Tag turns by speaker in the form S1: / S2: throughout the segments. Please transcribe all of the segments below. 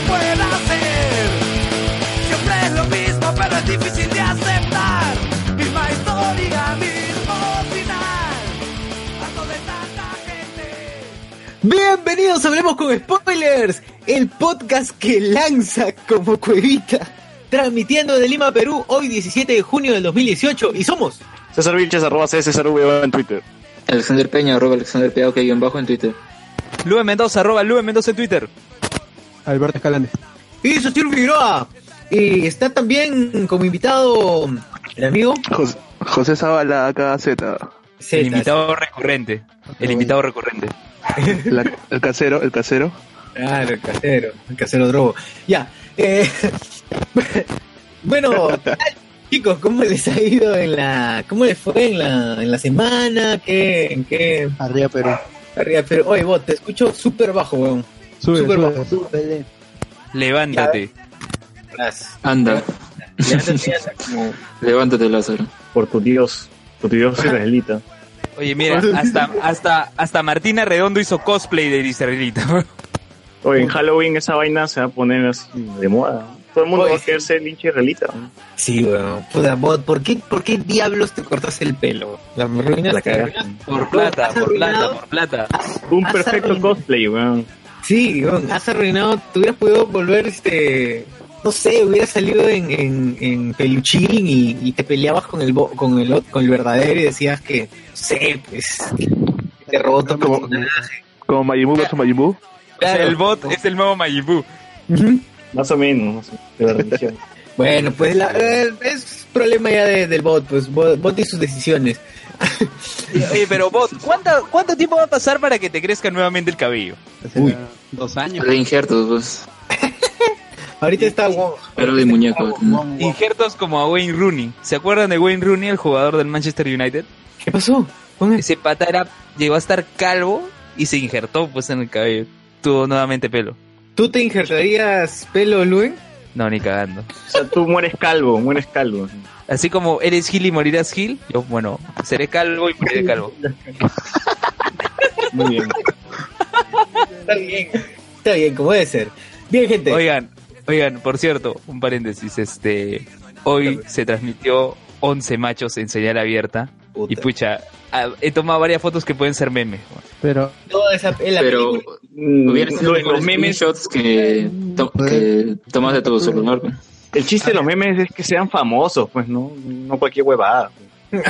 S1: pueda hacer. Siempre es lo mismo, pero es difícil de aceptar.
S2: Bienvenidos a Hablemos con Spoilers, el podcast que lanza como cuevita, transmitiendo de Lima, Perú, hoy 17 de junio del 2018, y somos
S3: César Vilches, arroba en Twitter.
S4: Alexander Peña, arroba Alexander Peña, ok, guion bajo en Twitter.
S5: Lube Mendoza, arroba Lube Mendoza en Twitter.
S6: Alberto Escalante.
S2: y Sotil Figueroa, y está también como invitado el amigo
S3: José, José Zavala, KZ.
S2: Zeta.
S5: El invitado recurrente. El invitado recurrente.
S3: La- el casero, el casero.
S2: Claro, el casero, el casero drogo. Ya, eh, bueno, ¿qué tal, chicos, ¿cómo les ha ido en la, cómo les fue en la, en la semana? ¿Qué, en qué?
S6: Arriba Perú.
S2: Arriba, pero, oye, vos, te escucho súper bajo, weón.
S6: Sube,
S2: Súper
S6: sube,
S2: bajo.
S6: sube.
S5: Levántate.
S4: Anda,
S2: levántate,
S4: levántate Lázaro.
S3: Por tu Dios, por tu Dios israelita.
S5: Oye, mira, hasta, hasta, hasta Martina Redondo hizo cosplay de Israelita.
S3: Oye, en Halloween esa vaina se va a poner así de moda. Todo el mundo
S2: Oye,
S3: va a querer ser linche israelita.
S2: Sí, weón. Puta, vos, ¿por qué, ¿por qué diablos te cortas el pelo? La me arruinas
S3: La cagaste.
S5: Por plata, por plata, por plata.
S3: Un perfecto
S2: arruinado-
S3: cosplay, weón.
S2: Sí, weón, has arruinado, te hubieras podido volver, este, no sé, hubieras salido en, en, en peluchín y, y te peleabas con el, bo- con el con el verdadero y decías que, sé, pues, te robó tu
S3: Como-
S2: personaje.
S3: Como Buu.
S5: O sea,
S2: Claro.
S5: el bot es el nuevo Majin
S2: Ujú.
S3: Más o menos, más o menos, de la religión.
S2: Bueno, pues la- eh, es problema ya de- del bot, pues, bot, bot y sus decisiones.
S5: Oye, pero bot, ¿cuánto, ¿cuánto tiempo va a pasar para que te crezca nuevamente el cabello?
S2: Uy.
S6: dos años.
S4: De injertos, pues.
S2: Ahorita está.
S4: Pero de muñeco. ¿no?
S5: Injertos como a Wayne Rooney. ¿Se acuerdan de Wayne Rooney, el jugador del Manchester United?
S2: ¿Qué pasó?
S5: Ese pata era, llegó a estar calvo y se injertó pues en el cabello. Tuvo nuevamente pelo.
S2: ¿Tú te injertarías pelo, Luen?
S5: No, ni cagando.
S3: O sea, tú mueres calvo, mueres calvo.
S5: Así como eres Gil y morirás Gil, yo, bueno, seré calvo y moriré calvo.
S3: Muy bien.
S2: Está bien. Está bien, como debe ser. Bien, gente.
S5: Oigan, oigan, por cierto, un paréntesis, este, hoy se transmitió 11 machos en señal abierta
S2: Puta.
S5: y pucha, ah, he tomado varias fotos que pueden ser memes.
S6: Pero
S2: Toda esa, la
S4: Pero
S3: Mm,
S4: hubiera sido
S3: los,
S4: mejores
S3: los memes,
S4: screenshots que, to- que tomas de tu celular. pues.
S3: el chiste de los memes es que sean famosos, pues, no, no cualquier huevada.
S5: Pero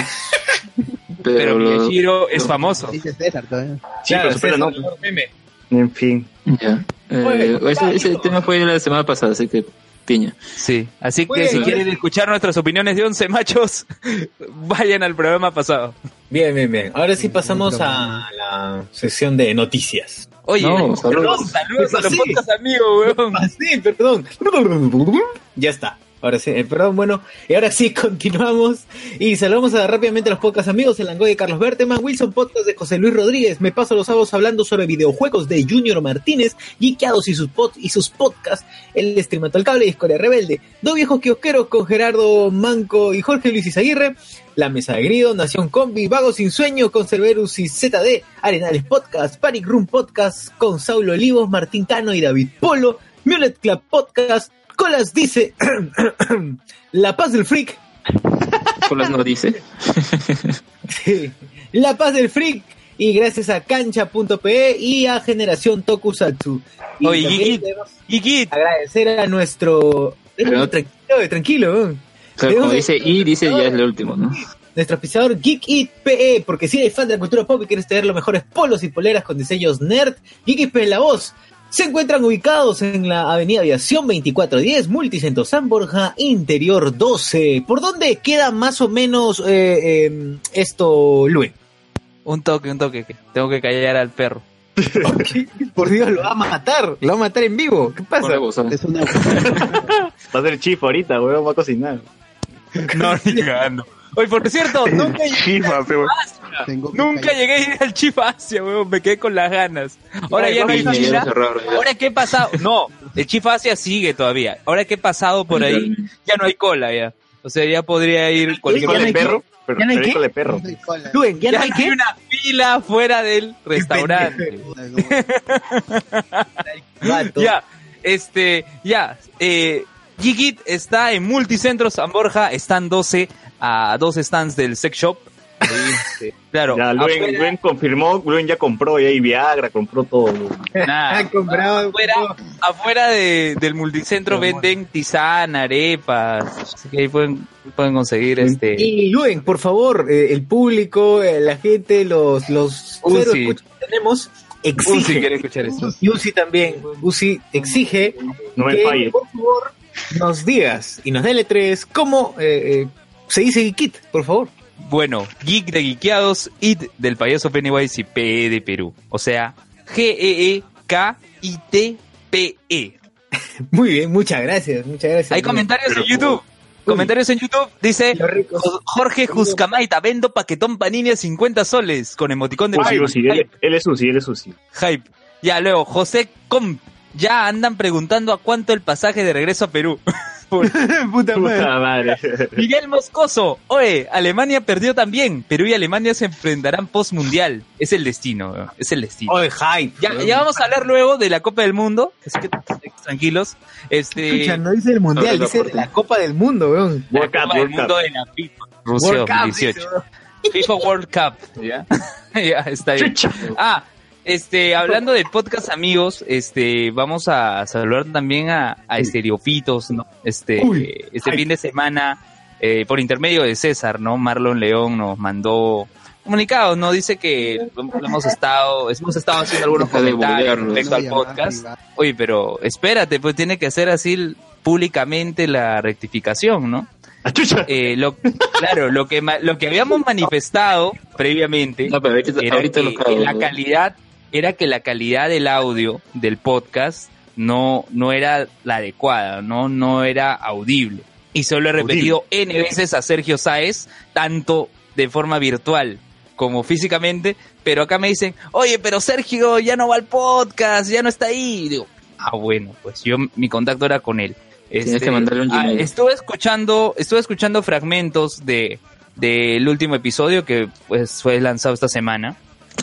S4: Pero, lo-
S5: Miyashiro es famoso.
S6: dice César todavía.
S3: Sí,
S2: Claro,
S3: pero no.
S2: meme.
S3: En fin.
S4: ya. Eh,
S2: Oye,
S4: ese, ese tema fue la semana pasada, así que piña.
S5: Sí, así que
S2: Bueno,
S5: si
S2: ahora
S5: quieren escuchar nuestras opiniones de 11 machos, vayan al programa pasado.
S2: Bien, bien, bien. Ahora sí pasamos a la sesión de noticias.
S5: Oye,
S4: No,
S5: perdón,
S4: saludos.
S5: saludos a los podcast amigos, weón.
S2: Sí, perdón. Ya está. Ahora sí, eh, perdón, bueno, y ahora sí continuamos. Y saludamos a, rápidamente a los podcast amigos, el Langoy de Carlos Berteman, Wilson Podcast de José Luis Rodríguez, me paso los sábados hablando sobre videojuegos de Junior Martínez, Geekeados y sus, pod- y sus podcasts, el Streamato al Cable y Escoria Rebelde, Dos Viejos Kiosqueros con Gerardo Manco y Jorge Luis Izaguirre, La Mesa de Grido, Nación Combi, Vago Sin Sueño con Cerberus y ZD, Arenales Podcast, Panic Room Podcast con Saulo Olivos, Martín Cano y David Polo, Mulet Club Podcast, Colas dice La Paz del Freak,
S4: Colas no dice.
S2: sí, La Paz del Freak y gracias a cancha.pe y a Generación Tokusatsu. Y
S5: Oye,
S2: también
S5: Gigi.
S2: debemos
S5: Gigi,
S2: agradecer a nuestro...
S4: Pero-
S2: Tranquilo, tranquilo, weón.
S4: O sea, como dice y, dice ya es lo último, ¿no?
S2: nuestro auspiciador Geek It PE, porque si eres fan de la cultura pop y quieres tener los mejores polos y poleras con diseños nerd, Geek It PE es la voz. Se encuentran ubicados en la Avenida Aviación 2410, Multicentro San Borja, Interior 12. ¿Por dónde queda más o menos eh, eh, esto, Luis?
S5: un toque, un toque, que tengo que callar al perro.
S2: Por Dios, lo va a matar, lo va a matar en vivo. ¿Qué pasa?
S6: Es una
S3: Va a ser chif ahorita, weón, va a cocinar.
S5: No, ni cagando. Oye, por cierto, nunca llegué Nunca llegué a ir al Chif Asia, weón. Me quedé con las ganas. Ahora ya no hay fila. Ahora que he pasado. No, el Chif Asia sigue todavía. Ahora que he pasado por ahí, ya no hay cola ya. O sea, ya podría ir cualquier
S2: ¿Ya no
S3: cola
S2: hay
S3: de
S2: qué?
S3: perro. Pero
S2: ¿Ya no hay qué?
S3: cola de perro.
S6: No hay cola.
S2: Luen, ¿ya,
S5: Ya
S2: no hay qué?
S5: una fila fuera del restaurante. Ya, este, ya, eh, Gigit está en Multicentro San Borja, están 12 a dos stands del sex shop. Ahí, este, claro,
S3: Ya, Luen,
S5: afuera-
S3: Luen confirmó, Luen ya compró, ya hay Viagra, compró todo.
S5: Nah,
S2: Ha comprado.
S5: afuera, afuera de- del multicentro venden tisana, arepas, así que ahí pueden, pueden conseguir este
S2: Y Luen, por favor, eh, el público, eh, la gente, los, los que tenemos, exige.
S5: Uzi quiere escuchar esto.
S2: Y Uzi también. Uzi exige
S3: No me
S2: que,
S3: falles.
S2: por favor, nos digas y nos dele tres cómo eh, eh, se dice Geekit, por favor.
S5: Bueno, Geek de Geekeados, IT del payaso Pennywise y PE de Perú. O sea, E G-E-E-K-I-T-P-E.
S2: Muy bien, muchas gracias, muchas gracias.
S5: Hay comentarios
S3: Pero
S5: en YouTube. Comentarios en YouTube. Dice Jorge Juscamaita, vendo paquetón panini a 50 soles con emoticón de
S3: Uzi,
S5: hype.
S3: Uzi, él, él es Uzi, él es Uzi.
S5: hype. Ya luego, José Comp. Ya andan preguntando a cuánto el pasaje de regreso a Perú. Por-
S2: Puta madre.
S3: Puta madre.
S5: Miguel Moscoso. Oye, Alemania perdió también. Perú y Alemania se enfrentarán post mundial. Es el destino, es el destino.
S2: Oye, hype.
S5: Ya, ya vamos a hablar luego de la Copa del Mundo, así que tranquilos. Este,
S2: Escucha, no dice el mundial,
S4: No,
S2: dice la Copa del Mundo, weón.
S5: la
S3: World Cup,
S5: Copa del
S3: World
S5: Mundo
S3: Cup.
S5: de la FIFA. Rusia
S2: World Cup,
S5: 2018.
S2: dice, weón.
S5: FIFA World Cup. ¿Ya? ya, está bien.
S3: Chucha.
S5: Ah, este, hablando de podcast amigos, este, vamos a saludar también a, a Estereofitos, ¿no? Este,
S2: Uy,
S5: este
S2: ay.
S5: fin de semana, eh, por intermedio de César, ¿no? Marlon León nos mandó comunicados, ¿no? Dice que hemos estado, hemos estado haciendo algunos
S4: Deja de
S5: comentarios respecto al podcast. Oye, pero espérate, pues tiene que hacer así públicamente la rectificación, ¿no?
S3: Ah.
S5: Eh, lo, claro, lo que, lo que habíamos manifestado previamente
S4: No, pero ahorita,
S5: era
S4: ahorita
S5: que
S4: lo cago.
S5: la
S4: ¿no?
S5: calidad era que la calidad del audio del podcast no no era la adecuada, no no era audible. Y solo he repetido N veces a Sergio Sáez, tanto de forma virtual como físicamente, pero acá me dicen, oye, pero Sergio ya no va al podcast, ya no está ahí. Y digo, ah, bueno, pues yo, mi contacto era con él.
S4: Tienes que mandarle un
S5: ah,
S4: Gmail.
S5: estuve escuchando, estuve escuchando fragmentos de del último episodio que pues fue lanzado esta semana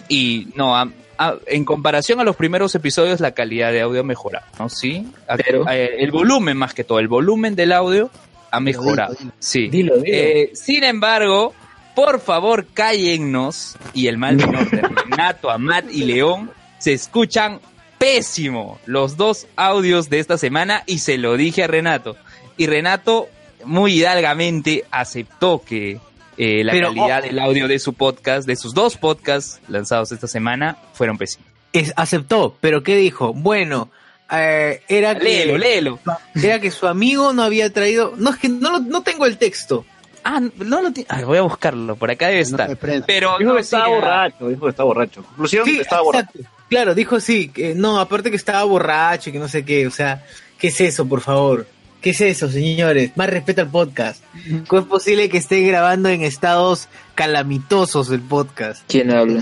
S5: y no a- a- en comparación a los primeros episodios la calidad de audio ha mejorado, ¿no? Sí,
S4: Pero-
S5: eh, el volumen más que todo, el volumen del audio ha mejorado.
S6: dilo, dilo.
S5: Sí.
S2: Dilo, dilo.
S5: Eh, sin embargo, por favor, cállennos y el mal menor de Renato, Amat y León se escuchan pésimo los dos audios de esta semana y se lo dije a Renato. Y Renato muy hidalgamente aceptó que eh, la
S2: Pero,
S5: calidad
S2: oh.
S5: del audio de su podcast, de sus dos podcasts lanzados esta semana, fueron pésimos.
S2: Es- aceptó, pero ¿qué dijo? Bueno, eh, era que
S5: Léelo, léelo.
S2: era que su amigo no había traído, no es que no lo- no tengo el texto.
S5: Ah, no lo tiene. Voy a buscarlo, por acá debe estar. Pero
S3: Dijo
S5: no,
S3: que estaba
S5: sí, ah,
S3: borracho, dijo que estaba borracho. Conclusión,
S2: Sí,
S3: estaba borracho.
S2: exacto. Claro, dijo sí, que no, aparte que estaba borracho y que no sé qué, o sea, ¿qué es eso, por favor? ¿Qué es eso, señores? Más respeto al podcast. ¿Cómo es posible que esté grabando en estados calamitosos el podcast?
S4: ¿Quién habla?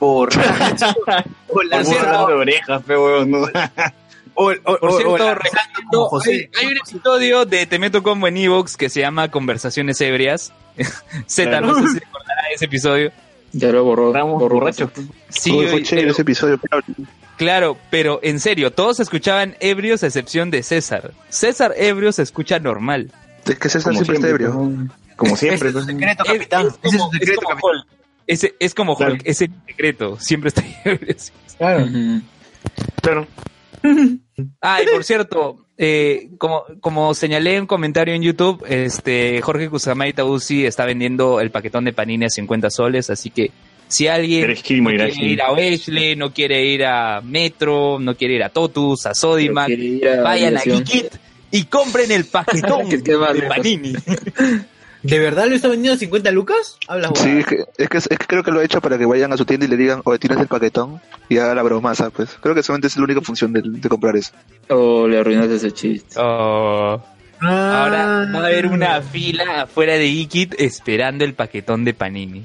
S2: Borracho. la
S3: Por de orejas, feo, weón, no.
S2: o, o-
S5: Por cierto,
S2: José.
S5: hay, hay un episodio de Te Meto Combo en Evox que se llama Conversaciones Ebrias. Z,
S3: Claro.
S5: no sé si recordará ese episodio.
S4: Ya lo borró.
S3: Borrachos.
S5: Sí,
S7: Uy, fue chévere ese episodio. Claro,
S5: pero en serio, todos escuchaban ebrios a excepción de César. César ebrio se escucha normal.
S7: Es que César
S3: Como
S7: siempre está ebrio.
S3: Como siempre.
S2: Ese es su secreto,
S5: Es-
S2: capitán.
S5: es
S2: es
S5: como- es
S2: secreto,
S5: como
S2: capitán.
S5: Hulk. Ese, es como
S3: Claro.
S5: Hulk, secreto, siempre está ebrio.
S2: Claro.
S3: Claro.
S5: Ah, y por cierto, eh, como, como señalé en un comentario en YouTube, este Jorge Kusamaita Uzi está vendiendo el paquetón de panini a 50 soles, así que si alguien no quiere
S3: así.
S5: ir a Oesle, no quiere ir a Metro, no quiere ir a Totus, a Sodimac,
S4: a
S5: vayan a. Geekit y compren el paquetón
S4: Que- que va
S5: de panini.
S2: ¿De verdad lo está vendiendo a 50 lucas? Hablas
S7: Sí, es que, es, que, es que creo que lo ha hecho para que vayan a su tienda y le digan, oye, tienes el paquetón y haga la bromaza, pues. Creo que solamente es la única función de, de comprar eso.
S4: O le arruinaste ese chiste.
S5: Oh, Ahora
S2: Ah.
S5: va a haber una fila afuera de Ikit esperando el paquetón de Panini.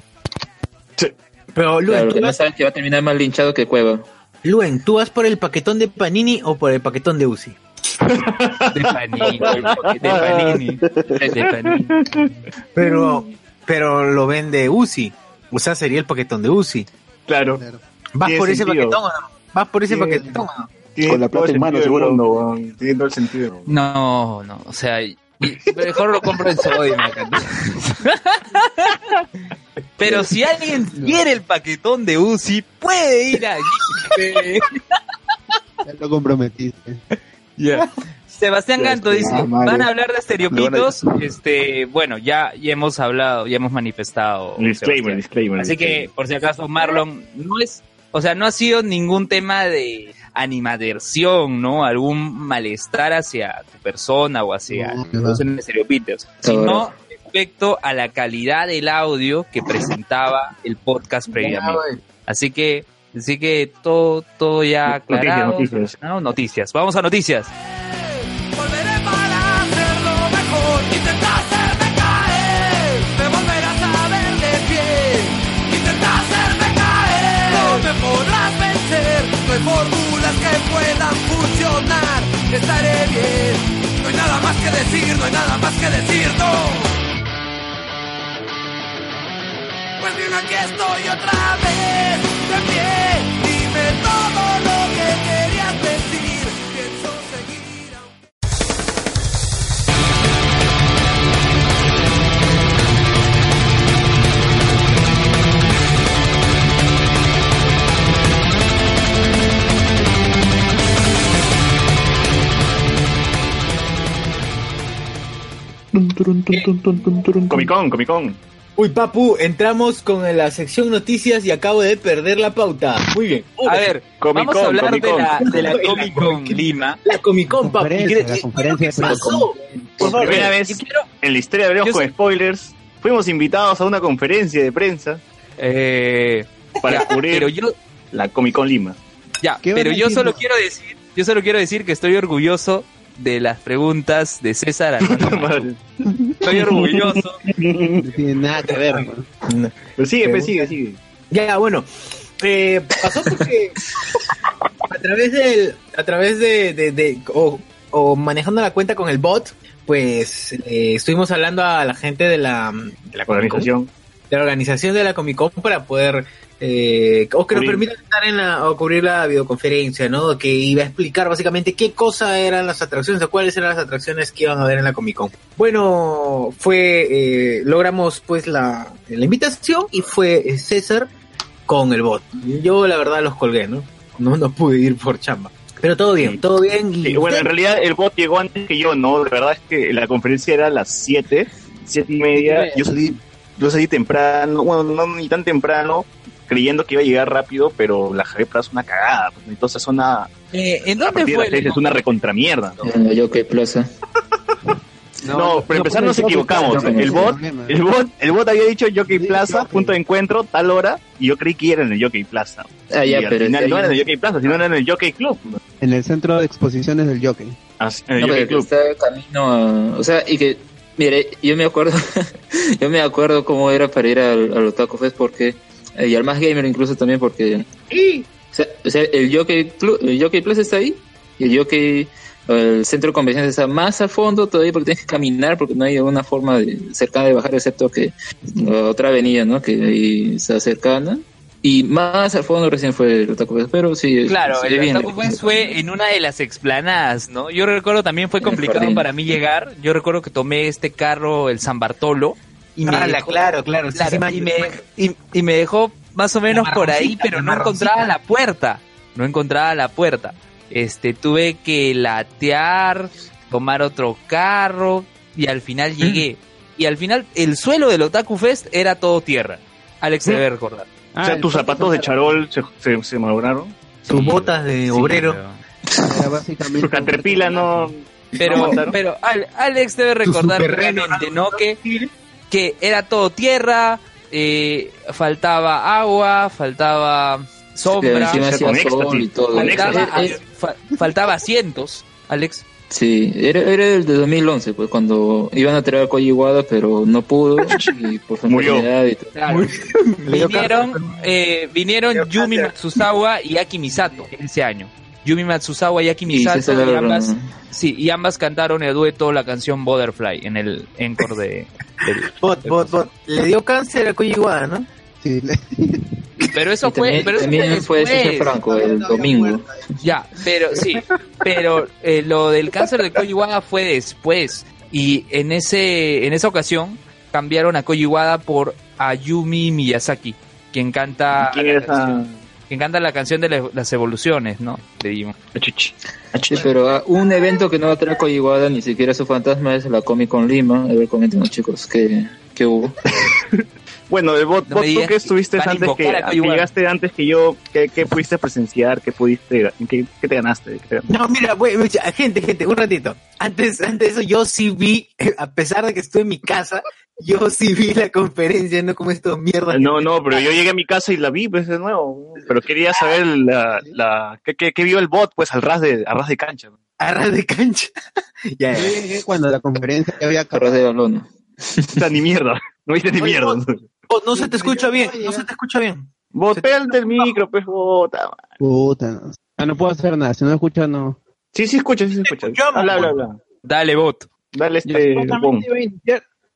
S2: Pero Luen,
S4: Claro,
S2: ¿tú
S4: no
S2: vas,
S4: sabes que va a terminar más linchado que Cueva.
S2: Luen, ¿tú vas por el paquetón de Panini o por el paquetón de Uzi?
S5: De Panini, de Panini, de Panini.
S2: Pero, pero lo vende Uzi. O sea, sería el paquetón de Uzi.
S3: Claro.
S2: ¿Vas por ese
S3: sentido.
S2: paquetón o no? ¿Vas por ese
S3: Tiene-
S2: paquetón o no?
S7: Con la plata en mano, seguro.
S3: weón. Tiene todo el sentido.
S5: No, no, o sea, mejor lo compro en Sodimac. Pero si alguien quiere el paquetón de Uzi, puede ir a
S6: Ya lo comprometiste.
S5: Ya. Sebastián Ganto dice, van a hablar de estereopitos, este, bueno, ya, ya hemos hablado, ya hemos manifestado.
S3: Disclaimer, disclaimer.
S5: Así que, por si acaso, Marlon, no es, o sea, no ha sido ningún tema de animadversión, ¿no? Algún malestar hacia tu persona o hacia
S6: No,
S5: los
S6: no.
S5: estereopitos, sino respecto a la calidad del audio que presentaba el podcast previamente. Así que, así que todo, todo ya
S3: Noticias,
S5: aclarado.
S3: noticias.
S5: solucionado. Noticias. Vamos a noticias.
S1: Volveré funcionar, estaré bien, no hay nada más que decir, no hay nada más que decir, no. Pues bien, aquí estoy otra vez, de pie,
S3: Comic Con, Comic Con.
S2: Uy, papu, entramos con la sección noticias y acabo de perder la pauta. Muy bien.
S5: A ver,
S3: Comic
S5: vamos a
S3: Con,
S5: hablar
S3: Comic
S5: de
S3: Con.
S5: la, de la
S2: La
S5: Comic Con Lima.
S2: La Comic Con, papu.
S6: Conferencia,
S2: ¿Qué-
S6: la conferencia
S2: ¿Qué
S6: de
S2: pasó?
S3: Por
S2: favor.
S3: primera vez
S5: quiero-
S3: en la historia de con spoilers, fuimos invitados a una conferencia de prensa
S5: Eh,
S3: para cubrir
S5: pero yo,
S3: la Comic Con Lima.
S5: ya,
S6: ¿Qué
S5: pero yo solo quiero decir, yo solo quiero decir que estoy orgulloso de las preguntas de César. Estoy orgulloso.
S6: No tiene nada que ver. ¿no?
S3: Pero sigue, pues, sigue, sigue.
S2: Ya, bueno. Eh, pasó porque a través del, a través de, de, de- o, o manejando la cuenta con el bot, pues eh, estuvimos hablando a la gente de la, de la
S3: Organización.
S2: de la organización de la Comic Con para poder eh, o que nos permitan estar en la o cubrir la videoconferencia, ¿no? Que iba a explicar básicamente qué cosa eran las atracciones o cuáles eran las atracciones que iban a ver en la Comic Con. Bueno, fue eh, logramos pues la, la invitación y fue eh, César con el bot. Yo la verdad los colgué, ¿no? No no pude ir por chamba. Pero todo bien,
S3: Sí.
S2: todo bien y
S3: Sí, bueno, en realidad el bot llegó antes que yo, ¿no? La verdad es que la conferencia era a las 7, 7 y media. Yo salí, yo salí temprano, bueno, no ni tan temprano, creyendo que iba a llegar rápido, pero la Javier Plaza es una cagada. Pues, entonces es una,
S5: Eh, ¿En
S3: a
S5: dónde fue?
S3: es una recontramierda. ¿no?
S4: En la Jockey Plaza.
S3: No, para empezar nos
S6: no,
S3: equivocamos.
S4: no, no,
S3: El
S6: no,
S3: bot, el bot, el bot había dicho Jockey
S6: Sí,
S3: Plaza, punto de encuentro, tal hora, y yo creí que era en el Jockey Plaza.
S4: Ah,
S3: y
S4: ya,
S3: al
S4: pero
S3: final no era en el Jockey Plaza, sino era en el Jockey Club.
S6: En el centro de exposiciones del Jockey.
S3: Así, en el
S4: No,
S3: Jockey
S4: pero
S3: Club.
S4: está camino a... O sea, y que... Mire, yo me acuerdo... yo me acuerdo cómo era para ir al, al Otaku Fest porque... eh, y al Más Gamer incluso también porque... O sea, o sea, el Jockey Club, el Jockey Plaza está ahí y el Jockey... El centro de convenciones está más al fondo todavía porque tienes que caminar porque no hay una forma de, cercana de bajar excepto que otra avenida, ¿no? Que ahí está cercana. Y más al fondo recién fue el Otaku Fest, pero sí.
S5: Claro,
S4: sí,
S5: el
S4: bien.
S5: Otaku Fest fue en una de las explanadas, ¿no? Yo recuerdo también fue complicado para mí llegar. Yo recuerdo que tomé este carro, el San Bartolo, y me,
S2: Ah,
S5: dejó,
S2: claro, claro, sí,
S5: y, me, y, y me dejó más o menos por ahí, pero no encontraba la puerta. No encontraba la puerta. Este, tuve que latear, tomar otro carro, y al final llegué. Y al final, el suelo del Otaku Fest era todo tierra. Alex debe recordar.
S3: O sea, tus zapatos de charol se, se, se malograron.
S2: sus botas de obrero.
S3: Su caterpillar no.
S5: Pero,
S3: ¿No
S5: pero Al- Alex debe recordar claramente, ¿no? Que, que era todo tierra, eh, faltaba agua, faltaba sombra,
S3: con
S4: sol y todo.
S5: faltaba, fa- faltaba asientos, Alex.
S4: Sí, era, era el de 2011, pues cuando iban a traer a Koji pero no pudo y por su
S3: Murió.
S4: y.
S5: Claro. vinieron eh, vinieron Yumi Matsuzawa y Aki Misato ese año. Yumi Matsuzawa y Aki
S4: Y
S5: Misato
S4: César
S5: y ambas, sí, y ambas cantaron el dueto la canción Butterfly en el encore de, del-
S2: Bot, bot, bot. Le dio cáncer a Koyiwada, ¿no?
S6: Sí, le-
S5: Pero eso fue,
S4: también,
S5: pero eso
S4: también fue
S5: después.
S4: César Franco el domingo.
S5: Ya, pero sí, pero eh, lo del cáncer de Koji fue después y en ese en esa ocasión cambiaron a Koji por Ayumi Miyazaki, quien canta
S3: ¿Quién
S5: la canción, quien canta la canción de la- las evoluciones, ¿no? De Digimon.
S3: Achuchi.
S4: Sí, pero ah, un evento que no va a traer Koji Iwata, ni siquiera su fantasma, es la Comic Con Lima. A ver, comenten chicos, ¿qué, qué hubo?
S3: Bueno, el bot,
S5: No
S3: bot, tú que estuviste antes que, que llegaste antes que yo, ¿qué, qué pudiste presenciar? ¿Qué pudiste, qué, qué te ganaste? ¿Qué te ganaste?
S2: No, mira, güey, gente, gente, un ratito. Antes, antes de eso, yo sí vi, a pesar de que estuve en mi casa, yo sí vi la conferencia, no como estos mierdas.
S3: No, no, pero yo llegué a mi casa y la vi, pues, de nuevo. Pero quería saber la, la, ¿qué, qué, qué vio el bot, pues, al ras de, al ras de cancha.
S2: A ras de cancha. ya,
S6: Yo llegué cuando la conferencia ya había
S4: Carros de balón.
S3: O sea, ni mierda. No viste ni
S2: Oye,
S3: mierda.
S2: bot. No se te escucha bien, no se te escucha bien.
S3: Bot, pégate el micro, pues, bota.
S6: Puta, no. Ah, no puedo hacer nada. Si no escucho, no.
S3: Sí, sí escucha, sí se escucha. Habla, habla, habla.
S5: Dale, bot.
S3: Dale este,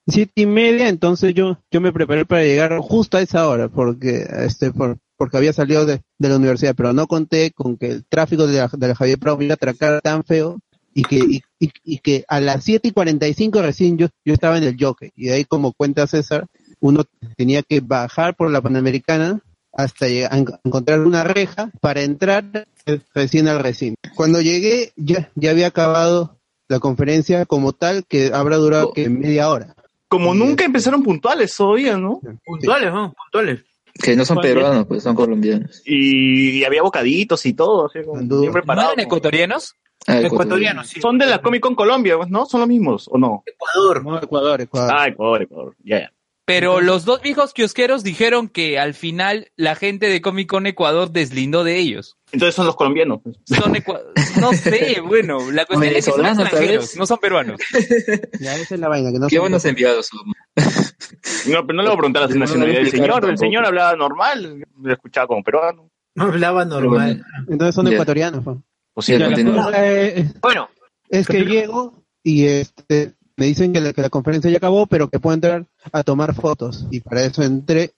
S6: siete y media, entonces yo, yo me preparé para llegar justo a esa hora, porque, este, por, porque había salido de, de la universidad, pero no conté con que el tráfico de la, de la Javier Prado me iba a atracar tan feo y que, y, y- y que a las 7 y 45 recién yo, yo estaba en el jockey. Y de ahí, como cuenta César, uno tenía que bajar por la Panamericana hasta llegar encontrar una reja para entrar recién al recinto. Cuando llegué, ya, ya había acabado la conferencia como tal, que habrá durado que media hora.
S3: Como
S6: Sí,
S3: nunca empezaron puntuales todavía, ¿no?
S2: Puntuales, ¿no? Puntuales.
S4: Que no son peruanos, pues son colombianos.
S3: Y, y había bocaditos y todo, así como
S5: ¿No eran ecuatorianos?
S4: Ah,
S2: Ecuatorianos, sí.
S3: Son de la Comic Con Colombia, pues, ¿no? ¿Son los mismos o no?
S2: Ecuador.
S6: No, Ecuador, Ecuador.
S3: Ah, Ecuador, Ecuador. Ya, ya.
S5: Pero los dos viejos kiosqueros dijeron que al final la gente de Comic Con Ecuador deslindó de ellos.
S3: Entonces son los colombianos. pues.
S5: Son no sé, bueno, la cuestión es que son extranjeros, no son peruanos.
S6: Ya, esa es la vaina, que no
S4: Qué buenos enviados son.
S3: No, pero no le voy a preguntar la
S4: No, no
S3: nacionalidad del señor. El señor hablaba normal, lo escuchaba como peruano.
S2: No hablaba normal.
S6: Entonces son
S4: Ya.
S6: ecuatorianos. pues.
S3: O
S4: Ya,
S3: sea,
S4: continúa.
S6: Eh,
S2: Bueno,
S6: es que llego y este me dicen que la, que la conferencia ya acabó, pero que puedo entrar a tomar fotos. Y para eso entré,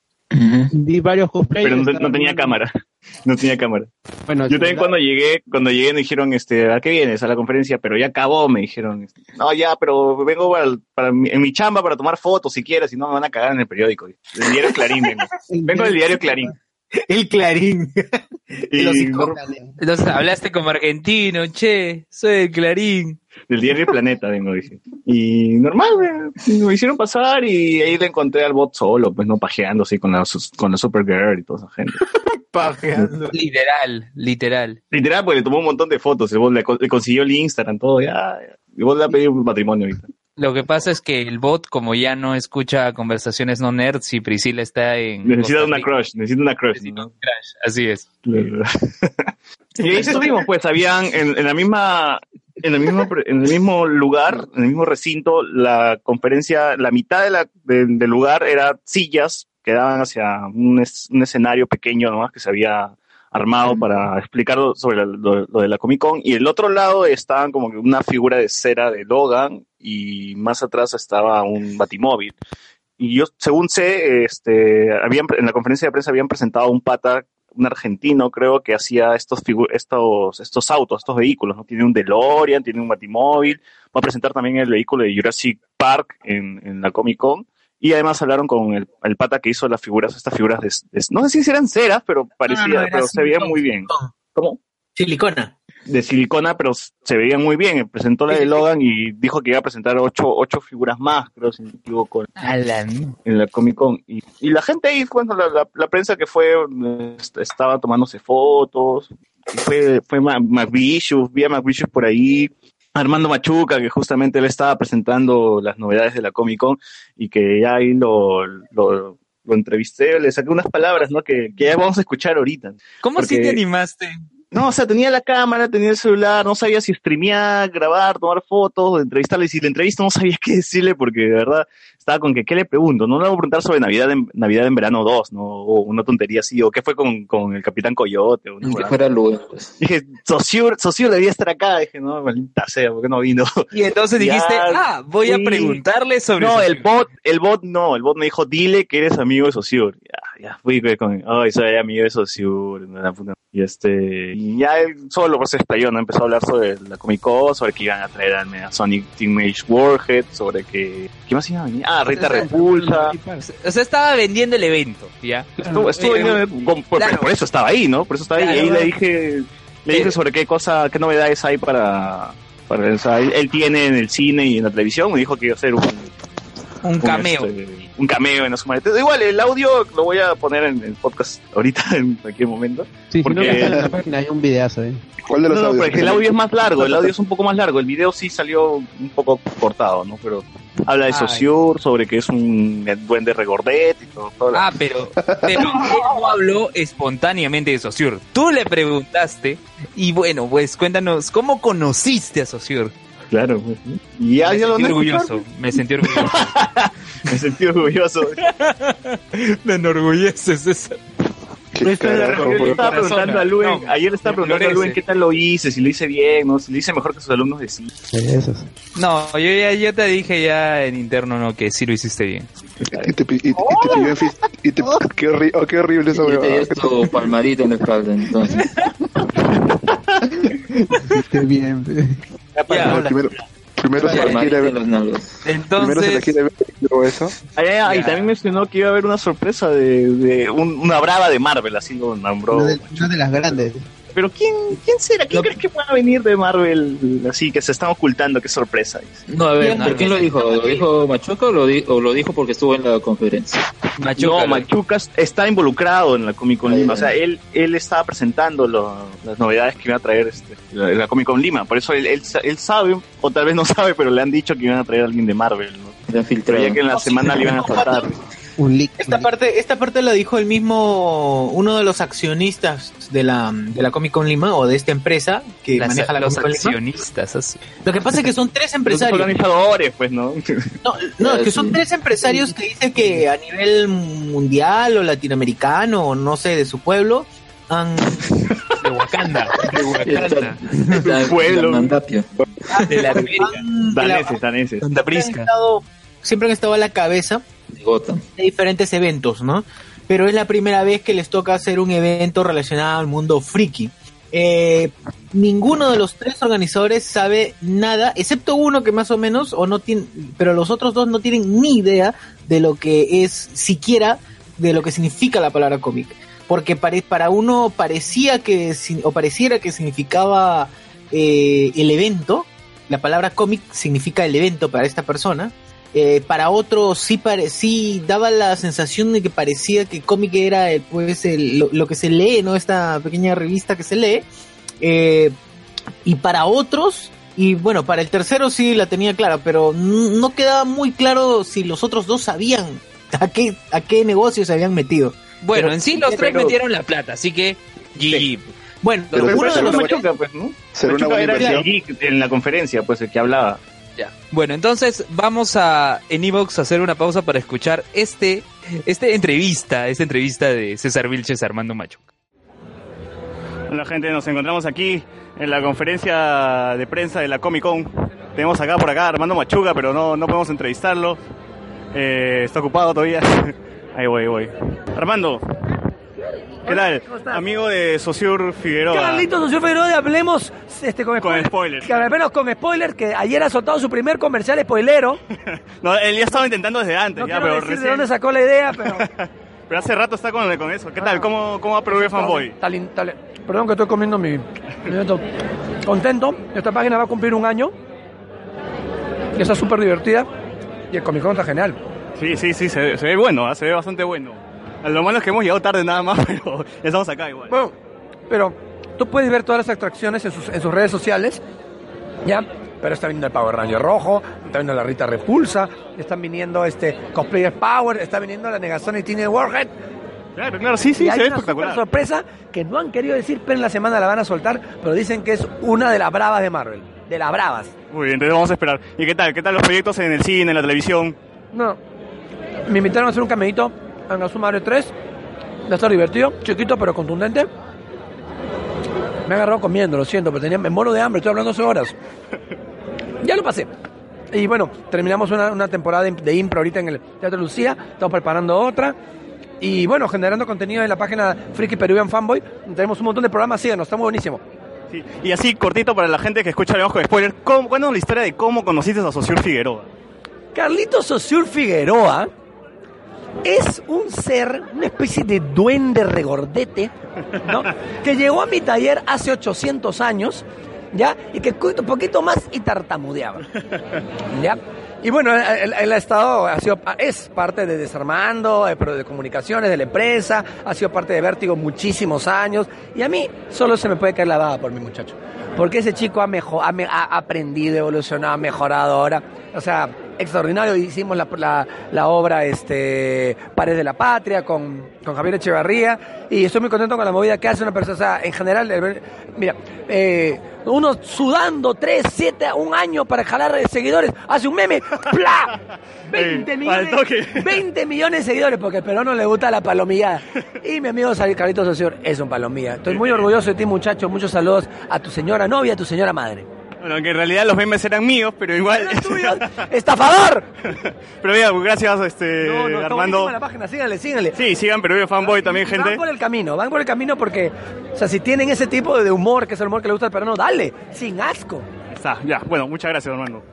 S6: vi varios cosplays.
S3: pero no, tenía cámara. No tenía cámara.
S6: Bueno,
S3: Yo también cuando llegué, cuando llegué me dijeron, este, ¿a qué vienes? A la conferencia, pero ya acabó, me dijeron. No, ya, pero vengo para, para mi- en mi chamba para tomar fotos si quieres, si no me van a cagar en el periódico. El diario Clarín vengo. Vengo del diario Clarín.
S2: el Clarín.
S3: Y
S2: Los
S3: no-
S5: hablaste como argentino, che, soy el Clarín.
S3: Del diario Planeta vengo, dice. Y normal, güey, me hicieron pasar y ahí le encontré al bot solo, pues no pajeando así con la, con la Supergirl y toda esa gente.
S2: Pajeando.
S5: Literal, literal.
S3: Literal, pues le tomó un montón de fotos, el bot le, co- le consiguió el Instagram, todo, ya. Y vos le va a pedir un matrimonio ahorita.
S5: Lo que pasa es que el bot, como ya no escucha conversaciones no nerds y Priscila está en.
S3: Necesita una crush, necesita una crush.
S5: necesita
S3: ¿no?
S5: un crush, Así es.
S3: y ahí estuvimos, pues, habían en, en la misma, en el mismo, en el mismo lugar, en el mismo recinto, la conferencia, la mitad de la, de- del lugar era sillas que daban hacia un, es- un escenario pequeño nomás que se había armado para explicar sobre la- lo, lo de la Comic Con. Y el otro lado estaban como que una figura de cera de Logan y más atrás estaba un batimóvil. Y yo, según sé, este, habían, en la conferencia de prensa habían presentado un pata, un argentino, creo, que hacía estos, estos, estos autos, estos vehículos, ¿no? Tiene un DeLorean, tiene un batimóvil, va a presentar también el vehículo de Jurassic Park en, en la Comic Con. Y además hablaron con el, el pata que hizo las figuras, estas figuras de, de- no sé si eran ceras, pero parecía,
S2: no,
S3: pero se
S2: silicona.
S3: muy bien. ¿Cómo?
S2: Silicona.
S3: De silicona, pero se veían muy bien. Presentó la de Logan y dijo que iba a presentar ocho, ocho figuras más, creo, si no me equivoco,
S5: A la mierda.
S3: en la Comic Con. Y, y la gente ahí, bueno, la, la, la prensa que fue, est- estaba tomándose fotos. Y fue, fue McVicious, vi a McVicious por ahí. Armando Machuca, que justamente él estaba presentando las novedades de la Comic Con y que ya ahí lo, lo, lo entrevisté, le saqué unas palabras, ¿no? Que, que ya vamos a escuchar ahorita.
S5: ¿Cómo sí
S3: Porque-
S5: te animaste?
S3: No, o sea, tenía la cámara, tenía el celular, no sabía si streamear, grabar, tomar fotos, entrevistarle. Y si le entrevisto no sabía qué decirle porque de verdad estaba con que, ¿qué le pregunto? No le voy a preguntar sobre Navidad en, Navidad en verano 2, ¿no? O una tontería así, o qué fue con, con el Capitán Coyote. O una
S4: Que fuera luego. pues.
S3: Dije, Sosur, Sosur debía estar acá. Dije, no, maldita sea, ¿por qué no vino?
S5: Y entonces
S3: Ya,
S5: dijiste, ah, voy a preguntarle sobre
S3: No, el bot, el bot no, el bot me dijo, dile que eres amigo de Saussure. Ya, ya fui con, ay, soy amigo de una puta- y este, y ya él solo pues se explayó, ¿no? Empezó a hablar sobre la Comic Con, sobre que iban a traer a a Sonic Teenage Warhead, sobre que, ¿qué más iban a venir? Ah, Rita Repulsa.
S5: O sea, estaba vendiendo el evento, ¿ya?
S3: Estuvo, estuvo
S5: Eh,
S3: bien, con- por,
S5: claro.
S3: por eso estaba ahí, ¿no? Por eso estaba ahí.
S5: Claro.
S3: y ahí le dije, le dije
S5: Eh.
S3: sobre qué cosa, qué novedades hay para, para o sea, él, él tiene en el cine y en la televisión. Me dijo que iba a hacer un,
S5: Un
S3: un,
S5: cameo.
S3: este, un cameo en su maleta. Igual, el audio lo voy a poner en el podcast ahorita, en cualquier momento.
S6: Sí,
S3: Porque-
S6: si no, en la página hay un videazo, ¿eh?
S7: ¿Cuál de
S3: No,
S7: los
S3: no,
S7: audios?
S3: porque el audio es más largo, el audio es un poco más largo. El video sí salió un poco cortado, ¿no? Pero habla de
S5: Ay.
S3: Saussure, sobre que es un duende regordet y todo. todo lo-
S5: Ah, pero, pero él no habló espontáneamente de Saussure. Tú le preguntaste y bueno, pues cuéntanos, ¿cómo conociste a Saussure?
S3: Claro, pues. Y ya,
S5: me sentí orgulloso, me sentí orgulloso.
S3: Me sentí orgulloso.
S5: me enorgulleces eso.
S7: ¿Qué
S3: Esto era-
S7: carajo,
S3: yo le
S7: por-
S3: estaba preguntando a Luen,
S5: no,
S3: ayer le estaba preguntando a Luen
S5: florece.
S3: qué tal lo hice, si lo hice bien, ¿no? Si lo hice mejor que sus alumnos de sí.
S5: No, yo ya yo te dije ya en interno no que sí lo hiciste bien.
S7: Y te, y, y te pidió en fis- y te- qué, horri- oh, qué horrible esa
S4: Y te
S7: huevada.
S4: dio tu palmadito en la espalda, entonces.
S6: Qué bien.
S5: Ya.
S7: No, primero, primero se la quiere ver, primero se la quiere ver y luego eso.
S3: Ah, ya, ya, Y también mencionó que iba a haber una sorpresa de, de un- una brava de Marvel, así lo nombró.
S6: Una de, una de las grandes.
S3: Pero ¿quién, quién será? ¿Quién
S5: No.
S3: crees que pueda venir de Marvel así que se están ocultando? Qué sorpresa. dice?
S4: No, a ver,
S5: No,
S4: ¿por quién lo dijo? ¿Lo dijo Machuca o lo, di- o lo dijo porque estuvo en la conferencia?
S5: Machuca,
S3: no, Machucas está involucrado en la Comic Con Lima.
S4: ya.
S3: O sea, él, él estaba presentando lo- las novedades que iba a traer este, la, la Comic Con Lima. Por eso él, él, sa- él sabe, o tal vez no sabe, pero le han dicho que iban a traer a alguien de Marvel. ¿no?
S4: Le han filtrado.
S3: Creía que en la semana le iban a faltar.
S6: Un leak.
S2: Esta
S6: un leak.
S2: parte, esta parte la dijo el mismo, uno de los accionistas de la, de la Comic Con Lima o de esta empresa que
S5: las-
S2: maneja la
S5: los
S2: Comic Con Lima.
S5: accionistas. así.
S2: Lo que pasa es que son tres
S3: Los
S2: empresarios.
S3: organizadores, pues, ¿no?
S2: No, no, es que son tres empresarios que dicen que a nivel mundial o latinoamericano o no sé, de su pueblo, han...
S5: De Wakanda. De Wakanda.
S4: Está
S3: pueblo.
S4: Mandapio.
S5: De la América.
S3: daneses, daneses.
S5: Santa Prisca.
S2: Siempre han estado a la cabeza
S4: de Gotham.
S2: de diferentes eventos, ¿no? Pero es la primera vez que les toca hacer un evento relacionado al mundo friki. Eh, ninguno de los tres organizadores sabe nada, excepto uno que más o menos, o no tiene, pero los otros dos no tienen ni idea de lo que es siquiera de lo que significa la palabra cómic. Porque para uno parecía que, o pareciera que significaba eh, el evento, la palabra cómic significa el evento para esta persona, eh, para otro sí, pare- sí daba la sensación de que parecía que cómic era el, pues el- lo, lo que se lee, ¿no? Esta pequeña revista que se lee. Eh, y para otros, y bueno, para el tercero sí la tenía clara, pero no quedaba muy claro si los otros dos sabían a qué, a qué negocio se habían metido.
S5: Bueno,
S2: Pero-
S5: en sí los tres
S3: pero-
S5: metieron la plata, así que GG.
S2: Bueno,
S7: Pero
S2: uno de los
S3: Machuca, pues, ¿no? Machuca
S7: buena
S3: era el
S7: inversión.
S3: geek en la conferencia, pues, el que hablaba.
S5: Bueno, entonces vamos a en Evox a hacer una pausa para escuchar este, este entrevista, esta entrevista de César Vilches a Armando Machuca.
S3: Hola gente, nos encontramos aquí en la conferencia de prensa de la Comic Con. Tenemos acá por acá a Armando Machuca, pero no, no podemos entrevistarlo. Eh, está ocupado todavía. Ahí voy, ahí voy. Armando, ¿qué tal?
S8: ¿cómo estás?
S3: Amigo de Sociur Figueroa.
S8: Carlitos, socio Figueroa, de hablemos este, con,
S3: Con
S8: spoiler-
S3: spoilers.
S8: Que hablemos con spoiler, que ayer ha soltado su primer comercial spoilero.
S3: No, él ya estaba intentando desde antes,
S8: No
S3: ya,
S8: quiero
S3: pero
S8: decir de dónde sacó la idea, pero...
S3: Pero hace rato está con, con eso. ¿Qué tal?
S8: Ah.
S3: ¿Cómo, cómo va Perú Fanboy?
S8: Tal- tal- Perdón que estoy comiendo mi... mi. Contento. Esta página va a cumplir un año. Y está súper divertida. Y el Comic Con está genial.
S3: Sí, sí, sí, se, ve- se ve bueno, ¿ah? se ve bastante bueno. Lo malo es que hemos llegado tarde nada más, pero ya estamos acá igual.
S8: Bueno, pero tú puedes ver todas las atracciones en sus, en sus redes sociales, ¿ya? Pero está viniendo el Power Ranger rojo, está viniendo la Rita Repulsa, están viniendo este Cosplayer Power, está viniendo la Negación y Teenage Warhead.
S9: Claro, claro, sí, sí,
S8: y hay
S9: se ve
S8: una
S9: espectacular.
S8: sorpresa que no han querido decir, pero en la semana la van a soltar, pero dicen que es una de las bravas de Marvel. De las bravas.
S9: Muy bien, entonces vamos a esperar. ¿Y qué tal? ¿Qué tal los proyectos en el cine, en la televisión?
S8: No. Me invitaron a hacer un caminito en Azul Mario 3. Va a estar divertido, chiquito pero contundente. Me he agarrado comiendo, lo siento, pero tenía, me muero de hambre, estoy hablando hace horas. Ya lo pasé. Y bueno, terminamos una, una temporada de, de impro ahorita en el Teatro Lucía, estamos preparando otra. Y bueno, generando contenido en la página Freaky Peruvian Fanboy. Tenemos un montón de programas, síganos, está muy buenísimo.
S9: Sí. Y así, cortito para la gente que escucha Hablemos con Spoiler, ¿cómo, cuéntanos la historia de cómo conociste a Sociur Figueroa?
S8: Carlitos Saussure Figueroa es un ser, una especie de duende regordete, ¿no? que llegó a mi taller hace 800 años, ¿ya? Y que un poquito más y tartamudeaba, ¿ya? Y bueno, él, él ha estado, ha sido, es parte de Desarmando, de, Pro- de comunicaciones de la empresa, ha sido parte de Vértigo muchísimos años, y a mí solo se me puede caer la baba por mi muchacho. Porque ese chico ha, mejo- ha, ha aprendido, evolucionado, ha mejorado ahora. O sea, extraordinario. Hicimos la, la, la obra este, Pares de la Patria con, con Javier Echevarría y estoy muy contento con la movida que hace una persona. O sea, en general, mira, eh, uno sudando 3, 7, un año para jalar seguidores, hace un meme, ¡pla! 20
S9: Ey,
S8: millones,
S9: al toque.
S8: 20 millones de seguidores porque al peruano le gusta la palomillada. Y mi amigo Carlitos Socio es un palomilla. Estoy muy orgulloso de ti, muchacho. Muchos saludos a tu señora novia, a tu señora madre.
S9: Bueno, que en realidad los memes eran míos, pero igual...
S8: ¡Estafador!
S9: pero mira, gracias este,
S8: No, no,
S9: Armando.
S8: la página, síganle, síganle.
S9: Sí, sigan Peruvian Fanboy también,
S8: Y
S9: gente.
S8: Van por el camino, van por el camino porque, o sea, si tienen ese tipo de humor, que es el humor que le gusta al peruano, dale, sin asco.
S9: Está, ya, bueno, muchas gracias, Armando.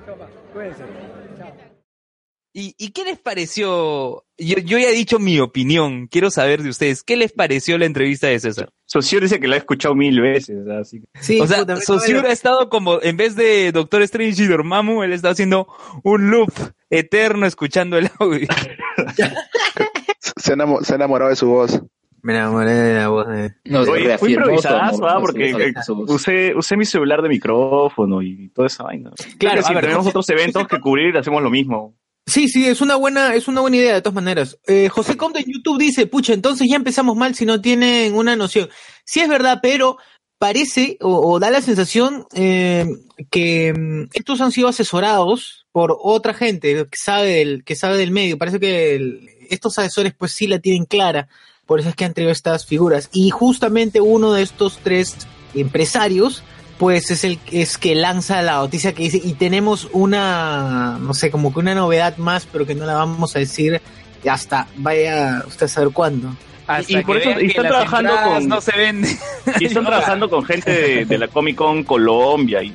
S5: ¿Y, y qué les pareció? Yo, yo ya he dicho mi opinión, quiero saber de ustedes, ¿qué les pareció la entrevista de César?
S3: Socio dice que la ha escuchado mil veces, así que...
S5: o sea, Saussure ha estado como, en vez de Doctor Strange y Dormammu, él está haciendo un loop eterno escuchando el audio.
S7: Se, enamo- se ha enamorado de su voz.
S2: Me enamoré de la voz de...
S3: Oye, fue improvisadazo, ¿ah? porque eh, usé, usé mi celular de micrófono y toda esa vaina.
S2: Claro,
S3: si
S2: ver,
S3: tenemos otros eventos que cubrir, hacemos lo mismo.
S2: Sí, sí, es una buena, es una buena idea de todas maneras. Eh, José Comte en YouTube dice, pucha, entonces ya empezamos mal si no tienen una noción. Sí es verdad, pero parece o, da la sensación eh, que mm, estos han sido asesorados por otra gente que sabe del, que sabe del medio. Parece que estos asesores pues sí la tienen clara. Por eso es que han traído estas figuras. Y justamente uno de estos tres empresarios pues es el es que lanza la noticia que dice y tenemos una no sé como que una novedad más pero que no la vamos a decir hasta vaya usted a saber cuándo
S5: Hasta
S3: Y por eso y están trabajando con-
S5: no se venden.
S3: Y están trabajando con gente de, de la Comic Con Colombia y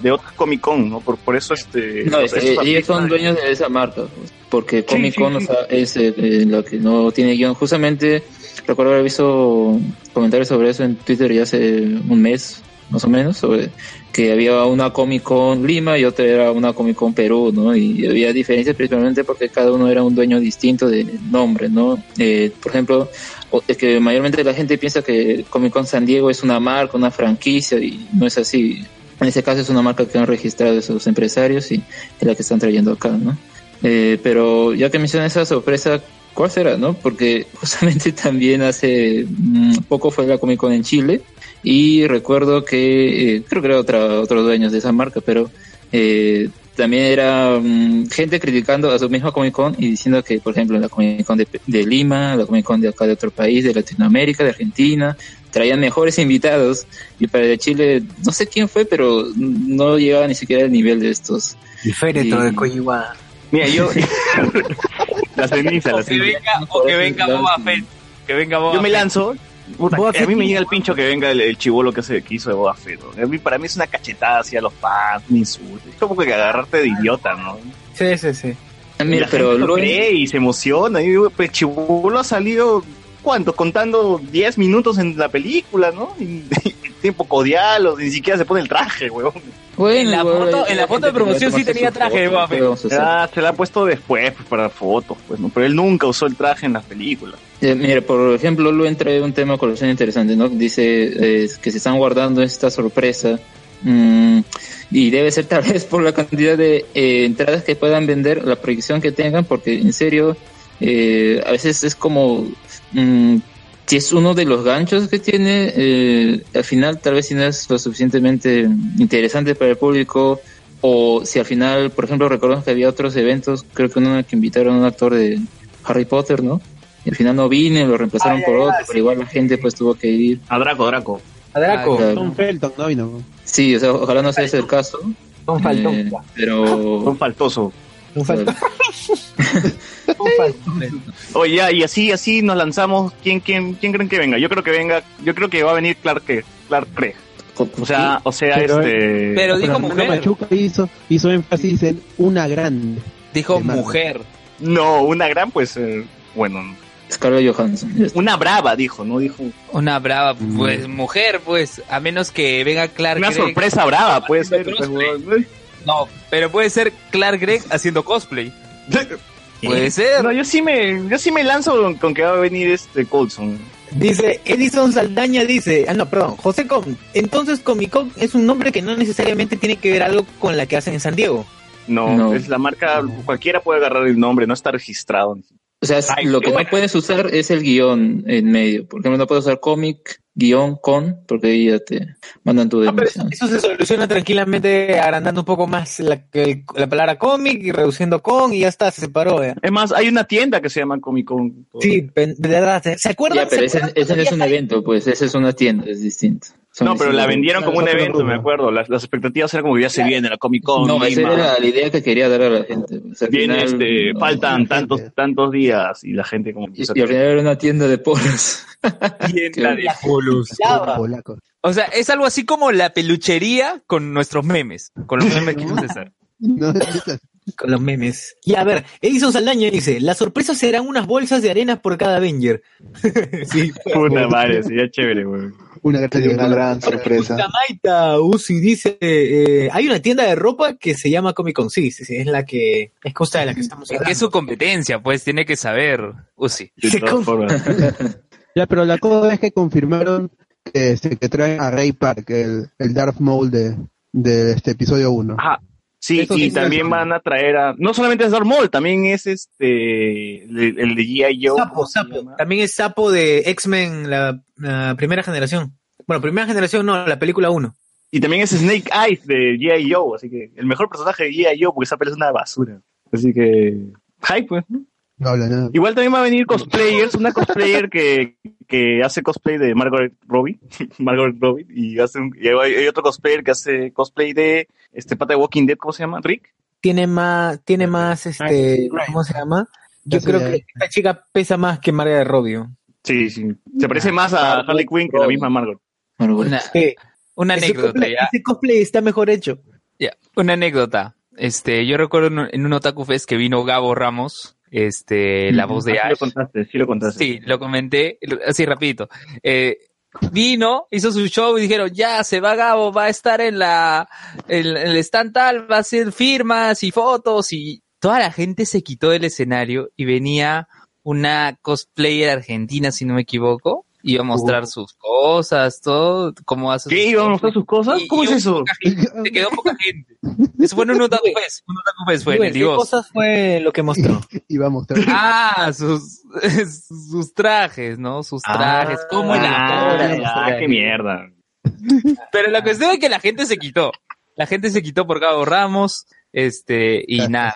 S3: de otras Comic Con, ¿no? Por, por eso este...
S4: No, eh, ellos son dueños de esa marca, porque Comic
S3: sí,
S4: Con
S3: sí.
S4: o sea, es eh, lo que no tiene guion. Justamente recuerdo haber visto comentarios sobre eso en Twitter ya hace un mes, más o menos, sobre que había una Comic Con Lima y otra era una Comic Con Perú, ¿no? Y había diferencias principalmente porque cada uno era un dueño distinto de nombre, ¿no? Eh, por ejemplo, es que mayormente la gente piensa que Comic Con San Diego es una marca, una franquicia y no es así. En ese caso es una marca que han registrado esos empresarios y es la que están trayendo acá, ¿no? Eh, pero ya que mencioné esa sorpresa, ¿cuál será, no? Porque justamente también hace mm, poco fue la Comic Con en Chile y recuerdo que, eh, creo que era otra, otros dueños de esa marca, pero eh, también era mm, gente criticando a su misma Comic Con y diciendo que, por ejemplo, la Comic Con de, de Lima, la Comic Con de acá de otro país, de Latinoamérica, de Argentina, traían mejores invitados y para el de Chile, no sé quién fue, pero no llegaba ni siquiera al nivel de estos.
S2: el féretro
S4: Y-
S2: de Coyihuada
S3: Mira, yo... la ceniza, la
S5: O que
S3: ceniza.
S5: venga, o que venga Boba Fett. Que venga Boba
S3: Yo me lanzo. Puta, a
S2: Fett
S3: mí me llega el pincho que venga el, el chivolo que, que hizo de Boba Fett. ¿no? A mí, para mí es una cachetada hacia los fans, un insulto. Es como que agarrarte de idiota, ¿no?
S2: sí sí sí
S4: Mira, pero
S3: lo cree y se emociona. Y digo, pues Chibolo ha salido, ¿cuánto? Contando 10 minutos en la película, ¿no? Y, tiempo codial, o ni siquiera se pone el traje, weón.
S4: Bueno,
S5: En la foto-
S4: hay
S5: en la
S4: gente
S5: foto de promoción sí tenía traje de
S4: foto,
S5: Boba Fett.
S4: ¿qué vamos a hacer?
S3: Ya se la ha puesto después pues, para fotos, pues, ¿no? Pero él nunca usó el traje en las películas.
S4: Eh, mira, por ejemplo, Lu trae un tema con interesante, ¿no? Dice eh, que se están guardando esta sorpresa mm, y debe ser tal vez por la cantidad de eh, entradas que puedan vender, la proyección que tengan, porque en serio eh, a veces es como mm, si es uno de los ganchos que tiene, eh, al final tal vez si no es lo suficientemente interesante para el público o si al final, por ejemplo, recordamos que había otros eventos, creo que uno que invitaron a un actor de Harry Potter, ¿no? Y al final no vine, lo reemplazaron
S2: Ah,
S4: por otro,
S2: sí.
S4: pero igual la gente pues tuvo que ir.
S3: A Draco, Draco.
S2: A Draco.
S4: Ah, claro.
S6: Tom Felton no vino.
S4: Sí, o sea, ojalá no sea ese el caso.
S2: Un faltón.
S4: eh, pero
S3: Un faltoso.
S2: Un faltón.
S3: Oye, y así, así nos lanzamos. ¿Quién, quién, quién creen que venga? Yo creo que venga, yo creo que va a venir Clark, Kent, Clark Craig. O sea, o sea,
S6: Pero-
S3: este.
S5: Pero dijo
S6: Fernando
S5: mujer.
S6: Machuca hizo, hizo énfasis en una grande.
S5: Dijo mujer.
S3: No, una gran, pues, eh, bueno,
S4: Scarlett Johansson.
S3: una brava, dijo, no dijo.
S5: Una brava, pues, mujer, pues, a menos que venga Clark
S3: Una sorpresa brava, puede ser. Pues.
S5: No, pero puede ser Clark Gregg haciendo cosplay. Puede ser.
S3: No, yo sí me, yo sí me lanzo con, con que va a venir este Colson.
S2: Dice Edison Saldaña, dice, ah no, perdón, José Com, entonces Comic Con es un nombre que no necesariamente tiene que ver algo con la que hacen en San Diego.
S3: No,
S4: No.
S3: es la marca, cualquiera puede agarrar el nombre, no está registrado.
S4: O sea,
S3: Ay,
S4: lo que
S3: buena.
S4: no puedes usar es el guion en medio. Por ejemplo, no puedes usar cómic, guion, con, porque ahí ya te mandan tu
S2: Ah, pero eso, se soluciona tranquilamente agrandando un poco más la, el- la palabra cómic y reduciendo con y ya está, se separó. ya.
S3: Es más, hay una tienda que se llama Comic Con.
S2: Sí, de verdad, ¿se- ¿se acuerdan?
S4: Ya, pero
S2: ¿Se
S4: ese,
S2: acuerdan
S4: ese no es un evento, pues, ese es una tienda, es distinto. Son
S3: No, pero la vendieron como un evento, me acuerdo. Las, las expectativas eran como que ya se viene la Comic Con.
S4: No, esa era la idea que quería dar a la gente. al
S3: Viene
S4: final,
S3: este,
S4: no.
S3: faltan tantos, tantos días y la gente como
S4: Y, y al final era una tienda de polos.
S5: Tienda de polos. O sea, es algo así como la peluchería con nuestros memes. Con los memes que quiso César.
S6: No,
S2: Con los memes. Y a ver, Edison Saldaña dice, las sorpresas serán unas bolsas de arena por cada Avenger. sí.
S3: Puta madre, sería chévere, güey.
S7: Una, una gran sorpresa.
S2: Maita Uzi dice, eh, hay una tienda de ropa que se llama Comic Con, sí, sí, sí, es la que, es cosa de la que estamos
S5: Es que es su competencia, pues tiene que saber. Uzi.
S3: De
S2: Se
S3: todas
S2: conf-
S3: formas.
S6: Ya, pero la cosa es que confirmaron que, este, que traen a Ray Park, el, el Darth Maul de, de este episodio 1.
S3: Ajá. Sí,
S6: Eso
S3: y también van a traer a. No solamente es Darth Maul, también es este. El, el de G.I. Joe.
S2: Sapo,
S3: ¿cómo se
S2: Sapo. También es Sapo de X-Men, la, la primera generación. Bueno, primera generación no, la película 1.
S3: Y también es Snake Eyes de G.I. Joe. Así que el mejor personaje de G.I. Joe, porque esa pelea es una basura. Así que. Hype, pues. ¿no?
S6: No habla nada.
S3: Igual también va a venir cosplayers, una cosplayer que, que hace cosplay de Margaret Robbie, Margaret Robbie, y hace un- y hay, hay otro cosplayer que hace cosplay de este pata de Walking Dead, ¿cómo se llama? Rick.
S2: Tiene más, tiene más, este, ¿cómo se llama? Yo creo que esta chica pesa más que María de Robio.
S3: Sí, sí. Se parece más a Harley Quinn que la misma Margot.
S5: Una,
S2: Sí.
S5: una anécdota,
S2: cosplay,
S5: ya.
S2: ese cosplay está mejor hecho.
S5: Ya, una anécdota. Este, yo recuerdo en un, en un Otaku Fest que vino Gabo Ramos, este, la voz de
S3: Ah, sí
S5: Ash.
S3: lo contaste, sí lo contaste.
S5: Sí, lo comenté, así rapidito. Eh, vino, hizo su show y dijeron, ya, se va Gabo, va a estar en la, en el stand tal, va a hacer firmas y fotos y toda la gente se quitó del escenario y venía una cosplayer argentina, si no me equivoco, iba a mostrar sus cosas, todo, cómo hace
S3: ¿Qué? ¿Iba a mostrar sus cosas? ¿Cómo
S5: y
S3: es eso?
S5: se quedó poca gente. Eso fue en un Otaku Fest, un Otaku Fest fue en
S2: Bueno,
S5: el
S2: ¿Qué cosas fue lo que mostró?
S6: Va a mostrar.
S5: Ah, sus, sus trajes, ¿no? Sus trajes,
S2: Ah,
S5: cómo
S3: Ah,
S5: elaboran.
S3: ya, qué mierda.
S5: Pero la cuestión es que la gente se quitó. La gente se quitó por Gabo Ramos, este, y
S6: Claro,
S5: nada.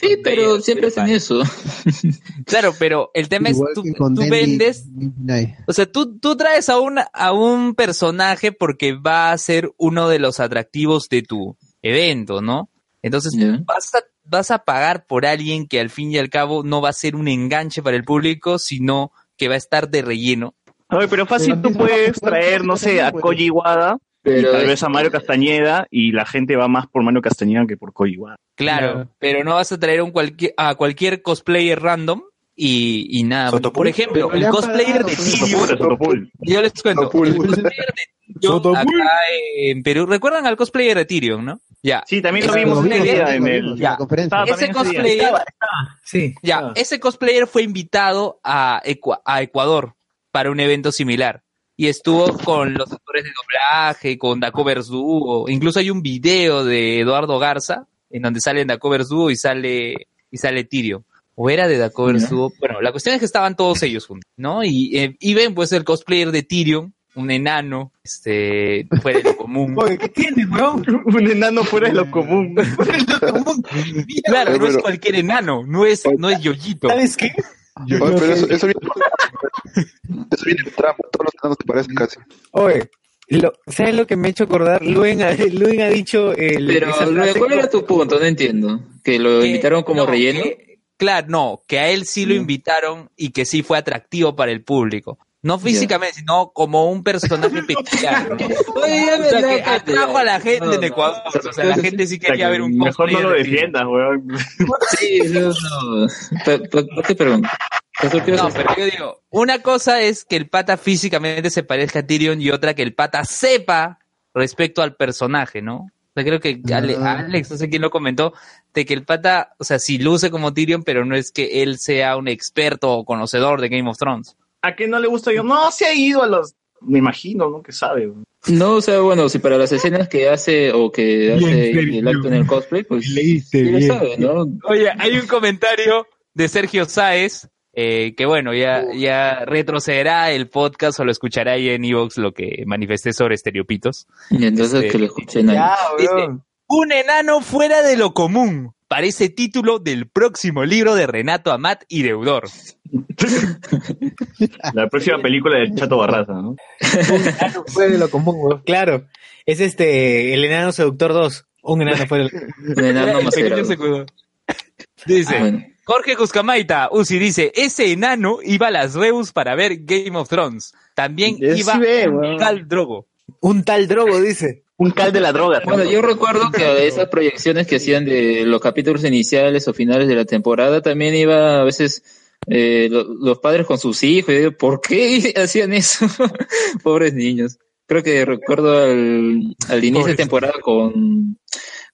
S4: Sí, pero siempre hacen eso.
S5: Claro, pero el tema es, tú, vendes,
S6: Midnight.
S5: o sea, tú, tú traes a un, a un personaje porque va a ser uno de los atractivos de tu evento, ¿no? Entonces, vas a, vas a pagar por alguien que al fin y al cabo no va a ser un enganche para el público, sino que va a estar de relleno.
S3: Oye, pero fácil
S6: Pero
S3: tú puedes traer, no sé, a Koji Iwada y tal vez a Mario Castañeda y la gente va más por Mario Castañeda que por Koji Iwada.
S5: Claro,
S6: Claro.
S5: pero no vas a traer un cualquier, a cualquier cosplayer random y, y nada.
S3: Sotopul.
S5: Por ejemplo, el cosplayer de. Tyrion, yo les cuento, el cosplayer de Tyrion acá en Perú, ¿recuerdan al cosplayer de Tyrion, no? Ya,
S3: Sí, también lo vimos ese
S5: cosplayer-
S3: día en el...
S6: la conferencia.
S5: Ese cosplayer,
S2: Sí.
S5: ya, ese cosplayer fue invitado a Ecuador para un evento similar. Y estuvo con los actores de doblaje, con Daco Verdugo. Incluso hay un video de Eduardo Garza en donde salen Daco Verdugo y sale, y sale Tyrion. o era de Overstooth. Estuvo- Bueno, la cuestión es que estaban todos ellos juntos, ¿no? Y, eh, y ven pues el cosplayer de Tyrion, un enano, este, fuera de lo común.
S2: Oye, ¿qué tienes, weón?
S3: Un enano fuera de lo común.
S5: Claro, no es cualquier enano, no es, no es Yoyito.
S2: ¿Sabes qué?
S7: Oye, pero eso, eso viene eso viene en trampa, todos los enanos se parecen casi.
S2: Oye, lo, ¿sabes lo que me ha hecho acordar? Luen ha, Luen ha dicho el,
S4: Pero,
S2: esa
S4: Luis,
S2: frase
S4: ¿cuál era tu punto? No entiendo. ¿Que lo
S5: Que-
S4: invitaron como
S5: no,
S4: relleno?
S5: que- claro, no, que a él sí lo invitaron y que sí fue atractivo para el público. No físicamente, sino como un personaje peculiar. que atrajo a la gente
S4: No,
S5: en
S4: no.
S5: Ecuador. O sea, la gente sí quería ver un
S3: Mejor no lo defiendas, weón.
S4: Sí, no, no. Pa- pa- ¿Por qué pregunto? ¿Por qué
S5: No, pero yo digo, una cosa es que el pata físicamente se parezca a Tyrion y otra que el pata sepa respecto al personaje, ¿no? O sea, creo que Ale-
S6: Ah.
S5: Alex, no sé quién lo comentó, de que el pata, o sea, sí luce como Tyrion, pero no es que él sea un experto o conocedor de Game of Thrones.
S3: ¿A qué no le gusta yo? No, se ha ido a los. Me imagino, ¿no? Que sabe.
S4: No, o sea, bueno, si para las escenas que hace o que hace el acto en el cosplay, pues
S2: Leíste
S4: sí
S2: bien.
S4: sabe, ¿no?
S5: Oye, hay un comentario de Sergio Sáez, eh, que bueno, ya, ya retrocederá el podcast o lo escuchará ahí en Evox lo que manifesté sobre estereopitos.
S4: Y entonces
S5: Este,
S4: que lo escuchen ahí.
S2: Ya,
S5: Dice,
S2: weón.
S5: Un enano fuera de lo común. Parece título del próximo libro de Renato Amat y Deudor.
S3: La próxima película de Chato Barraza, ¿no?
S2: Fue de lo común. Claro. Es este, el enano seductor 2. Un enano fue el...
S4: Un enano
S5: El
S4: más
S5: pequeño secudo. Dice,
S4: Ah, bueno.
S5: Jorge Cuscamaita, Uzi dice, ese enano iba a las Reus para ver Game of Thrones. También iba
S3: ve,
S5: un tal drogo.
S2: Un tal drogo, dice.
S3: Un cal de la droga.
S4: Bueno, yo recuerdo que esas proyecciones que hacían de los capítulos iniciales o finales de la temporada también iba a veces eh, lo- los padres con sus hijos. Y yo digo, ¿por qué hacían eso? Pobres niños. Creo que recuerdo al, al inicio de temporada con,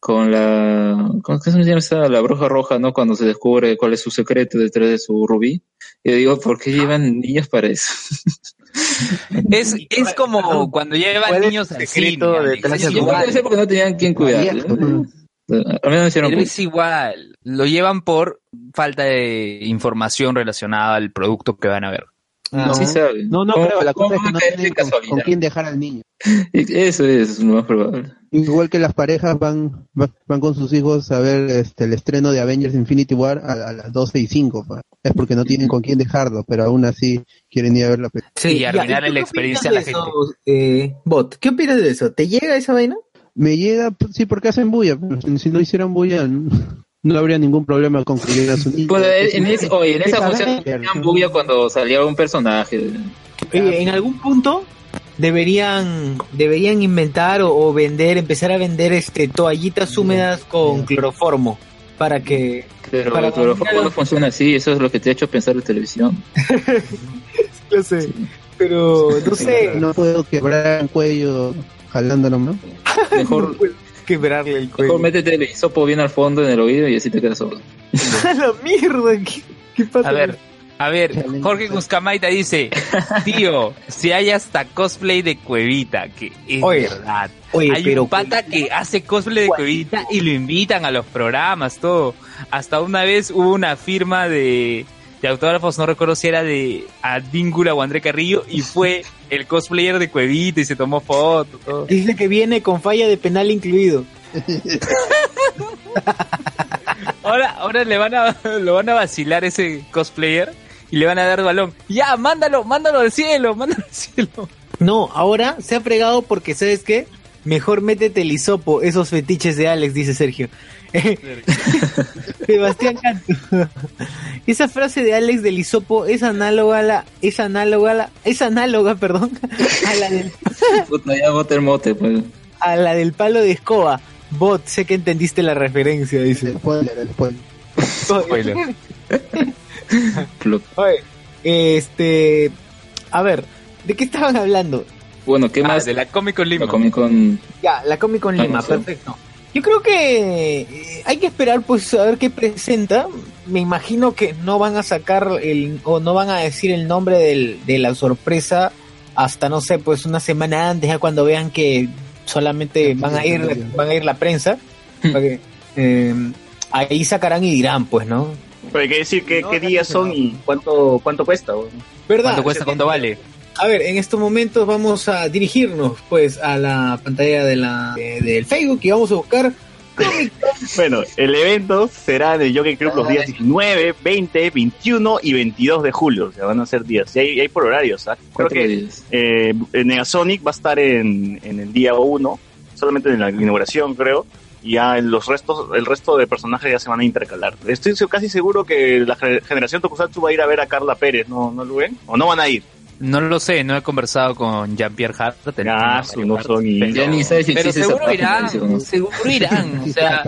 S4: con la, ¿cómo se llama esa? La bruja roja, ¿no? Cuando se descubre cuál es su secreto detrás de su rubí. Y yo digo, ¿por qué llevan niños para eso?
S5: Es, es como cuando llevan
S2: ¿Cuál es
S5: niños al cine. Alex.
S4: Yo creo
S5: igual.
S4: que debe ser porque no tenían quien cuidar. ¿no? Al menos hicieron
S5: Pero es igual. Lo llevan por falta de información relacionada al producto que van a ver.
S6: No,
S4: Sí saben.
S6: no, no
S4: ¿Cómo-
S6: creo, la cosa es que
S4: a
S6: no tienen con,
S4: casualidad?
S6: con quién dejar al niño.
S4: Eso es lo más probable.
S6: Igual que las parejas van, va- van con sus hijos a ver este, el estreno de Avengers Infinity War a, a las 12 y 5. pa. Es porque no tienen con quién dejarlo, pero aún así quieren ir a ver la película.
S5: Sí, y arruinarle
S2: ¿tú
S5: la experiencia a la gente.
S2: eso, eh, Bot, ¿qué opinas de eso? ¿Te llega esa vaina?
S6: Me llega, pues, sí, porque hacen bulla. pero si- no hicieran bulla, no, habría ningún problema con que llegue a su niño.
S4: Pues, eh, en, ese- oye, en esa función cuando salía un personaje.
S2: Oye, en algún punto deberían deberían inventar o, o vender, empezar a vender este toallitas húmedas con cloroformo para que
S4: Pero
S2: Para comunicar-
S4: no funciona así, eso es lo que te ha hecho pensar en televisión.
S2: no sé, pero no sé,
S6: No puedo quebrar el cuello jalándolo, ¿no?
S4: Mejor,
S2: quebrarle el
S4: mejor
S2: cuello.
S4: métete el hisopo bien al fondo en el oído y así te quedas sordo.
S2: A la mierda, ¿qué, qué pasa?
S5: A ver, a ver. Jorge Cuscamaita dice, tío, si hay hasta cosplay de Cuevita, que es
S2: Oye,
S5: verdad.
S2: Oye,
S5: hay
S2: pero
S5: un pata que hace cosplay de Cuevita y lo invitan a los programas, todo. Hasta una vez hubo una firma de, de autógrafos, no recuerdo si era de Advíncula o André Carrillo, y fue el cosplayer de Cuevita y se tomó foto, todo.
S2: dice que viene con falla de penal incluido.
S5: Ahora, ahora le van a, lo van a vacilar ese cosplayer y le van a dar balón. Ya, mándalo, mándalo al cielo, mándalo al cielo.
S2: No, ahora se ha fregado porque, ¿sabes qué? Mejor métete el hisopo, esos fetiches de Alex, dice Sergio. Sebastián Canto. Esa frase de Alex del hisopo es análoga a la, es análoga a la, es análoga, perdón, a la del,
S4: Puta, ya bota el mote, pues.
S2: a la del palo de escoba. Bot, sé que entendiste la referencia, dice.
S6: El spoiler, el spoiler.
S5: Spoiler.
S2: Oye, este, a ver, ¿de qué estaban hablando?
S4: Bueno, ¿qué
S5: Ah,
S4: más?
S5: de la Comic Con Lima.
S4: La Comic Con.
S2: Ya, la Comic Con Lima, perfecto. Yo creo que eh, hay que esperar pues a ver qué presenta. Me imagino que no van a sacar el o no van a decir el nombre del, de la sorpresa hasta no sé, pues una semana antes ya cuando vean que solamente van a ir van a ir la prensa. para que, eh, ahí sacarán y dirán, pues, ¿no?
S3: Pero hay que decir qué,
S2: No,
S3: qué días son y cuánto cuánto cuesta.
S2: ¿Verdad?
S5: ¿Cuánto cuesta? ¿Cuánto vale?
S2: A ver, en estos momentos vamos a dirigirnos pues a la pantalla de la de- del Facebook y vamos a buscar
S3: Bueno, el evento será en el Jockey Club los días 19, 20, 21 y 22 de julio. O sea, van a ser días. Y hay, hay por horarios. ¿ah? Creo que eh, Negasonic va a estar en, en el día 1, solamente en la inauguración, creo. Y ya los restos, el resto de personajes ya se van a intercalar. Estoy casi seguro que la ge- generación Tokusatsu va a ir a ver a Carla Pérez, ¿no, no lo ven? ¿O no van a ir?
S5: No lo sé, no he conversado con Jean-Pierre Hart.
S3: Ah, no son
S4: Ya ni sabes si
S5: Pero seguro irán, seguro irán. O sea,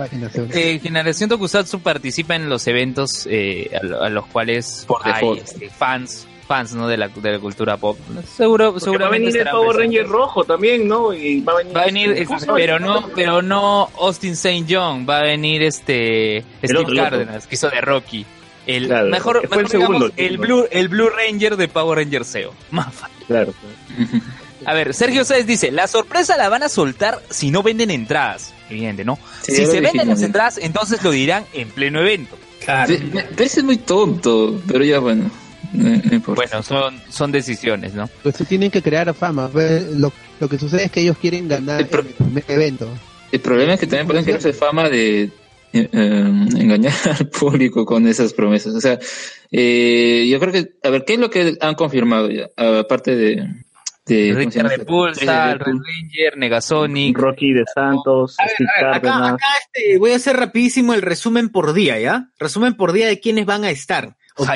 S5: eh, Generación Tokusatsu participa en los eventos eh, a, lo- a los cuales
S4: Por
S5: hay este, fans fans no de la, de la cultura pop. Seguro,
S3: Porque va a
S5: seguramente
S3: venir el Power. Ranger rojo también, ¿no? Y va a venir,
S5: Va a venir,
S3: este,
S5: pero no, pero no Austin St. John, va a venir este Steve
S3: otro, el otro.
S5: Cárdenas, que hizo de Rocky. El
S3: Claro,
S5: mejor,
S3: el
S5: mejor digamos,
S3: segundo,
S5: el. Blue, el Blue Ranger de Power Ranger SEO. Más fácil.
S3: Claro.
S5: A ver, Sergio Sáez dice, la sorpresa la van a soltar si no venden entradas. Evidente, ¿no?
S4: Sí,
S5: si se venden las entradas, entonces lo dirán en pleno evento.
S2: Claro.
S4: Me, me parece muy tonto, pero ya bueno. No, no importa.
S5: Bueno, son, son decisiones, ¿no?
S6: Pues se tienen que crear fama. pues, Lo, lo que sucede es que ellos quieren ganar
S4: El pro-
S6: el primer evento.
S4: El problema es que también pueden crearse fama de eh, eh, engañar al público con esas promesas. O sea, eh, yo creo que, a ver, ¿qué es lo que han confirmado ya? Aparte de... de ¿cómo se
S5: Richard? Repulsa, Red Ranger, Negasonic.
S3: Rocky de Santos, Steve
S2: A ver, acá,
S3: Cárdenas.
S2: acá, este, voy a hacer rapidísimo el resumen por día, ¿ya? Resumen por día de quiénes van a estar. O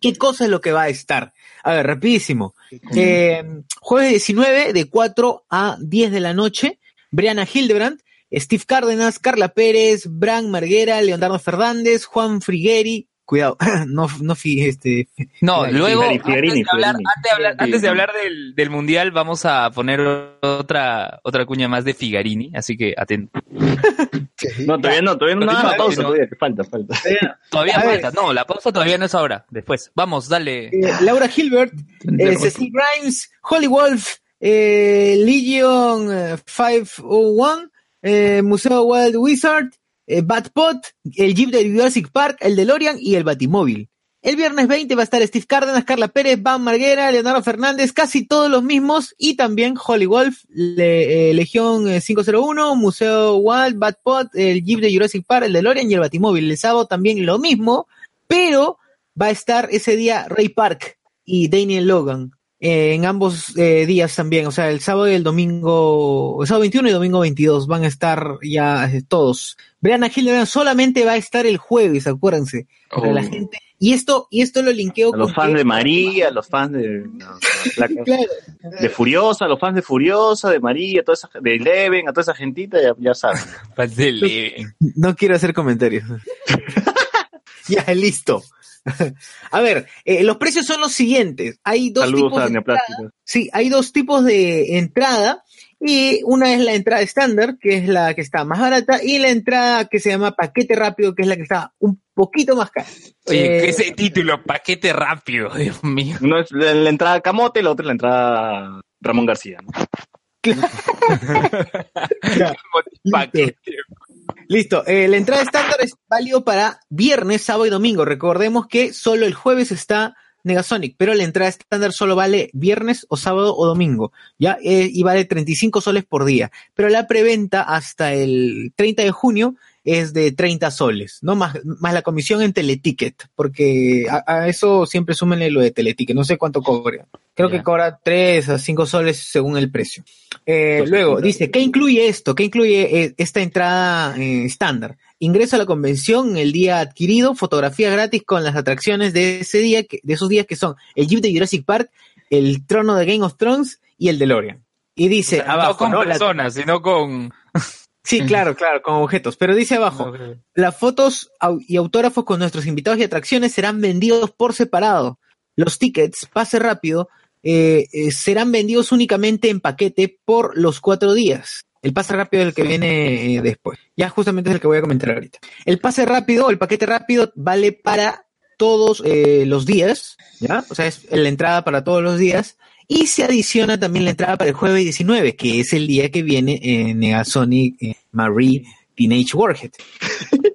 S2: qué cosa es lo que va a estar. A ver, rapidísimo. Eh, jueves 19 de 4 a 10 de la noche, Brianna Hildebrand, Steve Cárdenas, Carla Pérez, Bran Marguera, Leonardo Fernández, Juan Frigueri, cuidado, no, no este,
S5: No,
S2: Figarini,
S5: luego, antes, de hablar, antes de hablar, antes de
S4: Sí.
S5: hablar del, del mundial, vamos a poner otra, otra cuña más de Figarini, así que atento.
S3: No, todavía no, todavía no, nada,
S5: dime,
S3: pausa,
S5: ¿no?
S3: todavía, que falta, falta.
S5: Todavía
S2: A ver.
S5: falta, no, la pausa todavía no es ahora, después. Vamos, dale.
S2: eh, Laura Hilbert, eh, Cecil Grimes, Holly Wolf, eh, Legion eh, 501, eh, Museo Wild Wizard, eh, Batpot, el Jeep de Jurassic Park, el DeLorean y el Batimóvil. El viernes 20 va a estar Steve Cárdenas, Carla Pérez, Van Marguera, Leonardo Fernández, casi todos los mismos, y también Holly Wolf, eh, Legión eh, 501, Museo Wild, Batpot, el Jeep de Jurassic Park, el DeLorean y el Batimóvil. El sábado también lo mismo, pero va a estar ese día Ray Park y Daniel Logan eh, en ambos eh, días también, o sea, el sábado y el domingo, el sábado 21 y domingo 22 van a estar ya eh, todos. Brianna Hildebrand solamente va a estar el jueves, acuérdense, para
S4: Oh.
S2: la gente. Y esto, y esto lo linkeo
S3: A los
S2: con
S3: fans
S2: que-
S3: de María, a los fans de,
S2: Claro.
S3: de Furiosa, a los fans de Furiosa, de María, toda esa, de Eleven, a toda esa gentita, ya, ya saben.
S5: Pásele.
S2: No quiero hacer comentarios. ya, listo. A ver, eh, los precios son los siguientes. Hay dos
S3: Saludos
S2: tipos
S3: a
S2: de
S3: Neoplástica.
S2: Sí, hay dos tipos de entrada y una es la entrada estándar, que es la que está más barata, y la entrada que se llama paquete rápido, que es la que está un poquito más cara.
S5: Oye,
S2: Eh,
S5: ¿qué es ese título? Paquete rápido, Dios mío.
S3: Uno es la, la entrada Camote, la otra es la entrada Ramón García. ¿no?
S5: Paquete.
S2: Listo, eh, la entrada estándar es válido para viernes, sábado y domingo. Recordemos que solo el jueves está Negasonic, pero la entrada estándar solo vale viernes o sábado o domingo, ¿ya? Eh, y vale 35 soles por día. Pero la preventa hasta el 30 de junio es de 30 soles, ¿no? Más, más la comisión en Teleticket, porque a, a eso siempre súmenle lo de Teleticket, no sé cuánto cobra. Creo que cobra 3 a 5 soles según el precio. Eh, luego, dice, ¿qué incluye esto? ¿Qué incluye eh, esta entrada eh, estándar? Ingreso a la convención el día adquirido, fotografía gratis con las atracciones de ese día, que- de esos días que son el Jeep de Jurassic Park, el trono de Game of Thrones y el DeLorean. Y dice
S5: O sea, no
S2: abajo,
S5: con
S2: ¿no? La-
S5: personas, sino con...
S2: sí, claro, claro, con objetos. Pero dice abajo, las fotos y autógrafos con nuestros invitados y atracciones serán vendidos por separado. Los tickets, pase rápido, eh, eh, serán vendidos únicamente en paquete por los cuatro días. El pase rápido es el que viene eh, después. Ya justamente es el que voy a comentar ahorita. El pase rápido, el paquete rápido, vale para todos eh, los días, ¿ya? O sea, es la entrada para todos los días. Y se adiciona también la entrada para el jueves 19, que es el día que viene en Negasonic eh, Marie Teenage Warhead.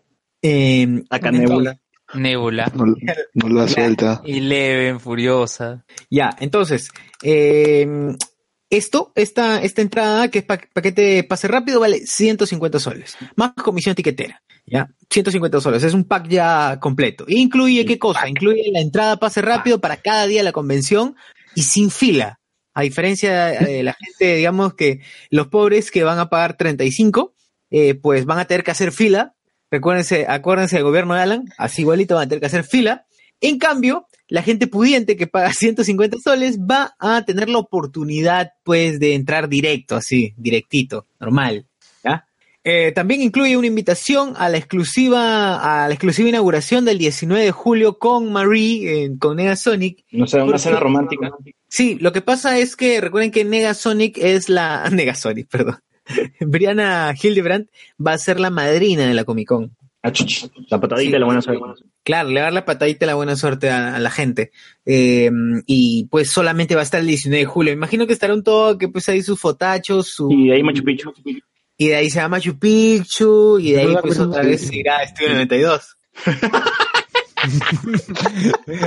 S2: Eh,
S3: Acá Nebula.
S5: Nebula.
S7: No, no la suelta.
S5: Eleven, Furiosa.
S2: Ya, entonces, eh, esto, esta, esta entrada, que es pa- paquete de pase rápido, vale 150 soles, más comisión tiquetera, ya, 150 soles, es un pack ya completo. Incluye qué cosa? Incluye la entrada pase rápido para cada día de la convención y sin fila. A diferencia de la gente, digamos que los pobres que van a pagar 35, eh, pues van a tener que hacer fila. Recuérdense, acuérdense del gobierno de Alan, así igualito van a tener que hacer fila. En cambio, la gente pudiente que paga 150 soles va a tener la oportunidad, pues, de entrar directo, así, directito, normal. ¿ya? Eh, también incluye una invitación a la exclusiva, a la exclusiva inauguración del 19 de julio con Marie, eh, con Negasonic.
S3: No sé, una escena romántica.
S2: Sí, lo que pasa es que recuerden que Negasonic es la. Negasonic, perdón. Brianna Hildebrand va a ser la madrina de la Comic Con.
S3: Ah, La patadita de la buena suerte.
S2: Claro, le va a dar la patadita y la buena suerte a, a la gente. Eh, y pues solamente va a estar el 19 de julio. Imagino que estará un toque, pues ahí sus fotachos, su...
S3: Y de ahí Machu Picchu.
S2: y de ahí se va Machu Picchu, y de ahí pues otra vez se irá a Estudio 92.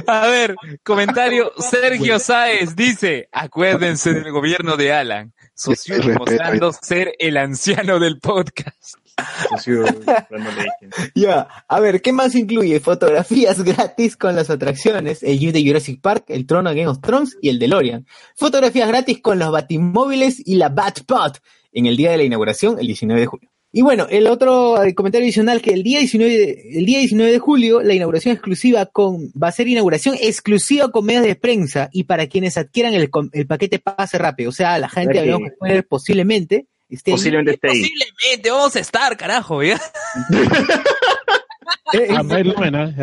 S5: A ver, comentario. Sergio Sáez dice, acuérdense del gobierno de Alan. Socio mostrando ser el anciano del podcast.
S2: Ya, a ver, ¿qué más incluye? Fotografías gratis con las atracciones, el Jeep de Jurassic Park, el trono de Game of Thrones y el DeLorean. Fotografías gratis con los batimóviles y la Batpod en el día de la inauguración, el 19 de julio. Y bueno, el otro eh, comentario adicional que el día 19 de, el día 19 de julio la inauguración exclusiva con va a ser inauguración exclusiva con medios de prensa y para quienes adquieran el, el paquete pase rápido, o sea, la gente
S3: ¿Verdad que-
S2: habíamos que poner posiblemente ahí.
S3: Posiblemente esté ahí.
S5: Posiblemente vamos a estar, carajo, ¿ya?
S6: Ah, Lumen, ¿ah?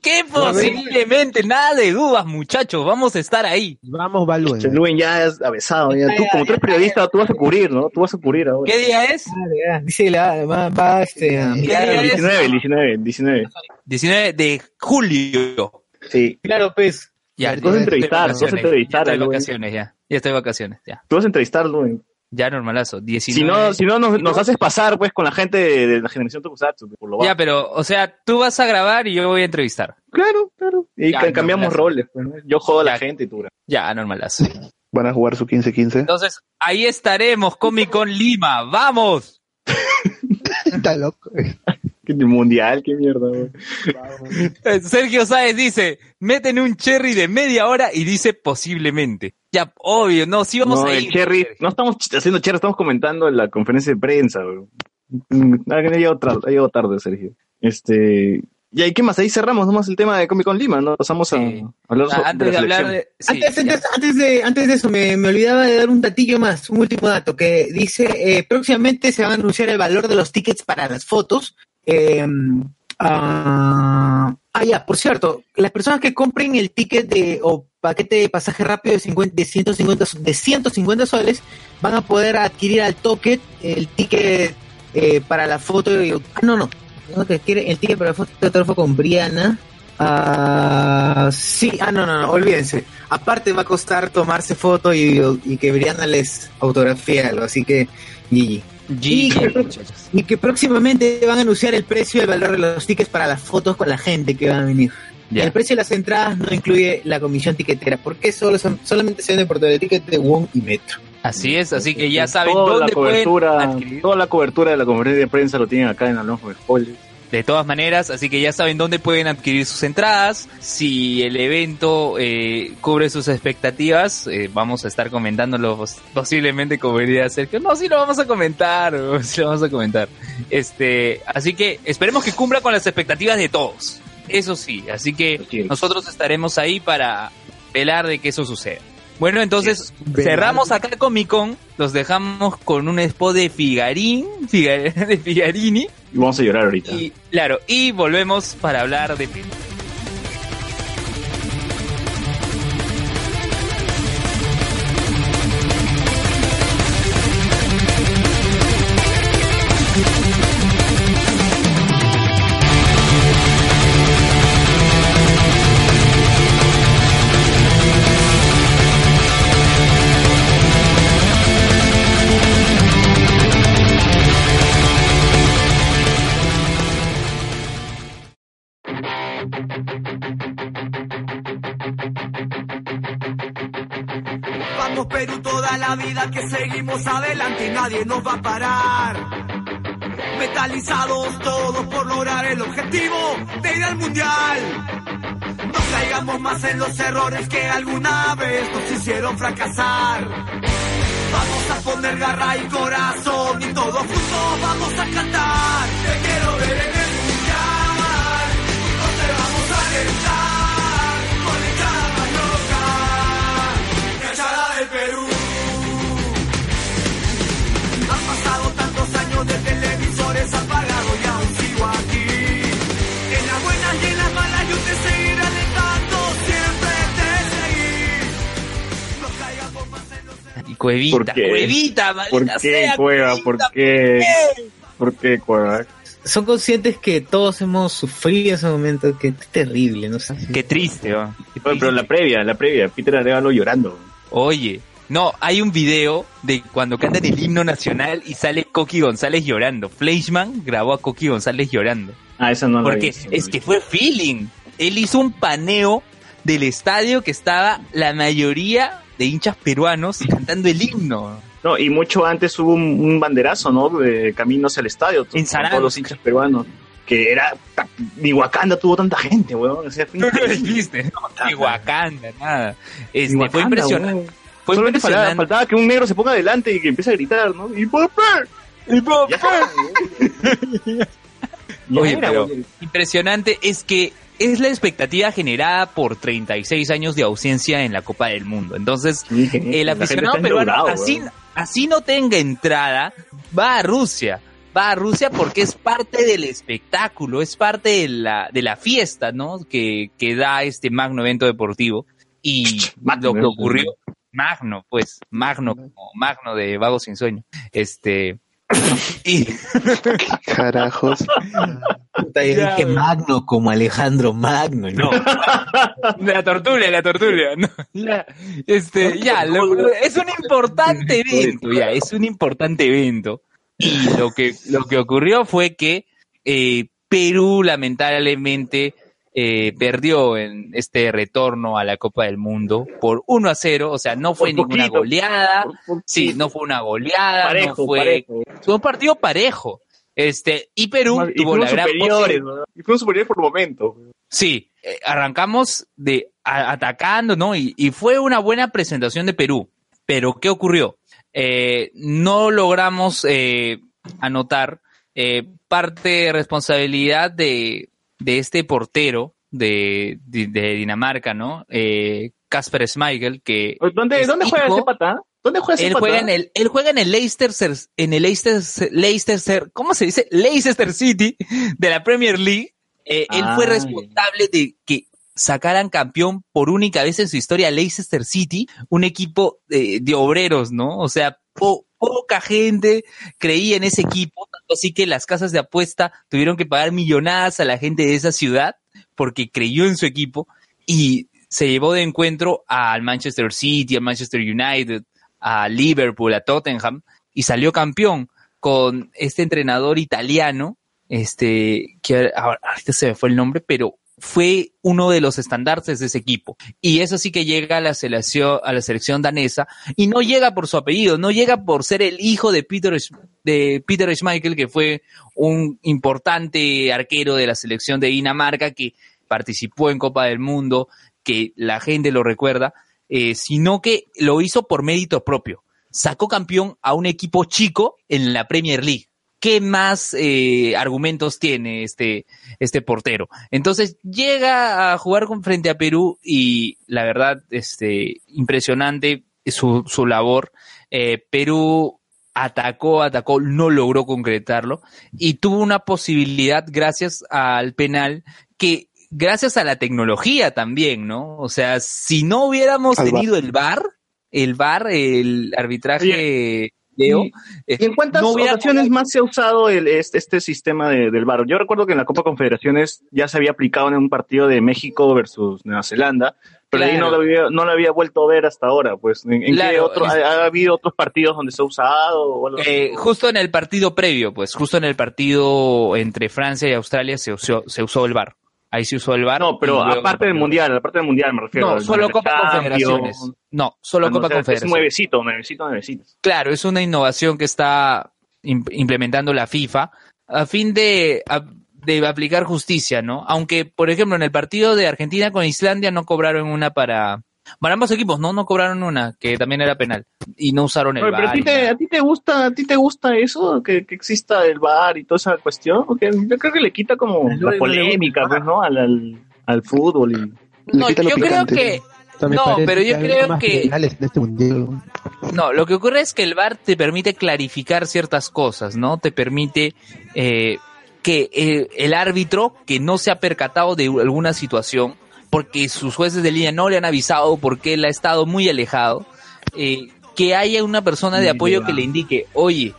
S5: ¿Qué posiblemente? Nada de dudas, muchos. Vamos a estar ahí.
S6: Vamos, Baluen.
S3: Luen ya es avesado. Ya. Tú, como tú eres periodista, tú vas a cubrir, ¿no? Tú vas a cubrir ahora.
S5: ¿Qué día es?
S2: Ah, Dice le va, va, este, a mirar
S5: día
S3: El
S5: es?
S3: 19, el 19, el 19.
S5: 19 de julio.
S3: Sí.
S2: Claro, pues.
S5: Ya,
S3: Tú vas a entrevistar, tú vas a entrevistar
S5: Ya estoy de vacaciones, ya. Ya estoy de vacaciones, ya.
S3: Tú vas a entrevistar, Luen.
S5: Ya normalazo. 19.
S3: Si no, si no nos, nos haces pasar, pues, con la gente de, de la generación Tokusatsu, por lo
S5: Ya, pero, o sea, tú vas a grabar y yo voy a entrevistar.
S3: Claro, claro. Y
S5: Ya,
S3: cambiamos roles, pues, ¿no? Yo jodo a la
S5: Ya.
S3: gente y tú.
S5: Ya, normalazo.
S7: Van a jugar su 15-15.
S5: Entonces, ahí estaremos, Comic Con Lima. ¡Vamos!
S6: Está loco.
S3: ¿Qué mundial? ¿Qué mierda, güey?
S5: Sergio Sáez dice, meten un cherry de media hora y dice posiblemente. Ya, obvio, no, sí vamos
S3: No,
S5: a
S3: el
S5: ir.
S3: Cherry, no estamos haciendo Cherry, estamos comentando en la conferencia de prensa, güey. Mm, ah, que ha llegado tarde, ha llegado tarde, Sergio. Este, y ahí, ¿qué más? Ahí cerramos nomás el tema de Comic Con Lima, ¿no? Pasamos a,
S5: Sí.
S3: a hablar
S5: Ah,
S3: so-
S5: antes de
S3: la
S5: hablar de... sí,
S2: antes,
S5: ya.
S2: antes, antes de, antes de eso, me, me olvidaba de dar un datillo más, un último dato, que dice, eh, próximamente se va a anunciar el valor de los tickets para las fotos. Eh, ah, ah, ya, por cierto, las personas que compren el ticket de, o paquete de pasaje rápido de, 50, de, 150, de 150 soles van a poder adquirir al toque el ticket eh, para la foto. ah, no, no, no, que quiere el ticket para la foto de autógrafo con Briana. Ah, sí, ah, no, no, no, olvídense. Aparte va a costar tomarse foto y, y que Brianna les autografíe algo, así que GG. Y que,
S5: muchachos.
S2: y que próximamente van a anunciar el precio y el valor de los tickets para las fotos con la gente que va a venir. El precio de las entradas no incluye la comisión tiquetera, porque solo son- solamente se vende por de ticket de Wong y Metro.
S5: Así es, así que ya saben
S3: toda la
S5: dónde pueden
S3: cobertura,
S5: adquirir.
S3: toda la cobertura de la conferencia de prensa lo tienen acá en Alonso de Spoilers.
S5: De todas maneras, así que ya saben dónde pueden adquirir sus entradas. Si el evento eh, cubre sus expectativas, eh, vamos a estar comentándolo pos- posiblemente como diría Sergio. No, sí lo vamos a comentar, sí lo vamos a comentar. Este, así que esperemos que cumpla con las expectativas de todos. Eso sí, así que nosotros estaremos ahí para velar de que eso suceda. Bueno, entonces cerramos acá Comic Con, los dejamos con un spot de Figarín, Figa- de Figarini.
S3: Y vamos a llorar ahorita.
S5: Y claro, y volvemos para hablar de
S1: vida que seguimos adelante y nadie nos va a parar. Metalizados todos por lograr el objetivo de ir al mundial. No caigamos más en los errores que alguna vez nos hicieron fracasar. Vamos a poner garra y corazón y todos juntos vamos a cantar. Te quiero ver Y
S5: Cuevita,
S3: ¿Por qué?
S5: Cuevita,
S3: ¿Por qué,
S5: sea,
S3: Cueva? ¿Por qué? ¿Por qué, Cueva?
S2: Son conscientes que todos hemos sufrido ese momento, que es terrible, no sé.
S5: Qué triste, ¿va? Qué
S3: Oye, pero la previa, la previa, Peter Arevalo llorando.
S5: Oye, no, hay un video de cuando cantan el himno nacional y sale Coqui González llorando. Fleischman grabó a Coqui González llorando.
S3: Ah, esa no la
S5: Porque
S3: vi, no
S5: es
S3: vi.
S5: que fue feeling. Él hizo un paneo del estadio que estaba la mayoría de hinchas peruanos cantando el himno.
S3: No, y mucho antes hubo un, un banderazo, ¿no? De caminos al estadio. con
S5: Sarandí.
S3: todos los hinchas peruanos. Que era. Ni Wakanda tuvo tanta gente, weón. O sea, fue
S5: No viste, ni Wakanda, nada. Este, fue impresionante.
S3: weón.
S5: Fue
S3: Solamente faltaba,
S5: impresionante.
S3: faltaba que un negro se ponga adelante y que empiece a gritar, ¿no? ¡Y papá!
S5: Y papá.
S3: Ya está. Ya
S5: Oye, pero impresionante es que es la expectativa generada por 36 años de ausencia en la Copa del Mundo. Entonces,
S3: Sí,
S5: el aficionado peruano, así, así no tenga entrada, va a Rusia. Va a Rusia porque es parte del espectáculo, es parte de la, de la fiesta, ¿no? Que, que da este magno evento deportivo. Y
S3: Magno,
S5: lo que ocurrió, magno, pues, magno, como magno de vago sin sueño. Este, y,
S7: Carajos.
S2: Puta, yo dije. Magno como Alejandro Magno, no.
S5: La tortulia, la tortulia. No, ya, este, ya, lo- es un importante evento, ya, es un importante evento. Y lo que, lo que ocurrió fue que eh, Perú lamentablemente eh, perdió en este retorno a la Copa del Mundo por 1 a 0, o sea, no fue
S3: Por
S5: ninguna
S3: poquito.
S5: goleada,
S3: Por- por-
S5: sí, no fue una goleada,
S3: parejo,
S5: no fue,
S3: parejo.
S5: fue un partido parejo. Este, y Perú
S3: Y
S5: tuvo la gran
S3: superiores, ¿no? Y fueron superiores por momento.
S5: Sí, eh, arrancamos de a- atacando, ¿no? Y, y fue una buena presentación de Perú. Pero ¿qué ocurrió? Eh, no logramos eh, anotar eh, parte de responsabilidad de, de este portero de, de- de Dinamarca, ¿no? Eh, Kasper Schmeichel, que
S3: ¿Dónde, ¿dónde juega ese pata? ¿Dónde juega ese
S5: él
S3: pata?
S5: juega en el él juega en el Leicester en el Leicester Leicester ¿cómo se dice? Leicester City de la Premier League. Eh, él fue responsable de que sacaran campeón por única vez en su historia Leicester City, un equipo de, de obreros, ¿no? O sea, po- poca gente creía en ese equipo, así que las casas de apuesta tuvieron que pagar millonadas a la gente de esa ciudad porque creyó en su equipo y se llevó de encuentro al Manchester City, al Manchester United, a Liverpool, a Tottenham y salió campeón con este entrenador italiano, este, que ahorita se me fue el nombre, pero fue uno de los estandartes de ese equipo. Y eso sí que llega a la selección, a la selección danesa y no llega por su apellido, no llega por ser el hijo de Peter, de Schmeichel, que fue un importante arquero de la selección de Dinamarca que participó en Copa del Mundo, que la gente lo recuerda, eh, sino que lo hizo por mérito propio. Sacó campeón a un equipo chico en la Premier League. ¿Qué más eh, argumentos tiene este, este portero? Entonces llega a jugar con, frente a Perú y la verdad, este, impresionante su, su labor. Eh, Perú atacó, atacó, no logró concretarlo y tuvo una posibilidad gracias al penal que gracias a la tecnología también, ¿no? O sea, si no hubiéramos
S7: Al
S5: tenido el VAR, el VAR, el arbitraje Eh,
S3: ¿Y en cuántas
S5: no
S3: ocasiones más se ha usado el, este, este sistema de- del VAR? Yo recuerdo que en la Copa Confederaciones ya se había aplicado en un partido de México versus Nueva Zelanda, pero ahí no lo, había, no lo había vuelto a ver hasta ahora. Pues, ¿En, en qué otro,
S5: es-
S3: ha, ha habido otros partidos donde se ha usado? o algo así?
S5: Eh, justo en el partido previo, pues, justo en el partido entre Francia y Australia se usó, se usó el VAR. Ahí se usó el VAR.
S3: No, pero aparte del mundial, aparte del mundial me refiero.
S5: No, solo Copa
S3: Champions.
S5: Confederaciones. No, solo Copa
S3: o sea, Es
S5: Confederaciones.
S3: nuevecito, nuevecito, nuevecito.
S5: Claro, es una innovación que está im- implementando la FIFA a fin de, a- de aplicar justicia, ¿no? Aunque, por ejemplo, en el partido de Argentina con Islandia no cobraron una para... Para ambos equipos, no, no cobraron una, que también era penal. Y no usaron el
S3: Oye, pero a ti, te, a ti te gusta, a ti te gusta eso, que, que exista el bar y toda esa cuestión, porque yo creo que le quita como la
S2: no
S3: polémica, pues, ¿no? Al, al, al fútbol y
S5: No, yo creo que... No, pero yo creo que-
S6: este mundial.
S5: No, lo que ocurre es que el VAR te permite clarificar ciertas cosas, ¿no? Te permite eh, que eh, el árbitro que no se ha percatado de alguna situación, porque sus jueces de línea no le han avisado, porque él ha estado muy alejado, eh, que haya una persona de apoyo que le indique, oye,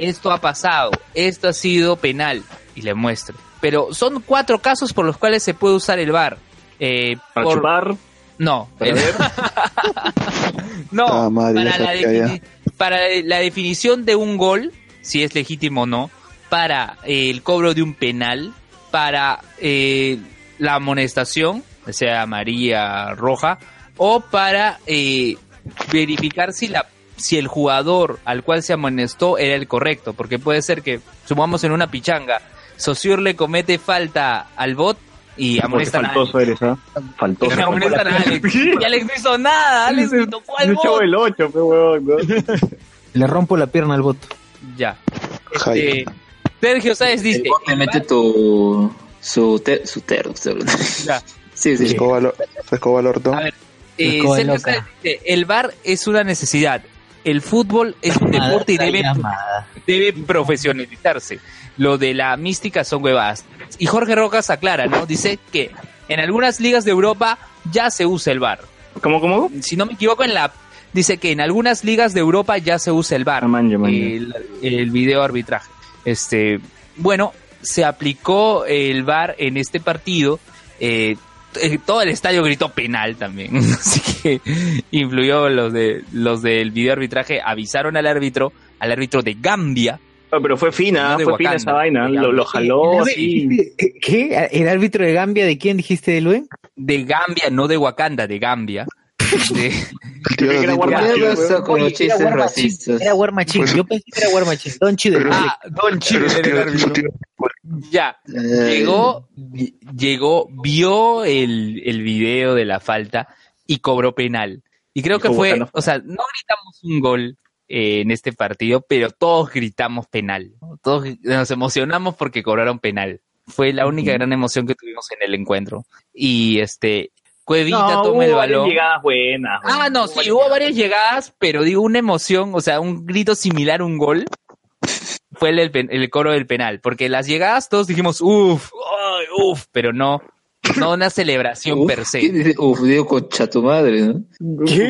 S5: esto ha pasado, esto ha sido penal, y le muestre. Pero son cuatro casos por los cuales se puede usar el VAR. Eh,
S3: para
S5: por-
S3: chupar.
S5: no,
S3: Para
S5: el- no,
S7: Ah, madre,
S5: para, la defini- para la definición de un gol, si es legítimo o no, para eh, el cobro de un penal, para eh, la amonestación, sea amarilla, roja, o para eh, verificar si la si el jugador al cual se amonestó era el correcto, porque puede ser que, sumamos en una pichanga, Saussure le comete falta al bot y
S3: Porque
S5: amonestan a
S3: faltoso eres, ¿ah? Faltoso.
S5: y amonestan a Alex. Y Alex no hizo nada, Alex le tocó al bot.
S3: el 8, pe huevón, ¿no?
S2: Le rompo la pierna al voto.
S5: Ya. Eh, Sergio Sáez dice,
S4: Obviamente tu su te, su terno.
S5: Ya.
S4: Sí, sí.
S7: Escoba al- escoba al orto.
S5: A ver, eh, Sergio dice, el VAR es una necesidad. El fútbol es un deporte y debe, debe profesionalizarse. Lo de la mística son huevadas. Y Jorge Rocas aclara, ¿no? Dice que en algunas ligas de Europa ya se usa el VAR.
S3: ¿Cómo, cómo?
S5: Si no me equivoco, en la dice que en algunas ligas de Europa ya se usa el
S3: man, man, ya.
S5: el, el video arbitraje. Este, bueno, se aplicó el VAR en este partido. eh, eh, todo el estadio gritó penal también. Así que influyó los de los del video arbitraje, avisaron al árbitro, al árbitro de Gambia.
S3: Pero fue fina,
S5: No de
S3: fue fina
S5: Wakanda,
S3: esa vaina.
S5: de
S3: Lo, jaló así.
S2: ¿Qué? ¿El árbitro de Gambia de quién dijiste, Luen?
S5: De Gambia, no de Wakanda, de Gambia.
S7: Tío
S3: que era
S7: Rodrigo.
S3: War
S4: ¿Qué
S3: Machine,
S4: pasa
S3: weón.
S4: con
S2: Oye,
S4: los
S2: era
S4: chistes
S2: War Machine,
S4: racistas?
S2: Era War Machine. Yo pensé que era War Machine. Don Chido.
S5: ah, Don Chile Ya.
S4: Eh,
S5: llegó, llegó, vio el, el video de la falta y cobró penal. Y creo que fue, o sea, no gritamos un gol eh, en este partido, pero todos gritamos penal. ¿no? Todos nos emocionamos porque cobraron penal. Fue la única gran emoción que tuvimos en el encuentro. Y este, Cuevita
S3: No,
S5: toma el
S3: hubo varias
S5: balón.
S3: llegadas buenas.
S5: Ah, no, sí, hubo varias llegadas, pero digo, una emoción, o sea, un grito similar a un gol, fue el, el, coro del penal, porque las llegadas todos dijimos, uff, uff, pero no, no una celebración
S4: uf,
S5: per
S4: ¿qué
S5: se.
S4: dice? Uf, digo concha tu madre, ¿no?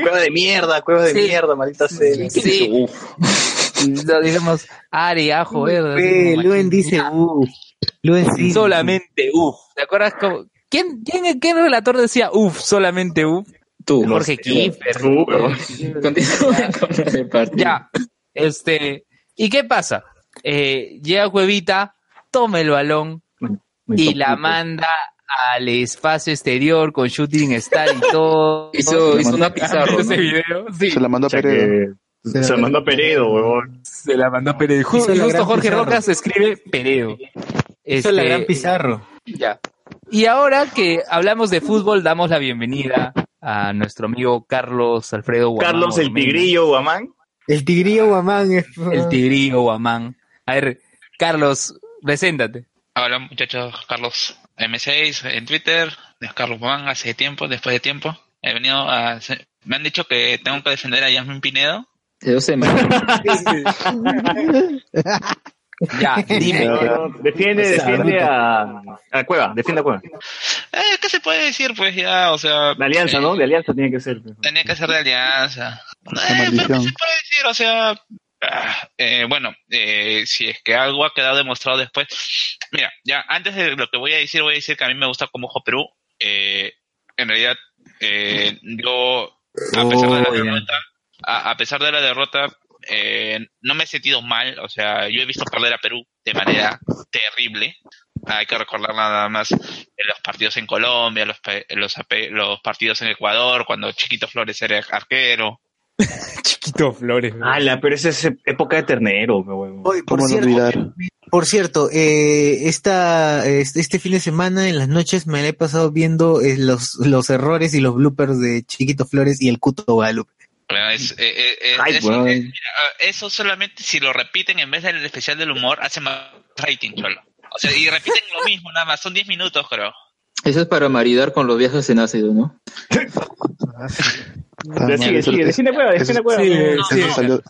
S3: Cueva de mierda, cueva de
S5: Sí.
S3: mierda, maldita sea.
S5: Sí,
S4: Uf.
S5: lo dijimos, Ari, joder. así
S2: Eh, Luen dice, uff. Luen sí.
S5: Solamente uff. ¿Te acuerdas cómo? ¿Quién, quién, qué relator decía uff, solamente uff?
S4: Tú.
S5: Jorge Kiefer.
S3: Tú.
S4: Continúa con el partido.
S5: Ya, este, ¿y qué pasa? Eh, llega Cuevita, toma el balón y la manda al espacio exterior con shooting star y todo.
S4: Hizo, hizo una pizarro,
S5: ese video, sí,
S7: Se la mandó a Peredo.
S3: se la mandó a Peredo, huevón.
S5: se la mandó Peredo.
S2: Hizo la
S5: Justo Jorge
S2: Pizarro.
S5: Rocas escribe Peredo.
S2: Hizo la
S5: Este,
S2: gran Pizarro.
S5: Ya. Y ahora que hablamos de fútbol, damos la bienvenida a nuestro amigo Carlos Alfredo Guamán
S3: Carlos el. Tigrillo, Guamán.
S2: El tigrillo guamán. es-
S5: El Tigrillo Guamán. A ver, Carlos, preséntate.
S10: Hola muchachos, Carlos M6 en Twitter, de Carlos Juan hace tiempo, después de tiempo. He venido a... Me han dicho que tengo que defender a Yasmin Pinedo.
S4: Dos semanas.
S5: Ya, dime.
S3: No, Defiende, defiende a, a Cueva, defiende a Cueva.
S10: Eh, ¿Qué se puede decir? Pues ya, o sea...
S3: De alianza,
S10: eh,
S3: ¿no? De alianza tiene que ser.
S10: Tenía que ser de alianza. Eh, pero. ¿qué se puede decir? O sea... ah, eh, bueno, eh, si es que algo ha quedado demostrado después. Mira, ya antes de lo que voy a decir, voy a decir que a mí me gusta cómo juega Perú. Eh, en realidad, eh, yo, a pesar de la derrota, a, a pesar de la derrota, eh, no me he sentido mal. O sea, yo he visto perder a Perú de manera terrible. hay que recordar nada más los partidos en Colombia, los, los, los partidos en Ecuador, cuando Chiquito Flores era arquero.
S5: Chiquito Flores.
S3: Ala, pero esa es época de ternero.
S2: Oye, por
S7: ¿Cómo no
S2: cierto,
S7: olvidar?
S2: por cierto, eh, esta, este, este fin de semana en las noches me la he pasado viendo eh, los, los errores y los bloopers de Chiquito Flores y el Cuto Guadalupe.
S10: Es- eh, eh, eh,
S3: Ay,
S10: eso,
S3: weón.
S10: eh, mira, eso solamente si lo repiten en vez del especial del humor, hace más rating, cholo. O sea, y repiten lo mismo, nada más, son 10 minutos, creo.
S4: Eso es para maridar con los viajes en ácido, ¿no?
S7: Ah,
S3: cueva, cueva.
S5: sí,
S10: No,
S5: sí.
S10: no,
S7: salió,
S10: eh,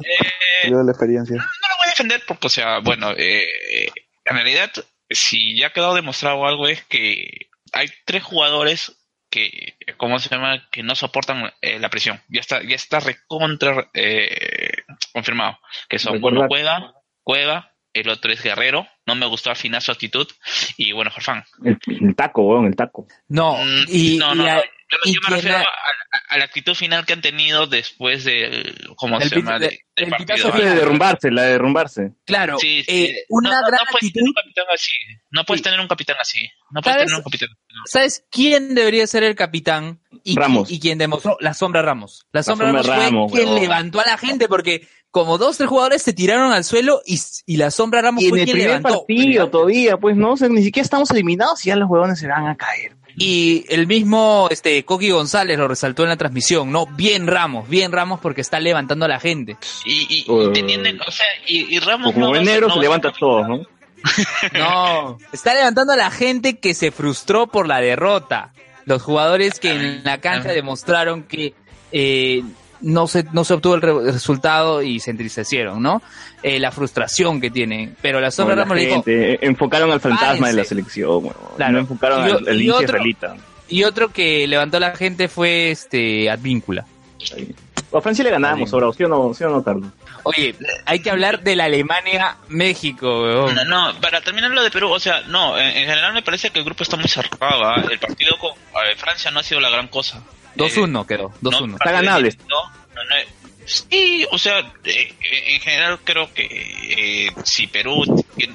S7: salió de la experiencia.
S10: no lo voy a defender porque, o sea, bueno, eh, en realidad, si ya ha quedado demostrado algo es que hay tres jugadores que, ¿cómo se llama? Que no soportan eh, la presión. Ya está, ya está recontra eh, confirmado. Que son, bueno, Cueva, Cueva, el otro es Guerrero. No me gustó al final su actitud. Y bueno, Farfán.
S3: El, el taco, weón, el taco.
S5: No,
S10: Mm,
S5: y,
S10: no, no,
S5: y a-
S10: no. Yo, me- yo refiero a, a- a la actitud final que han tenido después del, ¿cómo
S5: Del
S10: se llama?
S5: de-
S10: De- del partido.
S3: De derrumbarse, la de derrumbarse.
S5: claro,
S10: Sí, sí.
S5: eh, una
S10: no, no-
S5: gran
S10: no puedes
S5: actitud.
S10: tener un capitán así. No puedes
S5: Sí.
S10: tener un capitán así. No puedes
S5: ¿Sabes?
S10: tener un capitán. no.
S5: ¿Sabes quién debería ser el capitán? Y,
S3: Ramos.
S5: Y quien demostró la sombra Ramos. La sombra
S3: sombra
S5: Ramos, fue
S3: Ramos,
S5: quien levantó a la gente porque como dos tres jugadores se tiraron al suelo y, y la sombra Ramos
S3: Y en
S5: fue
S3: el
S5: quien
S3: primer
S5: levantó.
S3: partido todavía, pues no, o sea, ni siquiera estamos eliminados y ya los huevones se van a caer.
S5: Y el mismo este Coqui González lo resaltó en la transmisión, ¿no? Bien Ramos, bien Ramos porque está levantando a la gente.
S10: Y, y, y
S3: Uh.
S10: teniendo, o sea, y, y Ramos
S3: Como
S10: no
S3: negro se levanta todos, ¿no?
S5: No, está levantando a la gente que se frustró por la derrota. Los jugadores que en la cancha demostraron que eh, no se no se obtuvo el re- resultado y se entristecieron, ¿no? Eh, la frustración que tienen. Pero la sombra
S3: la
S5: Ramos le dijo,
S3: gente, eh, enfocaron al fantasma de la selección, huevón.
S5: Claro.
S3: No enfocaron
S5: Y
S3: al, al
S5: y otro-
S3: israelita.
S5: y otro que levantó a la gente fue este Advíncula.
S3: A Francia le ganábamos, ahora, ¿sí o no, sí o no, Carlos?
S5: Oye, hay que hablar de la Alemania-México, weón.
S10: No, no, para terminar lo de Perú, o sea, no, en, en general me parece que el grupo está muy cerrado. ¿ah? El partido con eh, Francia no ha sido la gran cosa.
S5: 2-1 quedó, 2-1.
S10: No,
S3: Está ganable.
S10: No, no, no, sí, o sea, eh, en general creo que eh, si Perú,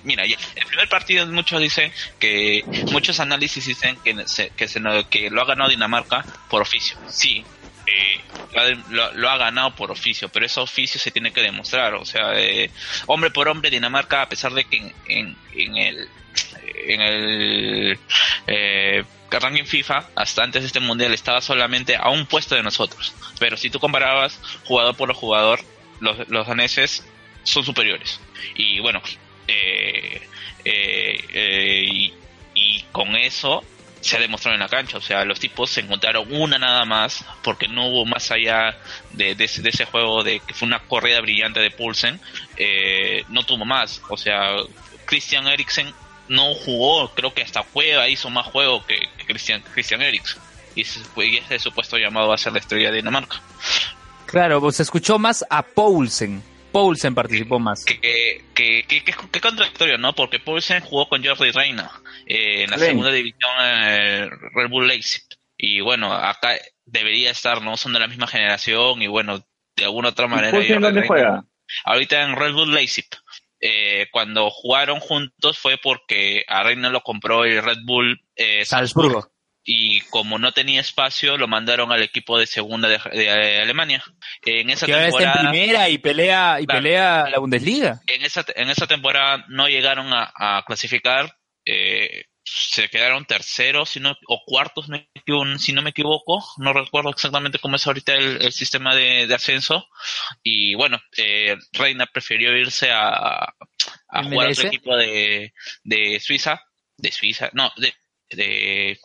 S10: mira, ya, el primer partido muchos dicen que muchos análisis dicen que se, que, se, no- que lo ha ganado Dinamarca por oficio. Sí, eh, lo, ha- lo- lo ha ganado por oficio, pero ese oficio se tiene que demostrar. O sea, eh, hombre por hombre, Dinamarca, a pesar de que en, en, en el en el eh, ranking FIFA hasta antes de este mundial estaba solamente a un puesto de nosotros. Pero si tú comparabas jugador por jugador, los, los daneses son superiores. Y bueno, eh, eh, eh, y, con eso se ha demostrado en la cancha. O sea, los tipos se encontraron una nada más porque no hubo más allá de, de ese, de ese juego de que fue una corrida brillante de Pulsen. eh, no tuvo más. O sea, Christian Eriksen no jugó, creo que hasta Cueva hizo más juego que, que Christian, Christian Eriksen. Y ese, fue- y ese supuesto llamado va a ser la estrella de Dinamarca.
S5: Claro, pues se escuchó más a Poulsen. Poulsen participó más.
S10: Que, que, que, que, contradictorio, ¿no? Porque Poulsen jugó con Jordi Reina eh, en la
S3: Bien.
S10: segunda división eh, Red Bull Leipzig. Y bueno, acá debería estar, ¿no? Son de la misma generación y bueno, de alguna otra manera.
S3: ¿Pulsen
S10: Jordi
S3: dónde
S10: Reina-
S3: juega?
S10: Ahorita en Red Bull Leipzig. Eh, cuando jugaron juntos fue porque a Reina lo compró el Red Bull eh,
S5: Salzburgo.
S10: y como no tenía espacio lo mandaron al equipo de segunda de, de Alemania. En esa
S5: Que ahora está en
S10: temporada
S5: primera y pelea y
S10: Claro.
S5: pelea la Bundesliga.
S10: en esa en esa temporada no llegaron a, a clasificar eh, se quedaron terceros si no, o cuartos me si no me equivoco no recuerdo exactamente cómo es ahorita el, el sistema de, de ascenso y bueno eh, Reina prefirió irse a, a jugar a otro equipo de, de Suiza de Suiza no de de,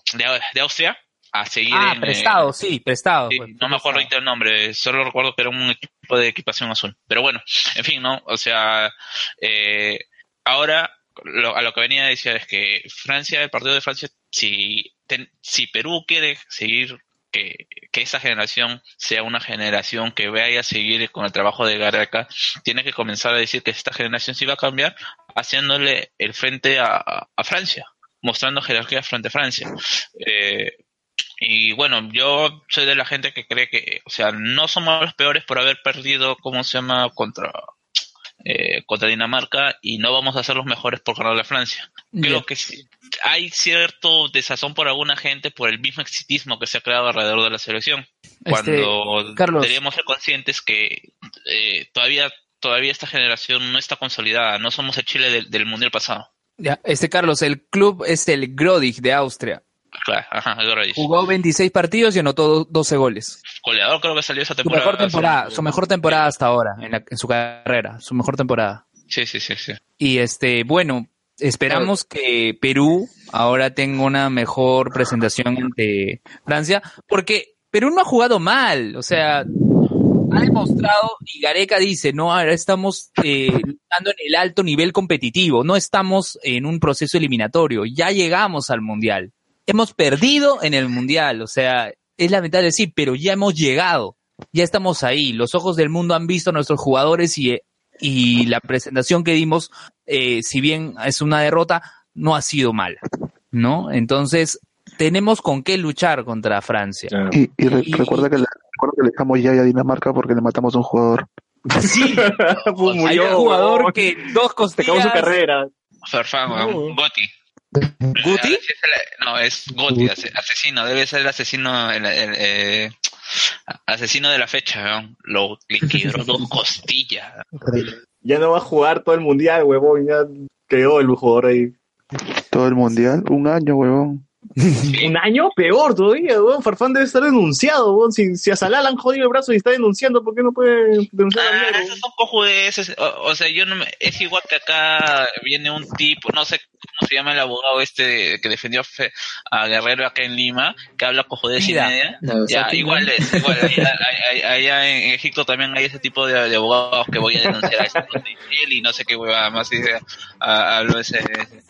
S10: de, Austria a seguir
S5: Ah,
S10: en, eh,
S5: prestado, sí, prestado.
S10: Sí,
S5: pues,
S10: no me acuerdo ahorita el nombre, solo recuerdo que era un equipo de equipación azul. Pero bueno, en fin, ¿no? O sea, eh, ahora lo- a lo que venía a decir es que Francia, el partido de Francia, si, ten- si Perú quiere seguir que, que esa generación sea una generación que vaya a seguir con el trabajo de Gareca, tiene que comenzar a decir que esta generación sí va a cambiar, haciéndole el frente a, a Francia, mostrando jerarquía frente a Francia. Eh, y bueno, yo soy de la gente que cree que, o sea, no somos los peores por haber perdido, ¿cómo se llama? Contra eh, contra Dinamarca y no vamos a ser los mejores por ganar a Francia. Creo que hay cierto desazón por alguna gente por el mismo exitismo que se ha creado alrededor de la selección.
S5: Este,
S10: Cuando
S5: Carlos.
S10: deberíamos ser conscientes que eh, todavía todavía esta generación no está consolidada, no somos el Chile del, del mundial pasado.
S5: Ya, este Carlos, el club es el Grodig de Austria.
S10: Claro, ajá.
S5: Jugó 26 partidos y anotó do- 12 goles.
S10: Goleador creo que salió esa
S5: Su
S10: temporada.
S5: mejor temporada, su mejor temporada hasta ahora en, la- en su carrera, su mejor temporada.
S10: Sí, sí, sí, sí.
S5: Y este, bueno, esperamos que Perú ahora tenga una mejor presentación ante Francia, porque Perú no ha jugado mal, o sea, ha demostrado, y Gareca dice, no, ahora estamos eh, luchando en el alto nivel competitivo, no estamos en un proceso eliminatorio, ya llegamos al Mundial. Hemos perdido en el Mundial, o sea, es lamentable decir, pero ya hemos llegado, ya estamos ahí, los ojos del mundo han visto a nuestros jugadores y, y la presentación que dimos, eh, si bien es una derrota, no ha sido mala, ¿no? Entonces, tenemos con qué luchar contra Francia.
S7: Y, y re- recuerda, que le, recuerda que le dejamos ya a Dinamarca porque le matamos a un jugador.
S5: Sí,
S3: Murió,
S5: hay un jugador que dos costillas...
S3: su carrera.
S10: Farfán, weón. Goti.
S5: ¿Guti?
S10: Sí es el- No, es ase- asesino. Debe ser el asesino, el, el, eh, asesino de la fecha, weón. Lo le quebró dos costillas.
S3: Ya no va a jugar todo el mundial, huevón. Ya quedó el jugador ahí.
S7: Todo el mundial, un año, huevón.
S3: Un año peor todavía, weón. Farfán debe estar denunciado, weón. Si, si a Salah le han jodido el brazo y está denunciando, ¿por qué no puede denunciar a
S10: Ah, esos son cojudeces. O, o sea, yo no me, es igual que acá viene un tipo, no sé cómo se llama el abogado este que defendió fe- a Guerrero acá en Lima, que habla cojudez y media.
S4: No,
S10: Ya,
S4: Sati,
S10: igual es, igual. Allá, en Egipto también hay ese tipo de, de abogados que voy a denunciar a este y no sé qué huevada más. Y ese. ese- ese-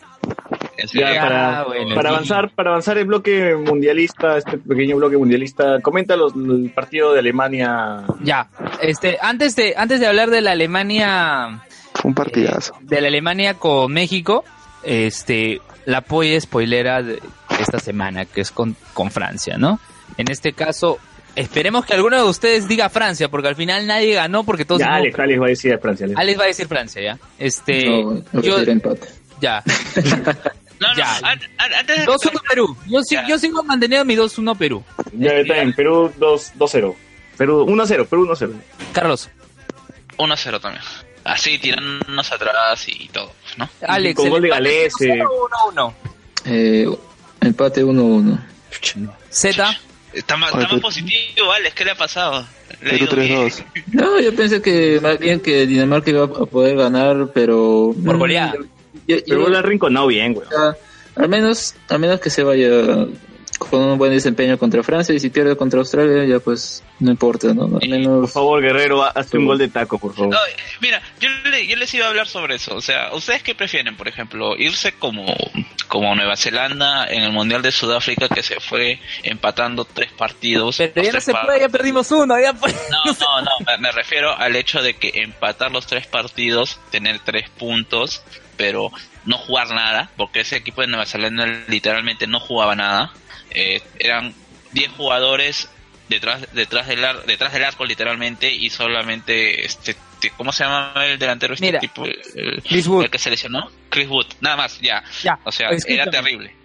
S3: Ya,
S5: Ya,
S3: para,
S5: bueno,
S3: para
S5: sí.
S3: avanzar, para avanzar el bloque mundialista, este pequeño bloque mundialista, comenta los, el partido de Alemania.
S5: Ya, este, antes de, antes de hablar de la Alemania,
S7: un partidazo.
S5: de la Alemania con México, este, la polla spoilera de esta semana, que es con, con Francia, ¿no? En este caso, esperemos que alguno de ustedes diga Francia, porque al final nadie ganó porque todos
S3: Ya, Alex, Alex va a decir de Francia. Alex.
S5: Alex va a decir Francia, ¿ya? Este,
S4: No, no
S5: yo. Ya,
S10: No, no,
S5: Ya.
S10: an- antes de
S5: 2-1 Perú, yo, sí-
S10: Ya.
S5: yo sigo manteniendo mi 2-1 Perú.
S3: Ya está en Perú 2 2-0. Perú 1-0, Perú 1-0.
S5: Carlos,
S10: 1-0 también. Así tirándonos atrás y todo, ¿no?
S5: Alex,
S3: con
S5: ¿el
S3: gol de
S5: empate
S3: Galese.
S5: 0 o 1-1?
S4: Eh, empate 1-1.
S5: Z,
S10: Está más, está más positivo, Alex, ¿qué le ha pasado? Le
S7: Perú
S10: ido bien.
S7: 3-2.
S4: No, yo pensé que más bien que Dinamarca iba a poder ganar, pero...
S5: Por goleada.
S4: yo- yo-
S3: Perú la rinconado bien, güey.
S4: al menos al menos que se vaya con un buen desempeño contra Francia y si pierde contra Australia ya pues no importa, ¿no? Al
S3: Por
S4: menos...
S3: favor, Guerrero, hazte un gol de taco, por favor.
S10: No, eh, mira, yo, le- yo les iba a hablar sobre eso. O sea, ¿ustedes qué prefieren, por ejemplo? ¿Irse como, como Nueva Zelanda en el Mundial de Sudáfrica que se fue empatando tres partidos?
S5: pero ya no se
S10: par-
S5: puede, ya perdimos uno, ya.
S10: No, no, no, me, me refiero al hecho de que empatar los tres partidos, tener tres puntos, pero no jugar nada, porque ese equipo de Nueva Zelanda literalmente no jugaba nada. Eh, eran 10 jugadores detrás detrás del ar- detrás del arco literalmente y solamente este te- ¿cómo se llama el delantero este
S5: Mira,
S10: tipo? El, el-
S5: Chris Wood.
S10: el que se lesionó, Chris Wood, nada más, ya.
S5: Ya,
S10: O sea,
S5: escúchame.
S10: era terrible.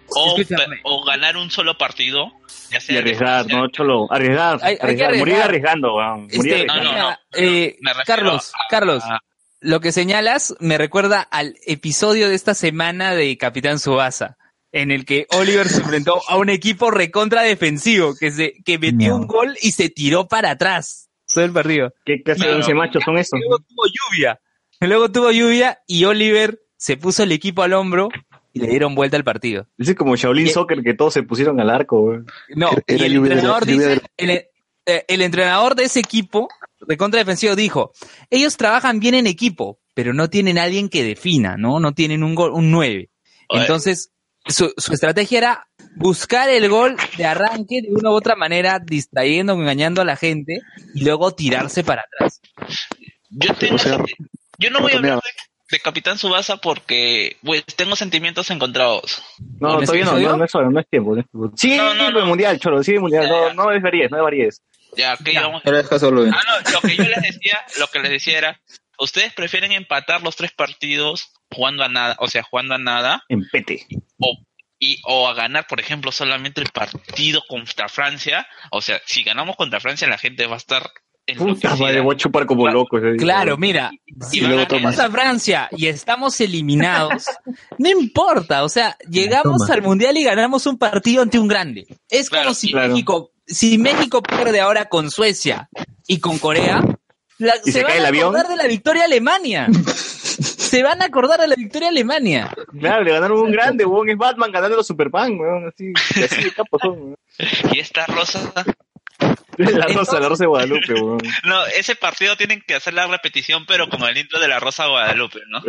S10: O, ganar un solo partido, ya sea
S3: arriesgar, ¿no, Cholo? Arriesgar,
S5: Hay- hay que
S3: arriesgar, morir arriesgando, weón. Morir
S5: Este,
S10: No, no, no.
S5: eh, Carlos,
S10: a-
S5: Carlos,
S10: a-
S5: lo que señalas me recuerda al episodio de esta semana de Capitán Subasa, en el que Oliver se enfrentó a un equipo recontra defensivo que se que metió
S6: No.
S5: un gol y se tiró para atrás todo el partido.
S3: ¿Qué clase de machos son estos?
S5: Luego tuvo lluvia, luego tuvo lluvia y Oliver se puso el equipo al hombro y le dieron vuelta al partido.
S3: Dice como Shaolin
S5: Y-
S3: Soccer que todos se pusieron al arco, weón.
S5: No, y el entrenador dice, el, eh, el entrenador de ese equipo de contra defensivo dijo, ellos trabajan bien en equipo, pero no tienen alguien que defina, ¿no? No tienen un gol, un 9.
S10: Oye.
S5: Entonces, su, su estrategia era buscar el gol de arranque de una u otra manera, distrayendo, engañando a la gente, y luego tirarse para atrás.
S10: Yo tengo yo no voy a hablar de, de Capitán Subasa porque pues, tengo sentimientos encontrados.
S3: No,
S5: ¿En ese
S3: todavía no, no, no es no es tiempo. No es tiempo. Sigue
S10: No, no,
S3: el
S10: no.
S3: mundial, Cholo, sigue el mundial.
S10: Ya,
S3: No,
S10: ya.
S3: no desvaríes, no desvaríes.
S10: Ya, Ah, no, lo que yo les decía, lo que les decía era ¿ustedes prefieren empatar los tres partidos jugando a nada, o sea, jugando a nada,
S3: Empete.
S10: o, y, o a ganar, por ejemplo, solamente el partido contra Francia? O sea, si ganamos contra Francia, la gente va a estar
S3: Puta madre, voy a chupar como loco.
S5: Claro, mira, si ganamos a Francia y estamos eliminados, no importa, o sea, llegamos
S2: Toma.
S5: al mundial y ganamos un partido ante un grande. Es como si
S3: claro.
S5: México, si México pierde ahora con Suecia y con Corea, la-
S3: ¿Y
S5: se,
S3: se
S5: van a
S3: el avión?
S5: acordar de la victoria a Alemania. se van a acordar de la victoria a Alemania.
S3: Claro, le ganaron un grande, weón. Es Batman ganando los Superman, weón. Así, así de capos son, weón.
S10: Y esta rosa,
S3: La rosa, la rosa de Guadalupe, weón.
S10: no, ese partido tienen que hacer la repetición, pero como el intro de la Rosa Guadalupe, ¿no?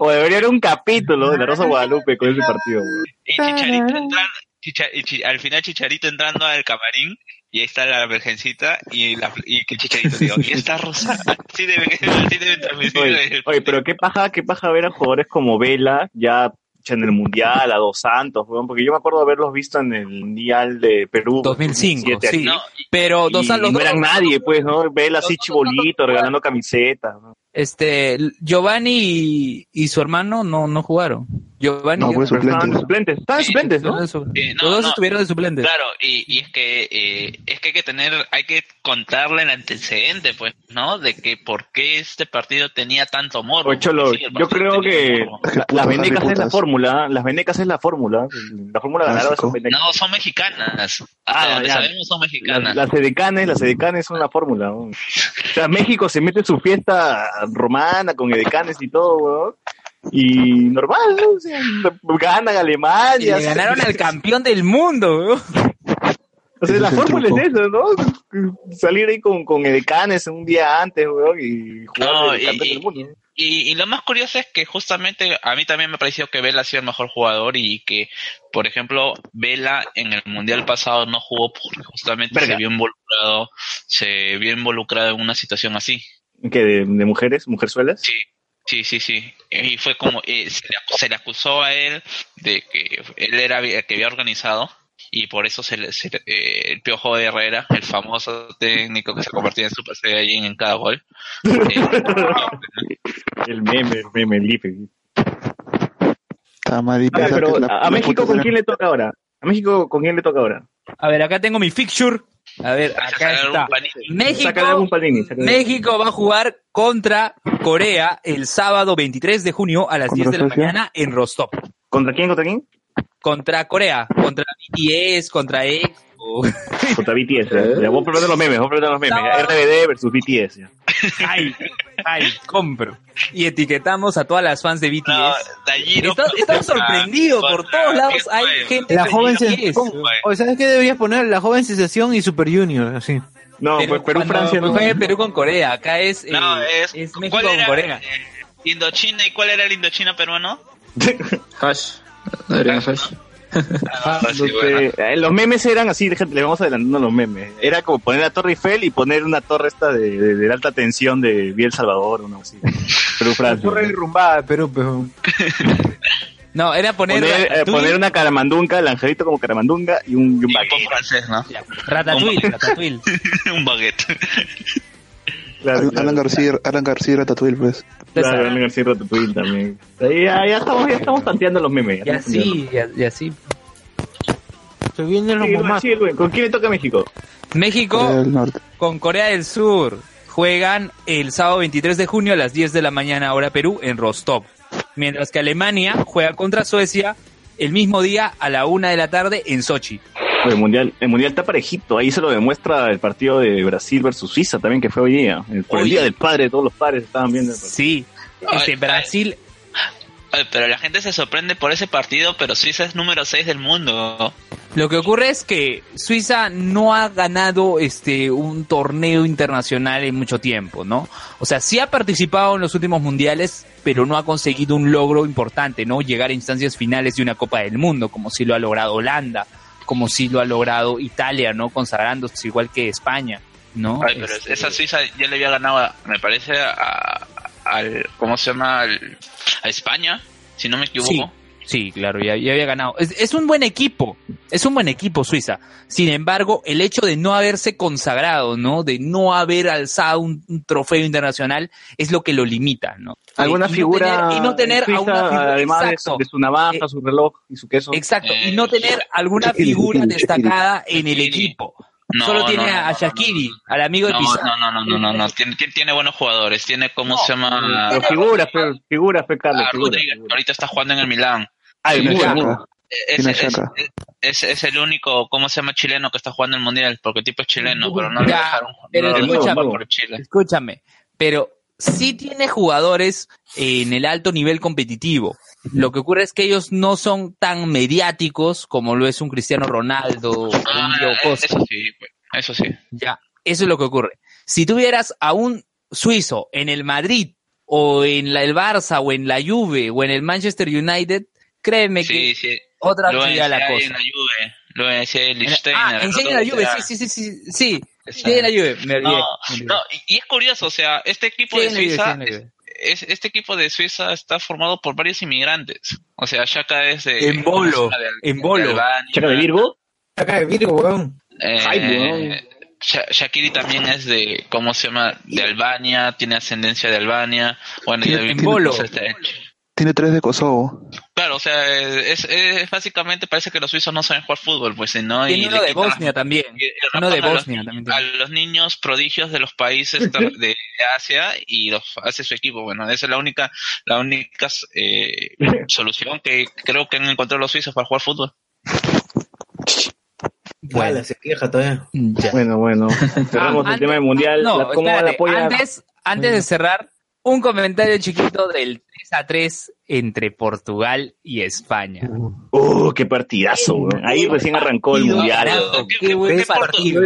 S3: O debería haber un capítulo de la rosa de Guadalupe con ese partido, weón.
S10: Y Chicharito entrando, Chicha- y Chi- al final Chicharito entrando al camarín y ahí está la virgencita y, la, y que Chicharito digo, ¿y esta rosa? Así debe, así debe transmitir
S3: Oye, pero qué paja, qué paja ver a jugadores como Vela ya en el Mundial, a Dos Santos, porque yo me acuerdo de haberlos visto en el Mundial de Perú.
S5: 2005,
S3: 2007
S5: sí.
S3: aquí.
S5: Pero dos
S3: Y
S5: los
S3: no eran nadie, pues, ¿no? Vela así chibolito, regalando camisetas. ¿no?
S5: Este, Giovanni y, y su hermano no, no jugaron. Giovanni
S7: No,
S3: Estaban
S7: suplentes.
S3: de suplentes, estaban de suplentes, ¿no?
S10: Eh, no,
S5: estuvieron de suplentes.
S10: Claro, y, y es que eh, es que hay que tener, hay que contarle el antecedente, pues, ¿no? De que por qué este partido tenía tanto morbo. Sí,
S3: yo creo que la- las venecas es la fórmula, las venecas es la fórmula, la fórmula ganadora son venecas.
S10: No, son mexicanas. Hasta
S3: Ah,
S10: donde
S3: ya.
S10: sabemos son mexicanas.
S3: Las, las edecanes, las edecanes son la fórmula. ¿no? O sea, México se mete su fiesta romana con edecanes y todo, weón. Y normal, ¿no? O sea, ganan
S5: Y
S3: Alemania.
S5: le ganaron al campeón del mundo, weón.
S3: O sea, la
S7: el
S3: fórmula es eso, ¿no? Salir ahí con, con edecanes un día antes, weón, y jugar
S10: No,
S3: el
S10: y-
S3: campeón
S10: y-
S3: del mundo.
S10: Y, y lo más curioso es que justamente a mí también me pareció que Vela ha sido el mejor jugador y que, por ejemplo, Vela en el mundial pasado no jugó porque justamente
S3: Verga.
S10: se vio involucrado, se vio involucrado en una situación así.
S3: ¿Qué? ¿De, de mujeres? ¿Mujerzuelas?
S10: Sí, sí, sí, sí. Y fue como, eh, se, le, ac- se le acusó a él de que él era el que había organizado y por eso se le, se le- eh, el Piojo Herrera, el famoso técnico que se convertía en Super Saiyajin en cada gol. eh,
S3: El meme, el meme, el
S7: y
S3: A ver,
S7: pensar
S3: pero
S7: que la-
S3: a, a
S7: la
S3: México, ¿con quién le toca ahora? ¿A México con quién le toca ahora?
S5: A ver, acá tengo mi fixture. A ver, acá está. México, México va a jugar contra Corea el sábado 23 de junio a las
S7: ¿Contra
S5: 10 de la
S7: Suecia?
S5: mañana en Rostov.
S3: ¿Contra quién? ¿Contra quién?
S5: Contra Corea, contra BTS, contra EXO.
S3: Contra BTS. Ya, voy a perder los memes, a perder los memes.
S5: No.
S3: RBD versus BTS.
S5: Ay, ay, compro. Y etiquetamos a todas las fans de BTS.
S10: No,
S5: Está- estamos sorprendidos, por
S10: contra-
S5: todos lados
S10: ¿quién
S5: hay gente
S2: La
S5: de
S2: joven
S5: BTS.
S2: sensación. O ¿sabes qué deberías poner? La joven sensación y Super Junior, así.
S3: No,
S5: Pero
S3: pues Perú, Francia. No.
S5: Fue Perú con Corea, acá es, eh,
S10: No, es,
S5: México
S10: ¿cuál
S5: con
S10: era?
S5: Corea.
S10: Eh, Indochina, ¿y cuál era el Indochina peruano?
S4: Hash. Adrián Hash.
S10: Ah, sí,
S3: Los,
S10: bueno.
S3: eh, los memes eran así, le vamos adelantando los memes. Era como poner la Torre Eiffel y poner una torre esta de, de- de alta tensión de Biel Salvador, una así. Perú, Francia.
S2: Torre derrumbada de Perú, pero...
S5: No, era poner,
S3: Poner, eh, poner una caramandunga, el angelito como caramandunga y un, y un
S10: Y un
S3: baguette.
S10: francés, ¿no?
S5: Ratatouille, Ratatouille.
S10: un baguette.
S3: Claro,
S7: Alan
S3: claro.
S7: García, Alan García Ratatouille, pues.
S3: Claro, Alan García Ratatouille también. Ya, ya estamos, ya estamos tanteando los memes.
S5: Y
S3: ya estamos
S5: así, y, y así.
S2: Se vienen los.
S3: Sí, ¿Con quién le toca México?
S5: México
S7: Corea del Norte.
S5: con Corea del Sur juegan el sábado 23 de junio a las 10 de la mañana hora Perú en Rostov. Mientras que Alemania juega contra Suecia el mismo día a la una de la tarde en Sochi.
S3: El mundial, el mundial está parejito. Ahí se lo demuestra el partido de Brasil versus Suiza también, que fue hoy día. El- por el día del padre, todos los padres estaban viendo el partido.
S5: Sí, este
S10: Ay,
S5: Brasil,
S10: Ay, pero la gente se sorprende por ese partido, pero Suiza es número 6 del mundo.
S5: lo que ocurre es que Suiza no ha ganado este un torneo internacional en mucho tiempo, ¿no? O sea, sí ha participado en los últimos mundiales, pero no ha conseguido un logro importante, ¿no? Llegar a instancias finales de una Copa del Mundo, como sí lo ha logrado Holanda, como sí lo ha logrado Italia, ¿no? Consagrándose igual que España, ¿no?
S10: Ay, pero
S5: Este,
S10: esa Suiza ya le había ganado, me parece, a, al, ¿cómo se llama? Al- a España, si no me equivoco.
S5: Sí. Sí, claro, ya, ya había ganado. Es, es un buen equipo, es un buen equipo Suiza. Sin embargo, el hecho de no haberse consagrado, ¿no? De no haber alzado un, un trofeo internacional es lo que lo limita, ¿no?
S3: ¿Alguna
S5: Y no
S3: figura
S5: tener- y no tener
S3: en
S5: a una figura-
S3: además de-
S5: exacto.
S3: de, su navaja,
S5: Eh,
S3: su reloj y su queso?
S5: Exacto, y no
S10: Eh,
S5: tener alguna figura destacada en el equipo.
S10: No,
S5: Solo
S10: no,
S5: tiene
S10: no,
S5: a
S10: no,
S5: Shakiri, al amigo de
S10: No,
S5: Pizarro.
S10: no, no, no, no, no, no. Tiene, tiene- buenos jugadores. Tiene, ¿cómo
S5: No,
S10: se llama?
S3: Pero figuras, fe, figuras, fe, Carlos.
S10: Ah,
S3: figuras,
S10: Rodríguez.
S3: figuras.
S10: Ahorita está jugando en el Milán.
S3: Ah.
S10: Es,
S7: Tiene
S10: es,
S7: Shaka.
S10: es, es el único, ¿cómo se llama? Chileno que está jugando en el Mundial. Porque el tipo es chileno, pero no lo
S5: Ya,
S10: dejaron.
S5: pero
S10: no lo
S3: escúchame.
S10: dejaron por Chile.
S5: Escúchame, pero sí tiene jugadores en el alto nivel competitivo. Lo que ocurre es que ellos no son tan mediáticos como lo es un Cristiano Ronaldo o un
S10: Ah,
S5: Diego Costa.
S10: eso sí, pues, eso sí.
S5: Ya, eso es lo que ocurre. Si tuvieras a un suizo en el Madrid o en la, el Barça o en la Juve o en el Manchester United, créeme
S10: Sí,
S5: que
S10: sí.
S5: otra sería la cosa.
S10: en la Juve. Lo decía el
S5: ah, enseña la Juve, sí, sí, sí, sí, sí.
S10: Esa-
S5: Sí, en la Juve, me olvidé.
S10: No, y es curioso, o sea, este equipo
S5: Sí,
S10: de Suiza, es, este equipo de Suiza está formado por varios inmigrantes. O sea, Shaka es de...
S5: En bolo, en bolo.
S3: ¿Chaca de Virgo?
S2: Acá de Virgo, weón.
S10: Eh,
S3: Ay, weón.
S10: Sha- Shakiri también es de, ¿cómo se llama? De Albania, tiene ascendencia de Albania. Bueno,
S7: Tiene-
S5: en bolo.
S10: este,
S7: Tiene tres de Kosovo.
S10: Claro, o sea, es, es básicamente parece que los suizos no saben jugar fútbol, pues, ¿no?
S5: Tiene
S10: Y
S5: uno de
S10: quitan-
S5: Bosnia también.
S10: y- y
S5: Uno de
S10: rapan a los-
S5: Bosnia también.
S10: a los niños prodigios de los países de Asia y los hace su equipo. Bueno, esa es la única, la única eh, solución que creo que han encontrado los suizos para jugar fútbol.
S2: Bueno,
S5: Bueno,
S2: se queja todavía.
S5: ya.
S3: Bueno, bueno. Cerramos
S5: Ah,
S3: el tema del mundial.
S5: No,
S3: La- ¿Cómo
S5: espérate,
S3: la apoya?
S5: Antes, antes de cerrar, un comentario chiquito del 3 a 3 entre Portugal y España.
S3: Uh, qué partidazo, weón. Ahí recién arrancó el mundial.
S10: ¿Qué-
S5: qué
S10: qué-
S5: buen
S10: qué
S5: partido.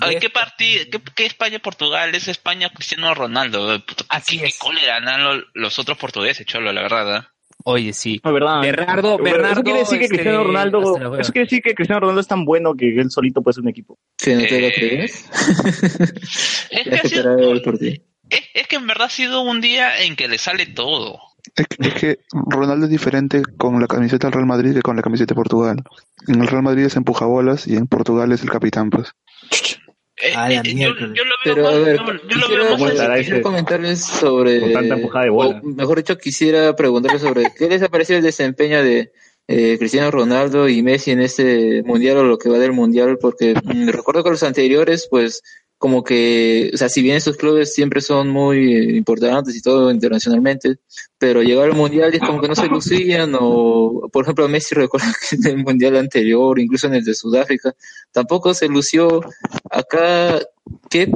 S10: Ay, ¿qué partido? ¿Qué, qué España-Portugal? Es España-Cristiano Ronaldo.
S5: Así
S10: ¿Qué,
S5: es.
S10: qué cólera los otros portugueses, Cholo, la verdad. ¿eh?
S5: Oye, sí.
S3: No, verdad.
S5: Bernardo, Bernardo.
S3: eso quiere decir que
S5: este,
S3: Cristiano Ronaldo,
S5: la
S3: eso quiere decir que Cristiano Ronaldo es tan bueno que él solito puede ser un equipo.
S4: ¿Que no te lo
S10: Eh,
S4: crees?
S10: Es que, ha sido-. Es, es que en verdad ha sido un día en que le sale todo.
S7: Es que, es que Ronaldo es diferente con la camiseta del Real Madrid que con la camiseta de Portugal. En el Real Madrid es empujabolas y en Portugal es el capitán, pues.
S10: Eh,
S2: A la
S10: eh, yo, lo veo
S4: Pero a
S10: más-
S4: ver,
S10: yo- yo lo
S4: quisiera,
S10: veo más
S3: ¿Cómo estará
S4: quisiera
S3: ese-
S4: comentarles sobre...
S3: con tanta empujada de bola?
S4: o, mejor dicho, quisiera preguntarles sobre qué les ha parecido el desempeño de eh, Cristiano Ronaldo y Messi en este mundial o lo que va del mundial, porque mm, recuerdo que los anteriores, pues, como que, o sea, si bien estos clubes siempre son muy importantes y todo internacionalmente, pero llegar al mundial es como que no se lucían, o por ejemplo, Messi recuerdo que en el mundial anterior, incluso en el de Sudáfrica, tampoco se lució. Acá, ¿qué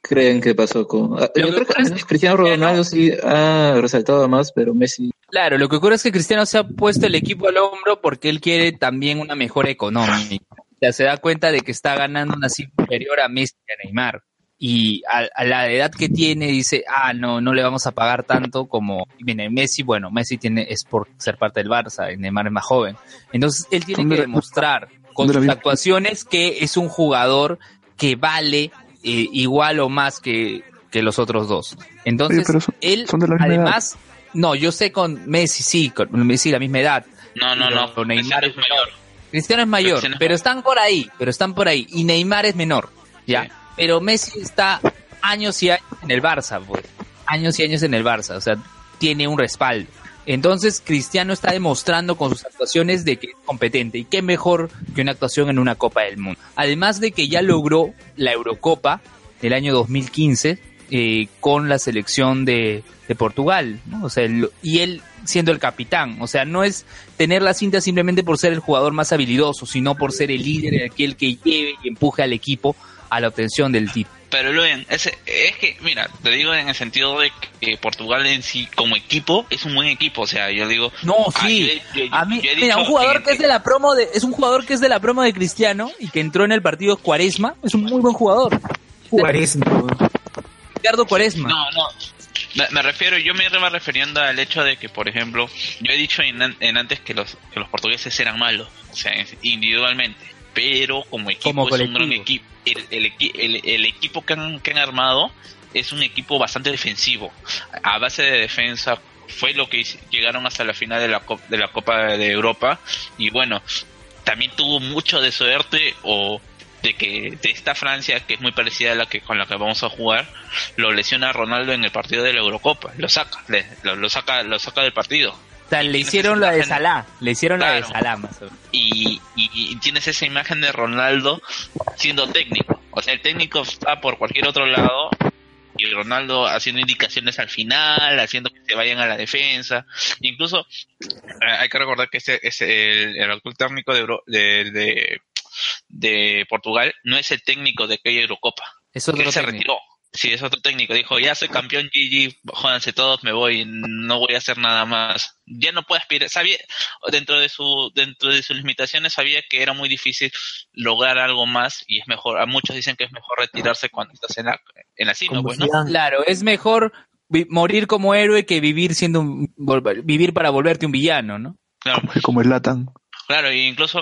S4: creen que pasó con.? ah, Yo creo que
S5: ocurre es que
S4: Cristiano Ronaldo sí ha resaltado más, pero Messi.
S5: Claro, lo que ocurre es que Cristiano se ha puesto el equipo al hombro porque él quiere también una mejora económica. O sea, se da cuenta de que está ganando una cifra superior a Messi y a Neymar. Y a, a la edad que tiene dice, ah, no, no le vamos a pagar tanto como viene Messi. Bueno, Messi tiene es por ser parte del Barça y Neymar es más joven. Entonces él tiene que demostrar con sus actuaciones que es un jugador que vale eh, igual o más que, que los otros dos. Entonces
S7: Oye, pero son-
S5: él
S7: son de la misma edad.
S5: además no, yo sé con Messi, sí, con Messi la misma edad.
S10: No, no,
S5: Pero
S10: no.
S5: Neymar
S10: Cristiano
S5: es mayor. Cristiano es mayor,
S10: Cristiano
S5: pero están por ahí, pero están por ahí. Y Neymar es menor, ya.
S10: Sí.
S5: Pero Messi está años y años en el Barça, pues. Años y años en el Barça, o sea, tiene un respaldo. Entonces, Cristiano está demostrando con sus actuaciones de que es competente. Y qué mejor que una actuación en una Copa del Mundo. Además de que ya logró la Eurocopa del año 2015 eh, con la selección de, Portugal, ¿no? O sea, y él siendo el capitán. O sea, no es tener la cinta simplemente por ser el jugador más habilidoso, sino por ser el líder, aquel que lleve y empuje al equipo a la obtención del título.
S10: Pero Luen, ese, es que, mira, te digo en el sentido de que Portugal en sí, como equipo, es un buen equipo. O sea, yo digo.
S5: No,
S10: ah,
S5: sí.
S10: yo he- yo-
S5: A mí,
S10: yo
S5: mira, un jugador que es de la promo de, es un jugador que es de la promo de Cristiano y que entró en el partido Cuaresma, es un muy buen jugador.
S2: Cuaresma.
S5: Ricardo Cuaresma.
S10: No, no. Me, me refiero, yo me iba refiriendo al hecho de que, por ejemplo, yo he dicho en, en antes que los, que los portugueses eran malos, o sea, es- individualmente, pero como equipo
S5: Como
S10: es un gran equipo. El, el, equi- el- el equipo que han, que han armado es un equipo bastante defensivo, a base de defensa, fue lo que llegaron hasta la final de la, Cop- de la Copa de Europa. Y bueno, también tuvo mucho de suerte o de que de esta Francia que es muy parecida a la que con la que vamos a jugar lo lesiona a Ronaldo en el partido de la Eurocopa. Lo saca le- lo, lo saca lo saca del partido
S5: sea, le hicieron la de Salah, le hicieron la de. Salah más o menos.
S10: y, y- y tienes esa imagen de Ronaldo siendo técnico. O sea, el técnico está por cualquier otro lado y Ronaldo haciendo indicaciones al final, haciendo que se vayan a la defensa. Incluso eh, hay que recordar que ese es el, el actual técnico de, de, de, de Portugal, no es el técnico de aquella Eurocopa.
S5: Es otro
S10: Él se retiró. Sí, es otro técnico. Dijo, ya soy campeón GG, jódanse todos, me voy, no voy a hacer nada más. Ya no puede aspirar. Sabía, dentro de su, dentro de sus limitaciones, sabía que era muy difícil lograr algo más y es mejor, a muchos dicen que es mejor retirarse cuando estás en la, en la cima,
S2: Como
S10: pues, ¿no?
S5: Claro, es mejor vi- morir como héroe que vivir siendo un, vivir para volverte un villano, ¿no?
S10: Claro,
S7: Como el Latan.
S10: Claro, e incluso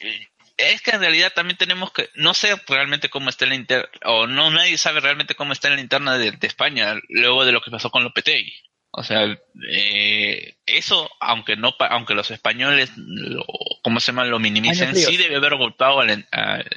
S10: eh, es que en realidad también tenemos que, no sé realmente cómo está la interna, o no, nadie sabe realmente cómo está en la interna de, de España luego de lo que pasó con Lopetegui. O sea, eh, eso, aunque no, pa- aunque los españoles, lo, ¿cómo se llama? Lo minimicen, sí debe haber golpeado al, al,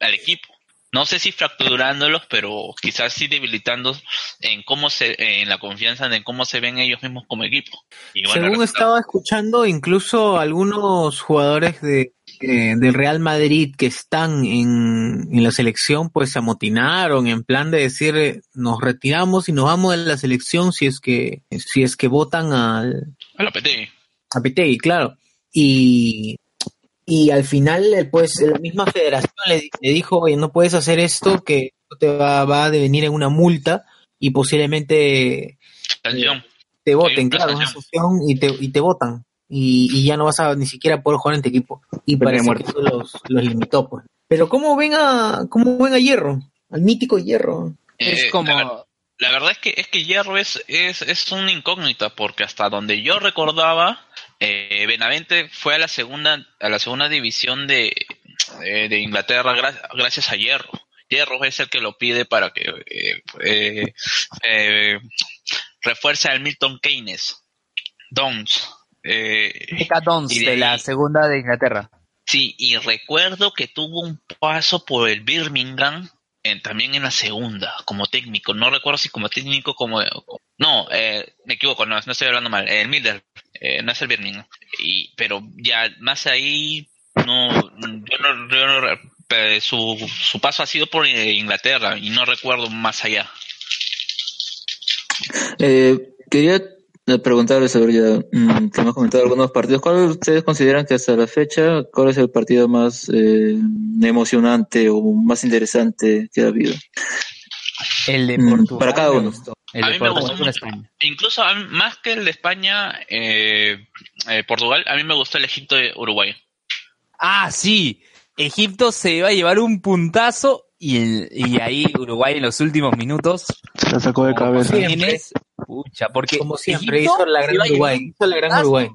S10: al equipo. No sé si fracturándolos, pero quizás sí debilitando en cómo se, en la confianza de cómo se ven ellos mismos como equipo. Y bueno,
S2: Según estaba escuchando, incluso algunos jugadores de, eh, del Real Madrid que están en, en la selección, pues se amotinaron en plan de decir, eh, nos retiramos y nos vamos de la selección si es que, si es que votan al,
S10: a Lopetegui.
S2: a Petegui, claro. Y, y al final, pues la misma federación le, le dijo, oye, no puedes hacer esto, que esto te va, va a devenir en una multa y posiblemente te voten, claro, una
S10: sanción
S2: y te, y te votan. Y, y ya no vas a ni siquiera poder jugar en tu equipo. Y
S3: Pena de
S2: parece
S3: muerte.
S2: que eso los, los limitó, pues. Pero ¿cómo ven a, cómo ven a Hierro? Al mítico Hierro.
S5: Es
S10: Eh,
S5: como...
S10: la- La verdad es que es que Hierro es, es, es una incógnita porque hasta donde yo recordaba eh, Benavente fue a la segunda a la segunda división de, de Inglaterra gra- gracias a Hierro. Hierro es el que lo pide para que eh, eh, eh, refuerce al Milton Keynes. Dons. Eh,
S5: Dons
S10: y de
S5: de la segunda de Inglaterra.
S10: Sí, y recuerdo que tuvo un paso por el Birmingham en- también en la segunda, como técnico. No recuerdo si como técnico como... No, eh, me equivoco, no, no estoy hablando mal. El Middle, eh, no es el Birmingham. Y, pero ya más ahí, no, yo no, yo no re- eh, su, su paso ha sido por eh, Inglaterra y no recuerdo más allá.
S4: Eh, quería preguntarle sobre ya, mm, que has comentado algunos partidos. ¿Cuál ustedes consideran que hasta la fecha, cuál es el partido más eh, emocionante o más interesante que ha habido?
S5: El de
S4: Mm,
S5: Portugal.
S4: para cada
S5: me
S4: uno.
S5: El
S10: A mí me gustó mucho.
S5: España.
S10: Incluso mí- más que el de España, eh, eh, Portugal, a mí me gustó el Egipto de Uruguay.
S5: Ah, sí. Egipto se iba a llevar un puntazo y, el- y ahí Uruguay en los últimos minutos.
S7: Se la sacó de
S5: como
S7: cabeza.
S5: Pucha, porque
S2: Como siempre,
S5: Egipto
S2: hizo la gran Uruguay. Hizo la gran
S5: puntazo.
S2: Uruguay.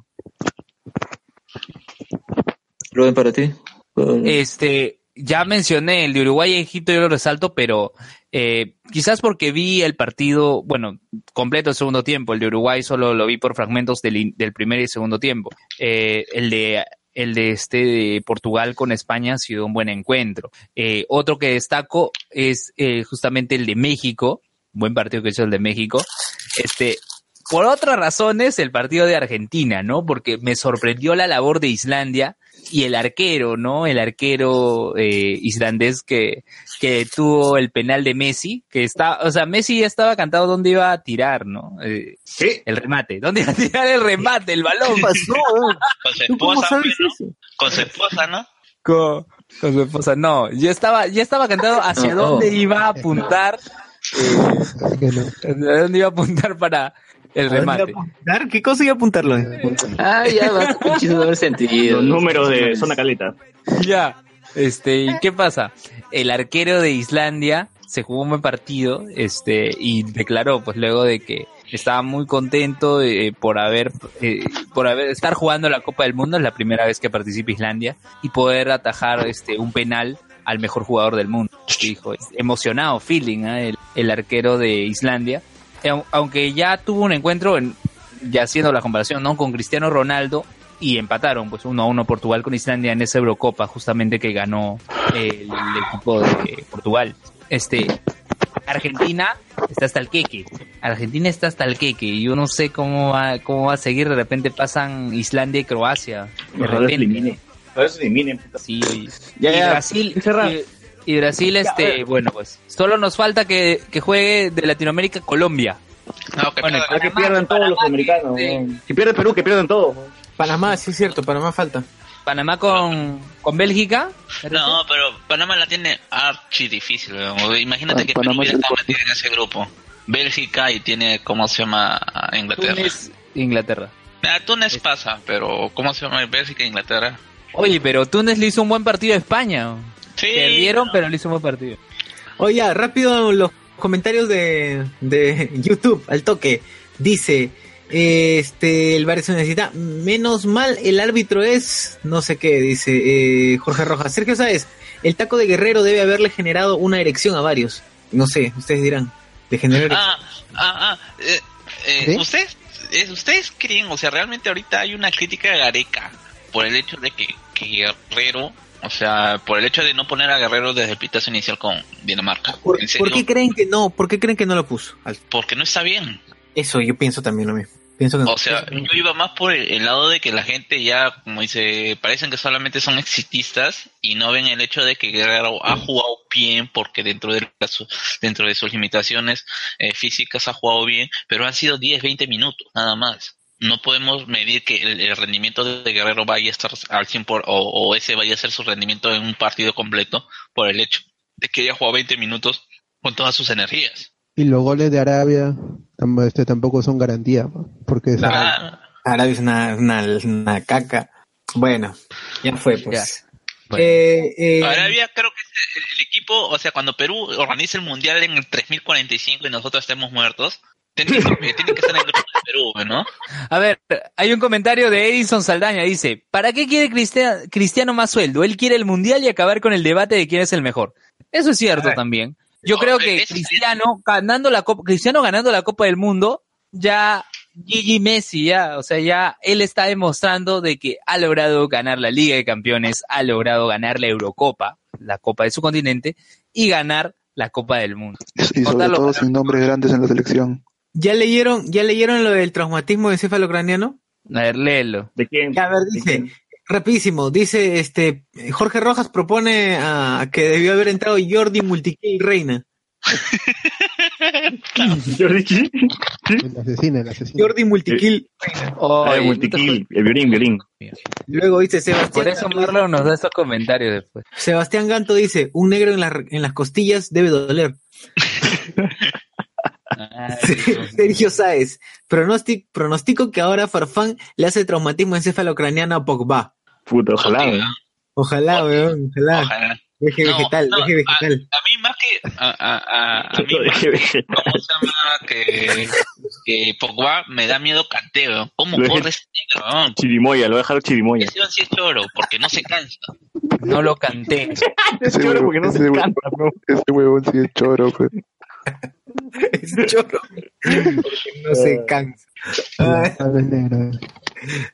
S4: Rubén, para ti. ¿Cuál-
S5: Este, ya mencioné el de Uruguay y Egipto, yo lo resalto, pero eh, quizás porque vi el partido, bueno, completo el segundo tiempo. El de Uruguay solo lo vi por fragmentos del, in- del primer y segundo tiempo. Eh, el de el de este de Portugal con España ha sido un buen encuentro. Eh, otro que destaco es eh, justamente el de México, buen partido que hizo el de México. Este, por otras razones, el partido de Argentina, ¿no? Porque me sorprendió la labor de Islandia y el arquero, ¿no? El arquero eh, islandés que, que tuvo el penal de Messi, que está, o sea, Messi ya estaba cantado dónde iba a tirar, ¿no? Eh,
S3: ¿Qué?
S5: el remate, ¿dónde iba a tirar el remate, el balón?
S2: ¿Qué pasó? eh?
S10: Con su
S2: ¿Tú cómo
S10: esposa,
S2: sabes.
S10: Con su esposa, ¿no?
S5: Con, con su esposa, no, ya estaba, ya estaba cantado hacia
S4: No.
S5: dónde iba a apuntar, hacia dónde iba a apuntar para el
S2: ¿A a
S5: remate.
S2: apuntar? ¿Qué cosa iba a apuntarlo?
S4: Ah, ya va, muchísimo haber sentido.
S3: Los números de zona caleta.
S5: Ya, este, ¿y qué pasa? El arquero de Islandia se jugó un buen partido, este, y declaró, pues luego de que estaba muy contento eh, por haber, eh, por haber, estar jugando la Copa del Mundo, es la primera vez que participa Islandia, y poder atajar, este, un penal al mejor jugador del mundo. Dijo, emocionado, feeling, ¿eh? el, el arquero de Islandia. Eh, au- Aunque ya tuvo un encuentro en, ya haciendo la comparación, ¿no? Con Cristiano Ronaldo y empataron, pues uno a uno Portugal con Islandia en esa Eurocopa, justamente que ganó el, equipo de Portugal. Este, Argentina está hasta el queque. Argentina está hasta el queque. y Yo no sé cómo va, cómo va a seguir. De repente pasan Islandia y Croacia. De
S3: se
S5: repente.
S3: eliminen. Eliminen, puta.
S5: Sí, oye.
S3: Ya,
S5: y
S3: ya,
S5: Brasil, y, y Brasil, este, bueno, pues solo nos falta que, que juegue de Latinoamérica Colombia.
S10: No, que
S5: Bueno,
S3: Ah, que pierdan todos los americanos. weón. Si pierde Perú, que pierdan todos.
S2: Panamá, sí es cierto, Panamá falta.
S5: Panamá con, con Bélgica.
S10: No, pero Panamá la tiene archi difícil. Imagínate
S7: Ah,
S10: que
S7: Panamá
S10: Perú
S7: es
S10: hubiera
S7: el
S10: estado
S7: cuarto.
S10: metido en ese grupo. Bélgica y tiene, ¿cómo se llama? Inglaterra.
S5: Túnez, Inglaterra.
S10: Ah, Túnez pasa, pero ¿cómo se llama Bélgica e Inglaterra?
S5: Oye, pero Túnez le hizo un buen partido a España.
S10: Sí.
S5: Perdieron, pero le hizo un buen partido.
S2: Oye, ya, rápido los comentarios de, de YouTube, al toque. Dice, este, el bar se necesita, menos mal el árbitro es, no sé qué, dice eh, Jorge Rojas. Sergio Sáez, el taco de Guerrero debe haberle generado una erección a varios. No sé, ustedes dirán, de generar
S10: Ah, ah, ah. eh, eh,
S2: ¿Sí?
S10: ¿Ustedes eh, ustedes creen, o sea, realmente ahorita hay una crítica a Gareca por el hecho de que, que Guerrero, o sea, por el hecho de no poner a Guerrero desde el pitazo inicial con Dinamarca.
S2: ¿Por, qué creen que no? ¿Por qué creen que no lo puso?
S10: Porque no está bien.
S2: Eso, yo pienso también lo mismo. Pienso que no.
S10: O sea, yo iba más por el, el lado de que la gente ya, como dice, parecen que solamente son exitistas y no ven el hecho de que Guerrero ha jugado bien porque dentro de, las- dentro de sus limitaciones eh, físicas ha jugado bien, pero han sido 10, 20 minutos, nada más. No podemos medir que el, el rendimiento de Guerrero vaya a estar al 100 por, o, o ese vaya a ser su rendimiento en un partido completo por el hecho de que haya jugado 20 minutos con todas sus energías.
S6: Y los goles de Arabia este, tampoco son garantía, porque es Arabia.
S2: Arabia es una, una, una caca. Bueno, ya fue, pues.
S5: Bueno.
S2: Eh, eh,
S10: Arabia creo que es el, el equipo, o sea, cuando Perú organiza el mundial en el 3045 y nosotros estemos muertos, tiene que, tiene que estar en el grupo de Perú, ¿no?
S5: A ver, hay un comentario de Edison Saldaña, dice, ¿para qué quiere Cristia- Cristiano más sueldo? Él quiere el mundial y acabar con el debate de quién es el mejor. Eso es cierto también. Yo
S10: No,
S5: creo que Cristiano ganando la Copa, Cristiano ganando la Copa del Mundo, ya Gigi Messi ya, o sea, ya él está demostrando de que ha logrado ganar la Liga de Campeones, ha logrado ganar la Eurocopa, la Copa de su continente y ganar la Copa del Mundo.
S7: Y sobre
S5: Contarlo
S7: todo sin nombres grandes en la selección.
S2: ¿Ya leyeron, ya leyeron lo del traumatismo encefalocraniano?
S5: A ver, léelo.
S3: ¿De quién?
S2: Ya, a ver, dice, rapidísimo, dice, este, Jorge Rojas propone a que debió haber entrado Jordi Multikill Reina.
S3: Jordi Chi.
S6: El asesino, el asesino.
S2: Jordi Multikill.
S3: Ah, el
S5: Oye,
S3: multikill, el violín, violín.
S2: Luego dice Sebastián.
S5: Por eso Marlon nos da estos comentarios después.
S2: Sebastián Ganto dice, un negro en, las en las costillas debe doler. Sergio Sáez, pronosti- pronostico que ahora Farfán le hace traumatismo encefalocraniano a Pogba.
S3: Puta, ojalá. ¿no?
S2: Ojalá, weón, ojalá.
S10: Ojalá.
S2: Deje
S10: No,
S2: vegetal,
S10: no,
S2: deje vegetal.
S10: A mí más que a, a, a, a mí más. ¿Cómo se llama? Que, que Pogba me da miedo canteo. ¿Cómo
S3: Lo
S10: corre ese negro? weón?
S3: Chirimoya, lo voy a dejar chirimoya.
S10: Ese sí es choro, porque no se cansa.
S5: No lo canté.
S3: Es choro porque no
S7: ese
S3: se ¿no?
S7: Ese huevón sí es choro, pues.
S2: Es chorro. Porque no se cansa. Ay,
S6: Ah, es negro.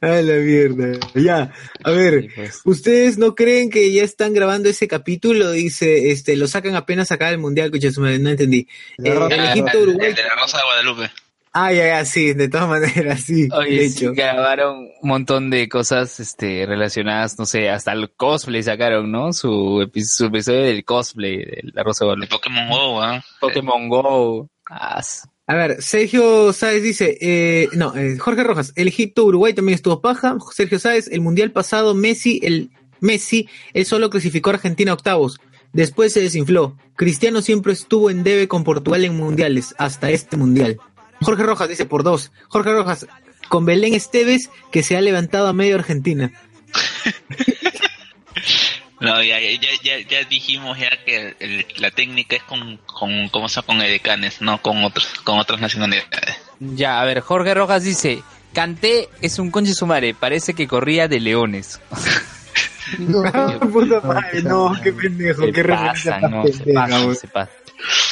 S2: a la mierda. Ya, a ver.
S5: Pues.
S2: ¿Ustedes no creen que ya están grabando ese capítulo? Dice, este, lo sacan apenas acá del mundial, coche, su madre, no entendí. Eh,
S6: rosa-
S2: el
S10: Ah,
S2: Egipto
S10: el,
S2: Uruguay.
S10: el de la Rosa de Guadalupe.
S2: Ah, ya, ya, sí, de todas maneras, sí. de
S5: Oye, sí,
S2: hecho.
S5: grabaron un montón de cosas este, relacionadas, no sé, hasta el cosplay sacaron, ¿no? Su, epi- su episodio del cosplay de la Rosa de
S10: De
S5: Guadalupe.
S10: Pokémon Go, ¿ah?
S5: Pokémon Go. Ah,
S2: A ver, Sergio Sáez dice, eh, no, eh, Jorge Rojas, el Egipto Uruguay también estuvo paja. Sergio Sáez, el mundial pasado, Messi, el Messi, él solo clasificó a Argentina a octavos. Después se desinfló. Cristiano siempre estuvo en debe con Portugal en mundiales, hasta este mundial. Jorge Rojas dice por dos. Jorge Rojas, con Belén Esteves, que se ha levantado a medio Argentina.
S10: No, ya, ya, ya, ya dijimos ya que el- la técnica es con, con, ¿cómo se llama? Con edecanes, no con otros, con otras nacionalidades.
S5: Ya, a ver, Jorge Rojas dice, Canté es un conche sumare, parece que corría de leones.
S2: Ah, puta madre, no, qué pendejo,
S5: Se
S2: qué
S5: pasan, no, se pasan, se pasan.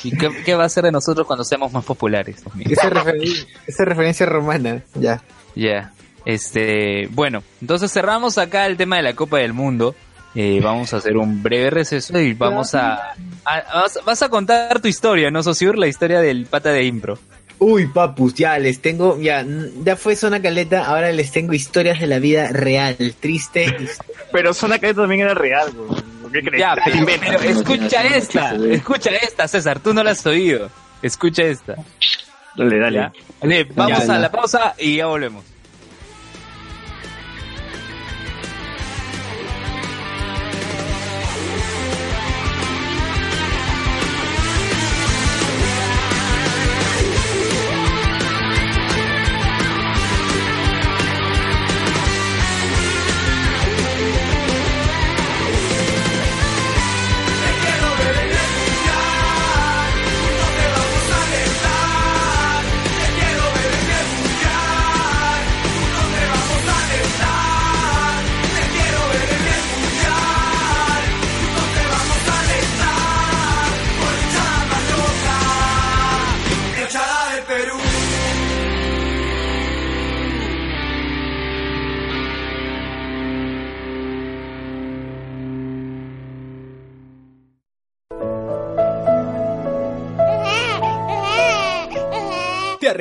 S5: ¿Y qué, qué va a ser de nosotros cuando seamos más populares?
S2: Esa, referen- esa referencia romana, ya.
S5: Ya. Este, bueno, entonces cerramos acá el tema de la Copa del Mundo. Eh, vamos a hacer un breve receso y vamos a, a- vas, vas a contar tu historia, ¿no, Sociur? La historia del pata de impro.
S2: Uy, papus, ya les tengo, ya, ya fue Zona Caleta, ahora les tengo historias de la vida real, triste.
S3: Pero Zona Caleta también era real, güey. ¿Qué crees?
S5: Ya,
S3: Te
S5: pero,
S3: inventas.
S5: pero escucha esta, escucha esta, César, tú no la has oído. Escucha esta.
S3: Dale, dale.
S5: ¿ya? Vale, vamos
S2: Ya,
S5: a
S2: ya.
S5: la pausa y ya volvemos.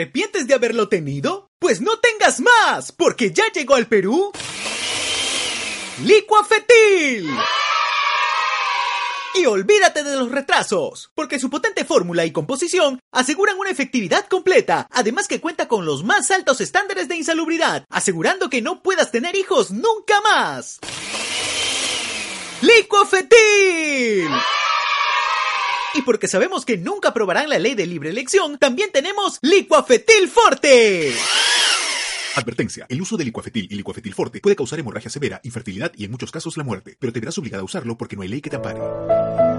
S11: Arrepientes de haberlo tenido? Pues no tengas más, porque ya llegó al Perú. Licuafetil. Y olvídate de los retrasos, porque su potente fórmula y composición aseguran una efectividad completa, además que cuenta con los más altos estándares de insalubridad, asegurando que no puedas tener hijos nunca más. Licuafetil. Y porque sabemos que nunca aprobarán la ley de libre elección, también tenemos Licuafetil Forte.
S12: Advertencia. El uso de licuafetil y licuafetil forte puede causar hemorragia severa, infertilidad y en muchos casos la muerte, pero te verás obligada a usarlo porque no hay ley que te ampare.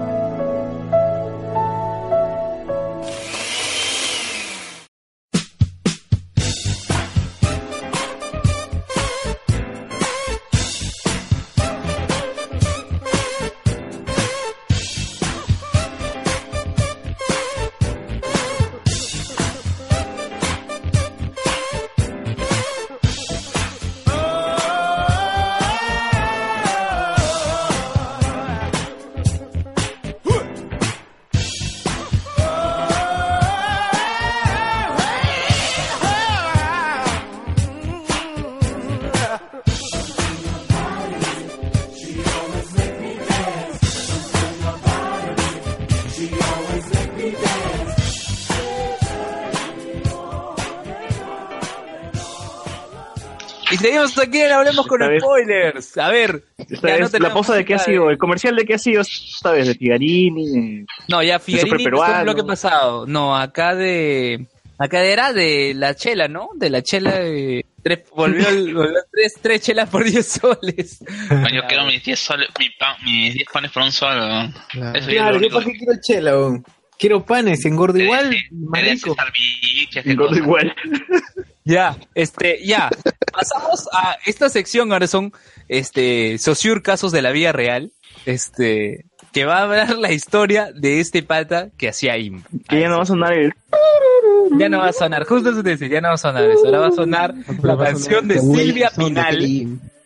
S5: En Hablemos con
S3: vez-
S5: Spoilers. A ver.
S3: Esta
S5: ya no
S3: vez, la pausa de qué ha sido, el comercial de qué ha sido esta vez, de Figarini.
S5: No, ya Figarini
S3: peruano.
S5: lo que pasado. No, acá de... Acá era de la chela, ¿no? De la chela de... Tres, volvió, el- volvió tres, tres chelas por 10 soles.
S10: Bueno, yo quiero mis 10 soles, mi pan- mis 10 panes por un sol. weón. Eso es
S2: Claro, yo para qué quiero chela? Quiero panes, engordo igual,
S3: Engordo igual.
S5: Ya, este, ya. Pasamos a esta sección, ahora son, este, Sociur Casos de la Vida Real. Este, que va a hablar la historia de este pata que hacía IM.
S3: Que ya no va a sonar el...
S5: Ya no va a sonar, justo eso te decía, ya no va a sonar eso. Ahora va a sonar la canción de Silvia Pinal.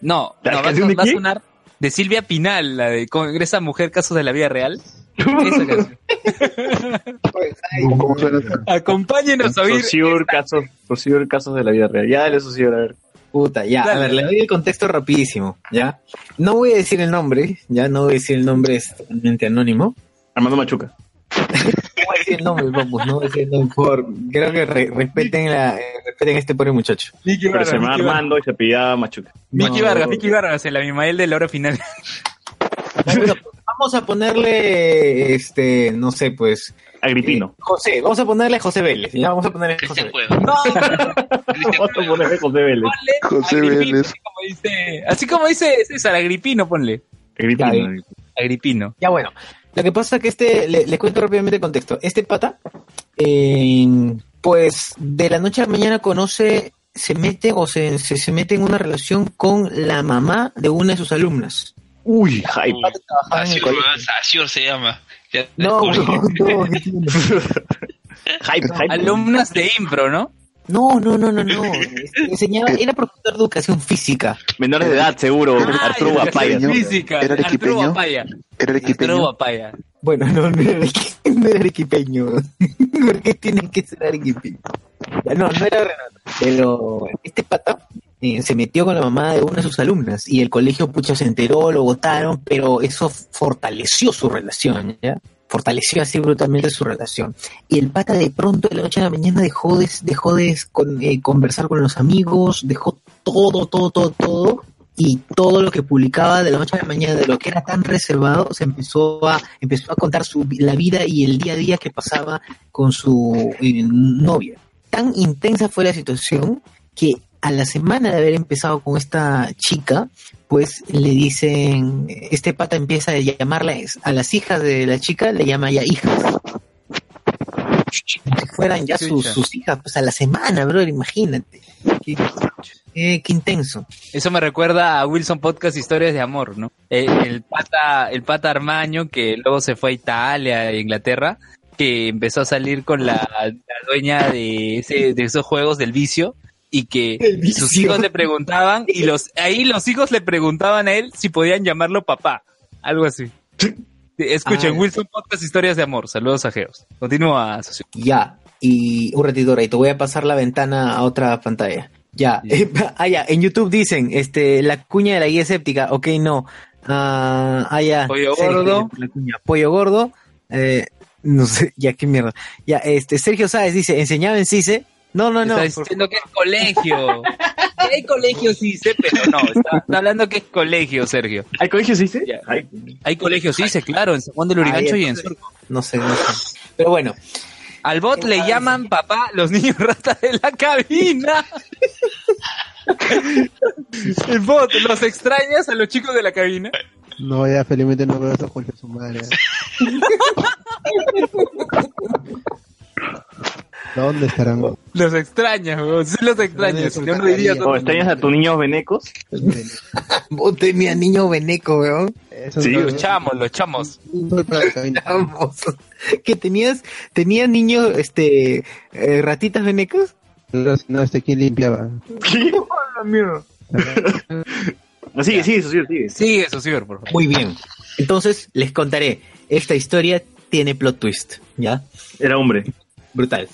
S5: No,
S3: ¿La
S5: no, va, a-
S3: canción de
S5: va a
S3: quién?
S5: sonar de Silvia Pinal, la de con- esa mujer casos de la vida real. Esa canción.
S7: ¿Cómo suena?
S5: Acompáñenos a oír.
S3: Sociur, casos, Sociur, casos de la vida real. Ya dale, Sociur, a ver.
S2: Puta, ya, a ver, le doy el contexto rapidísimo, ¿ya? No voy a decir el nombre, ya no voy a decir el nombre, es totalmente anónimo.
S3: Armando Machuca.
S2: No voy a decir el nombre, vamos, no voy a decir el nombre, por, creo que re- respeten, la, eh, respeten a este pobre muchacho.
S5: Miki
S3: Pero se llama
S5: Vargas.
S3: Armando y se apellidaba Machuca.
S5: Miki
S2: No.
S5: Vargas, Miki Vargas, el Abimael de la hora final.
S2: Vamos a, vamos a ponerle, este, no sé, pues,
S3: Agripino.
S2: José, vamos a ponerle José Vélez, ya vamos a ponerle
S10: Cristian
S2: José
S10: Cueva.
S5: No,
S3: Vamos a ponerle José Vélez.
S5: ponle
S7: José
S5: Agripino,
S7: Vélez.
S5: Así como dice, así como dice César, Agripino, ponle.
S3: Agripino.
S2: Ya,
S5: Agripino.
S2: Ya bueno, lo que pasa que este, le, le cuento rápidamente el contexto. Este pata, eh, pues de la noche a la mañana conoce, se mete o se, se, se mete en una relación con la mamá de una de sus alumnas.
S3: Uy,
S10: weón, Asiur se llama. Ya
S2: No, no, no,
S3: Hype, hype.
S5: Alumnas de impro, ¿no?
S2: no, no, no, no, no. Este, Enseñaba, era profesor de educación física.
S3: Menores de edad, seguro.
S5: Ah,
S3: Arturo. Guapaya.
S5: Física.
S7: ¿Era
S5: Arturo
S7: arequipeño?
S5: Guapaya.
S7: Era
S5: Arturo
S7: equipeño.
S5: Guapaya.
S2: Bueno, no, no era no era arequipeño. ¿Por qué tienen que ser arequipeño? No, no era Renato. Pero este pata eh, se metió con la mamá de una de sus alumnas y el colegio, pucha, se enteró, lo votaron, pero eso fortaleció su relación, ¿ya? Fortaleció así brutalmente su relación. Y el pata de pronto de la noche a la mañana dejó de, dejó de eh, conversar con los amigos, dejó todo, todo, todo, todo y todo lo que publicaba de la noche a la mañana de lo que era tan reservado se empezó a empezó a contar su la vida y el día a día que pasaba con su eh, novia tan intensa fue la situación que a la semana de haber empezado con esta chica pues le dicen este pata empieza a llamarla a las hijas de la chica le llama ya hijas. Como si fueran ya sus, hijas pues a la semana bro imagínate. Qué, qué- qué intenso.
S5: Eso me recuerda a Wilson Podcast Historias de Amor, ¿no? El pata, el pata Armaño que luego se fue a Italia, a Inglaterra, que empezó a salir con la, la dueña de, ese, de esos juegos del vicio y que sus hijos le preguntaban y los ahí los hijos le preguntaban a él si podían llamarlo papá, algo así. Escuchen,
S2: Ah.
S5: Wilson Podcast Historias de Amor. Saludos a Geos. Continúa, socio.
S2: Ya, y un ratito, y te voy a pasar la ventana a otra pantalla. Ya, ah, ya, en YouTube dicen, este, la cuña de la guía escéptica, ok, no. Ah, ya.
S5: Pollo
S2: Sergio,
S5: gordo.
S2: la cuña. Pollo gordo, eh, no sé, ya, qué mierda. Ya, este, Sergio Sáez dice, enseñaba en CICE. No, no, no.
S5: está
S2: por-
S5: diciendo que es colegio. Hay colegio, sí sé, pero no. Está, está hablando que es colegio, Sergio.
S3: ¿Hay colegios, dice?
S5: Ya. Hay colegio, sí, sé, claro, en San Juan del Urigancho
S2: Ahí,
S5: y en Surco.
S2: No sé, no sé. Pero bueno,
S5: Al bot le llaman papá los niños ratas de la cabina. El bot, ¿los extrañas a los chicos de la cabina?
S6: No, ya felizmente no veo concha de su madre. ¿Dónde estarán?
S5: Los extrañas, weón, sí los extrañas. Yo no diría
S6: cacarías.
S3: ¿O extrañas a tus niños venecos?
S2: vos tenías niño veneco, weón.
S3: Sí,
S5: los chamos, los chamos.
S2: Vamos. Que tenías, tenías niños, este, eh, ratitas venecos.
S6: No, este quién limpiaba.
S3: No, sigue, sigue, eso sigue.
S5: Sigue por favor.
S2: Muy bien. Entonces les contaré. Esta historia tiene plot twist, ¿ya?
S3: Era hombre.
S2: Brutal.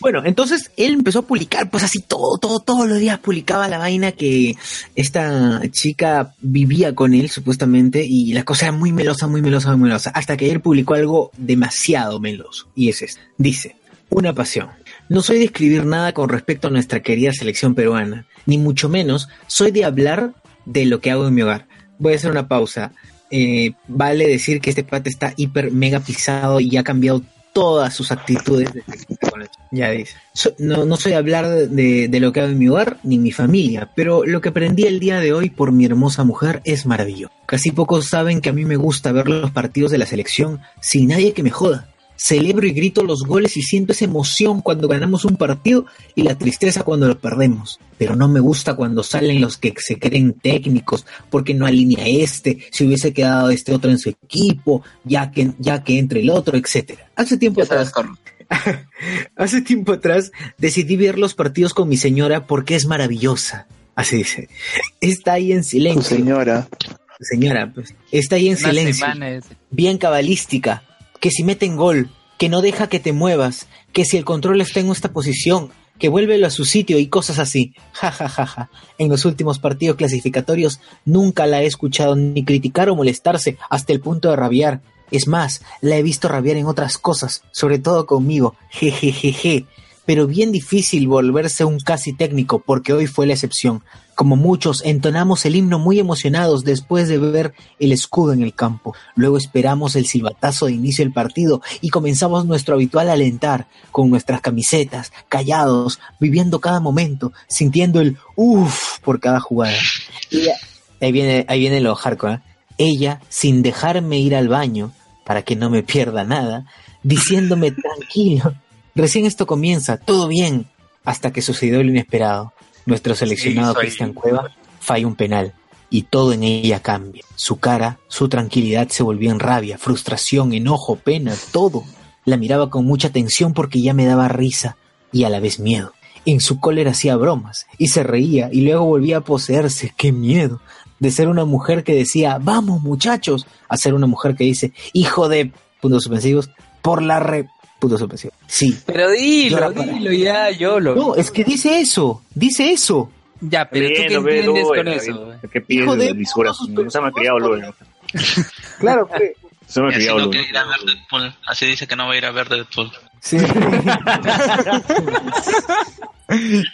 S2: Bueno, entonces él empezó a publicar, pues así todo, todo, todos los días publicaba la vaina que esta chica vivía con él, supuestamente, y la cosa era muy melosa, muy melosa, muy melosa, hasta que él publicó algo demasiado meloso, y es esto. Dice, una pasión. No soy de escribir nada con respecto a nuestra querida selección peruana, ni mucho menos soy de hablar de lo que hago en mi hogar. Voy a hacer una pausa. Eh, vale decir que este pata está hiper mega pisado y ha cambiado todas sus actitudes. Ya dice. No, no soy hablar de, de lo que hago en mi hogar ni en mi familia, pero lo que aprendí el día de hoy por mi hermosa mujer es maravilloso. Casi pocos saben que a mí me gusta ver los partidos de la selección sin nadie que me joda. Celebro y grito los goles y siento esa emoción cuando ganamos un partido y la tristeza cuando lo perdemos. Pero no me gusta cuando salen los que se creen técnicos porque no alinea este, si hubiese quedado este otro en su equipo, ya que, ya que entre el otro, etcétera. Hace tiempo atrás, hace tiempo atrás decidí ver los partidos con mi señora porque es maravillosa. Así dice. Está ahí en
S7: Su
S2: silencio.
S7: señora.
S2: Señora, pues. Está ahí en
S5: Una
S2: silencio
S5: semana es-
S2: bien cabalística, que si meten gol, que no deja que te muevas, que si el control está en esta posición, que vuélvelo a su sitio y cosas así. Ja, ja, ja, ja. En los últimos partidos clasificatorios nunca la he escuchado ni criticar o molestarse hasta el punto de rabiar. Es más, la he visto rabiar en otras cosas, sobre todo conmigo. Jejejeje. Pero bien difícil volverse un casi técnico porque hoy fue la excepción. Como muchos, entonamos el himno muy emocionados después de ver el escudo en el campo. Luego esperamos el silbatazo de inicio del partido y comenzamos nuestro habitual alentar con nuestras camisetas, callados, viviendo cada momento, sintiendo el uff por cada jugada. Y ahí viene, ahí viene lo hardcore. ¿eh? Ella, sin dejarme ir al baño para que no me pierda nada, diciéndome tranquilo. Recién esto comienza, todo bien, hasta que sucedió lo inesperado. Nuestro seleccionado
S5: soy-
S2: Cristian Cueva falla un penal. y todo en ella cambia. Su cara, su tranquilidad se volvió en rabia, frustración, enojo, pena, todo. La miraba con mucha tensión porque ya me daba risa y a la vez miedo. En su cólera hacía bromas y se reía y luego volvía a poseerse. ¡Qué miedo! De ser una mujer que decía, vamos muchachos, a ser una mujer que dice, hijo de puntos suspensivos, por la re puntos suspensivos. Sí.
S5: Pero dilo, dilo ya, yo lo.
S2: No, es que dice eso, dice eso.
S5: Ya, pero tú qué
S3: Bien,
S5: entiendes con eso.
S3: ¿Qué pides de lisuras? No se me ha criado luego.
S2: Claro, que.
S3: Se me ha criado
S10: no
S3: luego.
S10: quiere ir a ver Deadpool. Así dice que no va a ir a ver Deadpool.
S2: Sí.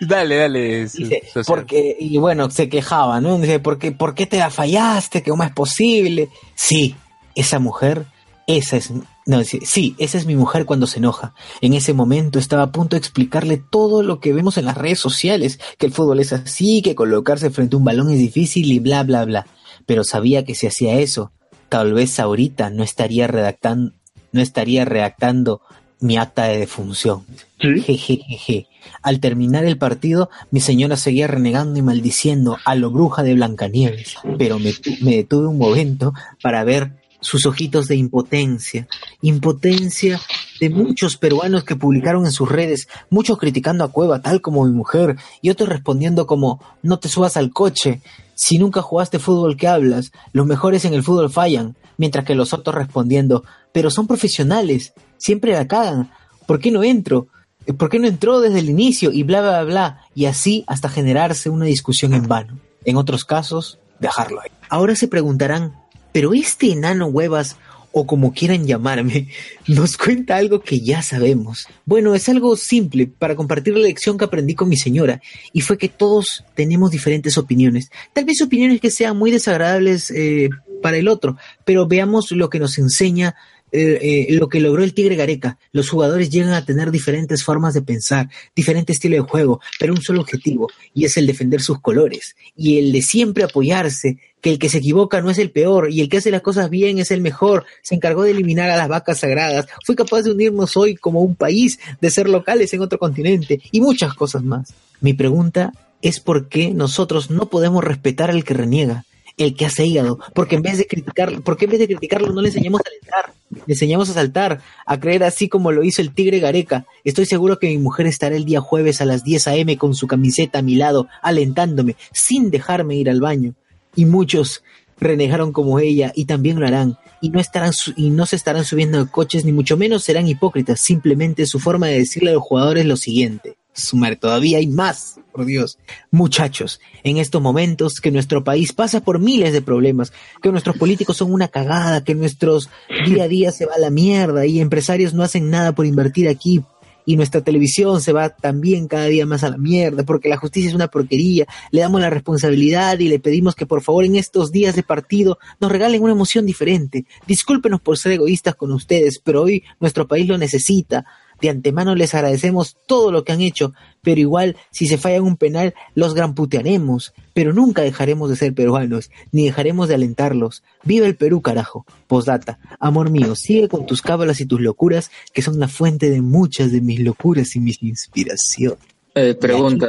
S5: dale, dale.
S2: Dice, porque, y bueno, se quejaba, ¿no? Dice, ¿por qué, ¿por qué te la fallaste? ¿Cómo es posible? Sí, esa mujer, esa es, no, sí, esa es mi mujer cuando se enoja. En ese momento estaba a punto de explicarle todo lo que vemos en las redes sociales, que el fútbol es así, que colocarse frente a un balón es difícil y bla, bla, bla. Pero sabía que si hacía eso, tal vez ahorita no estaría redactando, no estaría redactando mi acta de defunción. Jejejeje. Al terminar el partido, mi señora seguía renegando y maldiciendo a lo bruja de Blancanieves, pero me detuve un momento para ver sus ojitos de impotencia, impotencia de muchos peruanos que publicaron en sus redes, muchos criticando a Cueva, tal como mi mujer, y otros respondiendo como, no te subas al coche, si nunca jugaste fútbol que hablas, los mejores en el fútbol fallan, mientras que los otros respondiendo, pero son profesionales, siempre la cagan, ¿por qué no entro? ¿Por qué no entró desde el inicio? Y bla, bla, bla. Y así hasta generarse una discusión en vano. En otros casos, dejarlo ahí. Ahora se preguntarán, ¿pero este enano huevas, o como quieran llamarme, nos cuenta algo que ya sabemos? Bueno, es algo simple para compartir la lección que aprendí con mi señora, y fue que todos tenemos diferentes opiniones. Tal vez opiniones que sean muy desagradables eh, para el otro, pero veamos lo que nos enseña eh, eh, lo que logró el Tigre Gareca. Los jugadores llegan a tener diferentes formas de pensar, diferente estilo de juego, pero un solo objetivo, y es el defender sus colores, y el de siempre apoyarse, que el que se equivoca no es el peor, y el que hace las cosas bien es el mejor, se encargó de eliminar a las vacas sagradas, fue capaz de unirnos hoy como un país, de ser locales en otro continente, y muchas cosas más. Mi pregunta es por qué nosotros no podemos respetar al que reniega, el que hace hígado, porque en vez de criticar, porque en vez de criticarlo no le enseñamos a alentar, le enseñamos a saltar, a creer así como lo hizo el tigre Gareca. Estoy seguro que mi mujer estará el día jueves a las 10 a.m. con su camiseta a mi lado, alentándome, sin dejarme ir al baño. Y muchos renegaron como ella y también lo harán. Y no, estarán y no se estarán subiendo de coches, ni mucho menos serán hipócritas. Simplemente su forma de decirle a los jugadores lo siguiente. Sumar, todavía hay más, por Dios. Muchachos, en estos momentos que nuestro país pasa por miles de problemas, que nuestros políticos son una cagada, que nuestros día a día se va a la mierda y empresarios no hacen nada por invertir aquí y nuestra televisión se va también cada día más a la mierda porque la justicia es una porquería, le damos la responsabilidad y le pedimos que por favor en estos días de partido nos regalen una emoción diferente. Discúlpenos por ser egoístas con ustedes, pero hoy nuestro país lo necesita. De antemano les agradecemos todo lo que han hecho, pero igual si se falla en un penal los granputearemos, pero nunca dejaremos de ser peruanos, ni dejaremos de alentarlos. Viva el Perú, carajo. Postdata, amor mío, sigue con tus cábalas y tus locuras, que son la fuente de muchas de mis locuras y mis inspiraciones.
S4: Eh, pregunta.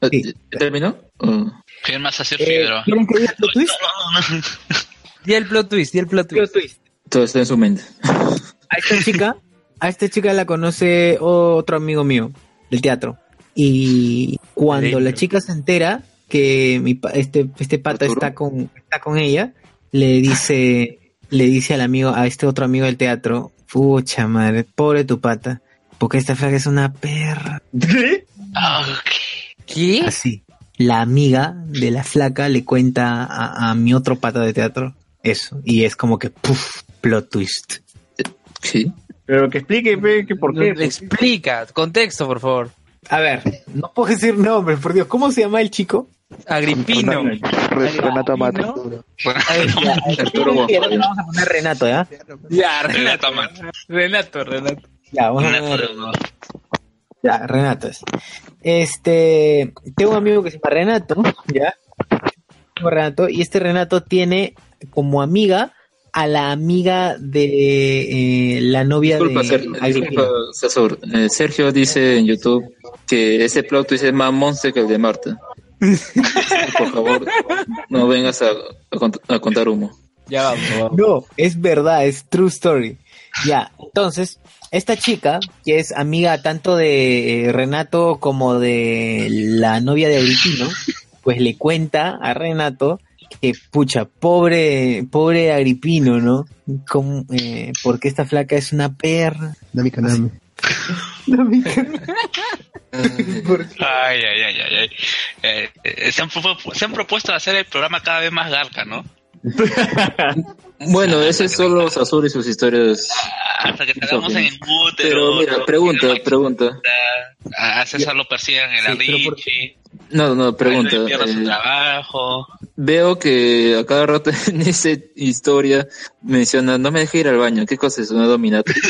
S4: Eh, ¿Terminó?
S10: ¿Quién más hacer
S2: Eh,
S10: Figueroa?
S2: ¿Quieren que diga plot twist?
S5: Di el plot twist, di el plot twist.
S4: Todo está en su mente.
S2: A esta chica, a esta chica la conoce otro amigo mío del teatro. Y cuando la chica se entera que mi pa- este, este pata está con, está con ella, le dice, le dice al amigo, a este otro amigo del teatro, pucha madre, pobre tu pata, porque esta flaca es una perra.
S5: ¿Qué?
S2: Así. La amiga de la flaca le cuenta a, a mi otro pata de teatro eso. Y es como que, puff, plot twist.
S4: Sí.
S3: Pero que explique, pe, que por qué.
S5: Explica, contexto, por favor.
S2: A ver, no puedo decir nombres, por Dios. ¿Cómo se llama el chico?
S5: Agripino.
S4: Arturo González.
S2: Vamos a poner Renato, ¿ya?
S5: Ya, Renato. Renato, Renato.
S2: Ya, vamos a poner Ya, Renato es. Este, tengo un amigo que se llama Renato, ¿ya? Renato, y este Renato tiene como amiga a la amiga de eh, la novia
S4: Disculpa,
S2: de
S4: Ser-
S2: Agripino.
S4: disculpa, César. Eh, Sergio dice en YouTube que ese plot twist es más monster que el de Marta. Por favor, no vengas a, a cont- a contar humo.
S5: Ya vamos, vamos.
S2: No, es verdad, es true story. Ya, entonces, esta chica, que es amiga tanto de eh, Renato como de la novia de Agripino, pues le cuenta a Renato que, pucha, pobre, pobre Agripino, ¿no? Como, eh, porque esta flaca es una perra.
S6: Dame canal.
S10: Ay, ay, ay, ay. ay. Eh, eh, se, han, se han propuesto hacer el programa cada vez más garca, ¿no?
S4: Bueno, ese es solo Sasur y sus historias.
S10: Hasta que salgamos en el útero.
S4: Pero mira, pregunta, pregunta.
S10: A César lo persigan en la
S4: Sí, por-. No, no, pregunta.
S10: Su
S4: eh,
S10: trabajo.
S4: Veo que a cada rato en esa historia menciona, no me deje ir al baño. ¿Qué cosa es una dominatrix?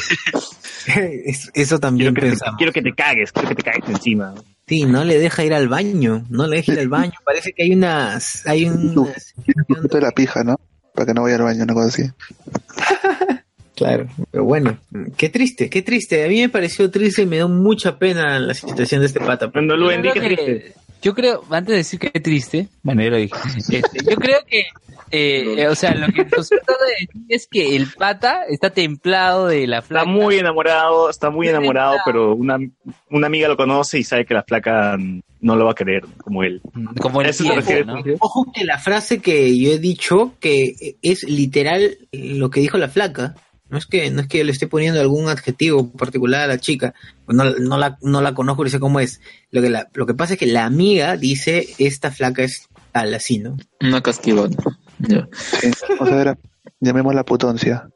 S2: Es- Eso también pensamos.
S3: Quiero que te cagues, quiero que te cagues encima.
S2: Sí, no le deja ir al baño, no le deja ir al baño. Parece que hay unas, hay un,
S7: de la pija, ¿no? Para que no vaya al baño, una cosa así.
S2: Claro, pero bueno, qué triste, qué triste. A mí me pareció triste y me dio mucha pena la situación de este pata.
S3: Cuando
S5: Yo creo que- Yo creo, antes de decir que triste, bueno, ya lo dije. Este, yo creo que, eh, eh, o sea, lo que nos trata de decir es que el pata está templado de la
S3: Está
S5: flaca.
S3: muy enamorado, está muy enamorado, pero una, una amiga lo conoce y sabe que la flaca mm, no lo va a querer como él.
S5: Como él ¿no?
S2: Ojo que la frase que yo he dicho, que es literal lo que dijo la flaca. No es que, no es que le esté poniendo algún adjetivo particular a la chica. No, no la, no la conozco ni sé cómo es. Lo que, la- lo que pasa es que la amiga dice, esta flaca es tal así, ¿no?
S4: Una casquivana. Ya.
S7: O sea, era, llamémosla putoncia.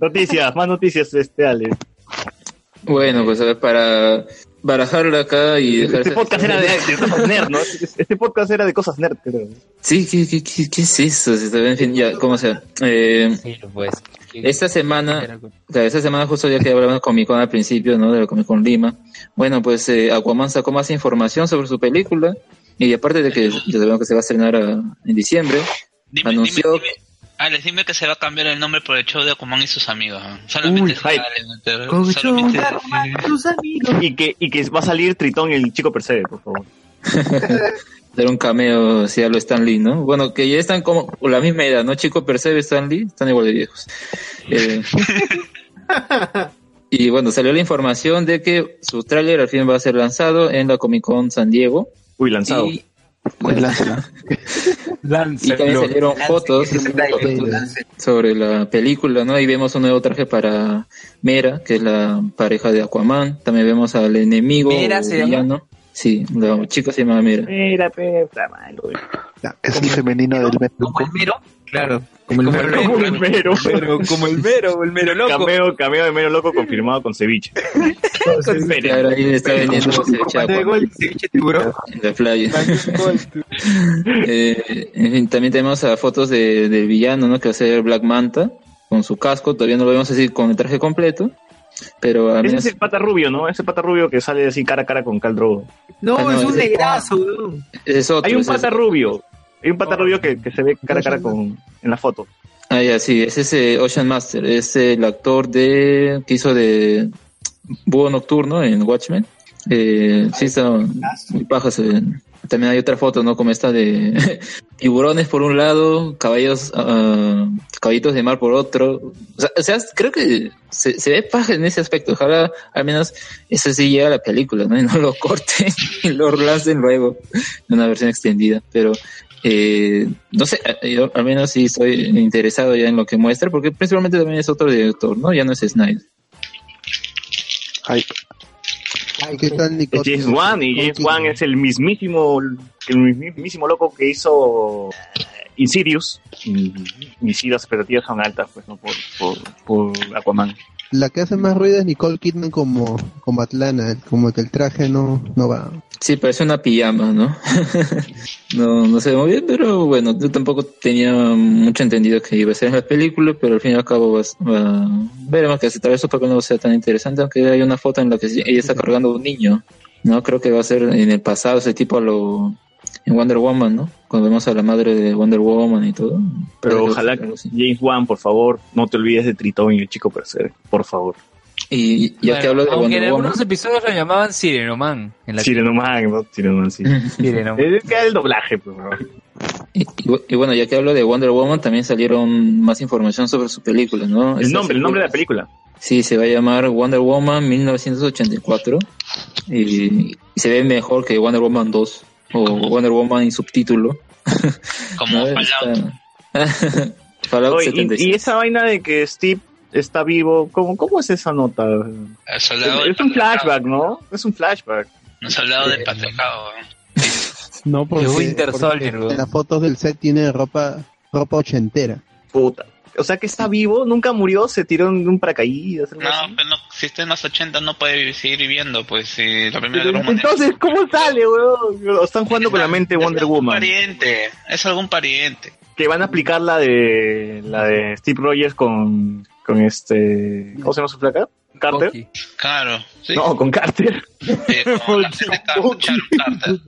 S3: Noticias, más noticias, este, Ale.
S4: Bueno, pues a ver, para barajarla acá y dejar...
S3: Este podcast era de, de cosas nerd, ¿no? Este podcast era de cosas nerd, creo.
S4: Sí, ¿qué, qué, qué, qué es eso? En fin, ya, como sea. Eh,
S5: pues.
S4: esta semana, esta semana justo ya que hablamos de Comic Con al principio, ¿no? De la Comic Con Lima. Bueno, pues eh, Aquaman sacó más información sobre su película. Y aparte de que ya sabemos que se va a estrenar a- en diciembre, anunció...
S10: Alex, dime que se va a cambiar el nombre por el show de Aquaman y sus amigos. ¿no? Solamente te- solamente-
S3: Y que, y que va a salir Tritón y el chico Percebe, por favor.
S4: Dar un cameo si a lo Stan Lee, ¿no? Bueno, que ya están como con la misma edad, ¿no? Chico Percebe, Stan Lee, están igual de viejos. Eh, y bueno, salió la información de que su tráiler al fin va a ser lanzado en la Comic Con San Diego.
S3: Uy, lanzado.
S4: Y, y también salieron fotos sobre la película, ¿no? Y vemos un nuevo traje para Mera, que es la pareja de Aquaman. También vemos al enemigo
S5: ¿Mera se llama?
S4: Sí, la chica se llama Mera.
S3: Mira, puta malo.
S7: Es el femenino del
S2: mero, claro. Como el
S3: Como
S2: mero.
S3: el, como el mero.
S5: como el mero, el mero loco.
S3: Cameo, cameo de mero loco confirmado con ceviche.
S4: Claro, ahí está vendiendo ceviche Aquaman en la playa. Eh, en fin, también tenemos a fotos de, del villano, ¿no? Que va a ser Black Manta, con su casco. Todavía no lo vemos así con el traje completo. Pero al
S3: Ese
S4: menos
S3: es el pata rubio, ¿no? Ese pata rubio que sale así cara a cara con Cal Drogo.
S2: No,
S4: Ah, no,
S2: es un negrazo,
S4: es otro.
S3: Hay un
S4: es-
S3: pata rubio. Hay un pata rubio que, que se ve cara a cara con, en la foto.
S4: Ah, ya, sí, ese es eh, Ocean Master, es el actor de que hizo de Búho Nocturno en Watchmen. Eh, sí, está muy paja. se- También hay otra foto, ¿no? Como esta de tiburones por un lado, caballos, ah, caballitos de mar por otro. O sea, o sea, creo que se, se ve paja en ese aspecto. Ojalá al menos eso sí llega a la película, ¿no? Y no lo corten y lo lancen luego en una versión extendida. Pero eh, no sé, eh, yo al menos sí estoy interesado ya en lo que muestra, porque principalmente también es otro director, ¿no? Ya no es Snyder.
S7: Hype.
S6: ¿Qué tal,
S3: James Wan y James Wan es el mismísimo, el mismísimo loco que hizo eh, Insidious. Y mis expectativas son altas, pues, ¿no? Por, por, por Aquaman.
S6: La que hace más ruido es Nicole Kidman como, como Atlana, como que el traje no, no va.
S4: Sí, parece una pijama, ¿no? no, no se ve muy bien, pero bueno, yo tampoco tenía mucho entendido que iba a ser en la película, pero al fin y al cabo va, va- veremos que tal vez su papel no sea tan interesante, aunque hay una foto en la que ella está cargando a un niño, ¿no? Creo que va a ser en el pasado ese tipo a lo en Wonder Woman, ¿no? Cuando vemos a la madre de Wonder Woman y todo.
S3: Pero
S4: que
S3: ojalá que. James Wan, por favor, no te olvides de Tritón y el chico Percebe, por favor.
S4: Y ya que
S5: Bueno,
S4: hablo de
S5: aunque en
S4: Wonder Woman,
S5: algunos episodios lo llamaban Sirenoman. En la
S3: Sirenoman, ¿no? Sirenoman, sí.
S5: Sirenoman.
S3: Es que el doblaje, pues, bro.
S4: y, y- y bueno, ya que hablo de Wonder Woman, también salieron más información sobre su película, ¿no?
S3: El
S4: Esta
S3: nombre, el nombre de la película.
S4: Sí, se va a llamar Wonder Woman 1984 y, y se ve mejor que Wonder Woman 2 o Wonder Woman en subtítulo.
S10: Como
S4: ¿no?
S10: Fallout.
S4: Fallout
S3: Oye, y,
S4: 76.
S3: y esa vaina de que Steve está vivo, ¿cómo, cómo es esa nota? Es, un flashback, ¿no? Es un flashback.
S10: Un soldado del patriarcado.
S6: No, porque,
S5: Winter Soldier,
S6: en las fotos del set tiene ropa ropa ochentera.
S3: Puta. O sea que está vivo, nunca murió, se tiró en un paracaídas.
S10: No,
S3: así.
S10: pero no, si está en los 80 no puede vivir- seguir viviendo, pues si la primera mundial.
S3: Entonces, ¿cómo sale, weón? Están jugando con la mente de Wonder
S10: Es algún
S3: Woman.
S10: pariente, es algún pariente.
S3: Que van a aplicar la de la de Steve Rogers con, con este. ¿Cómo se llama su placa? ¿Carter?
S5: Bucky.
S10: Claro, sí.
S3: No, con Carter.
S10: eh, con Carter, Sharon Carter.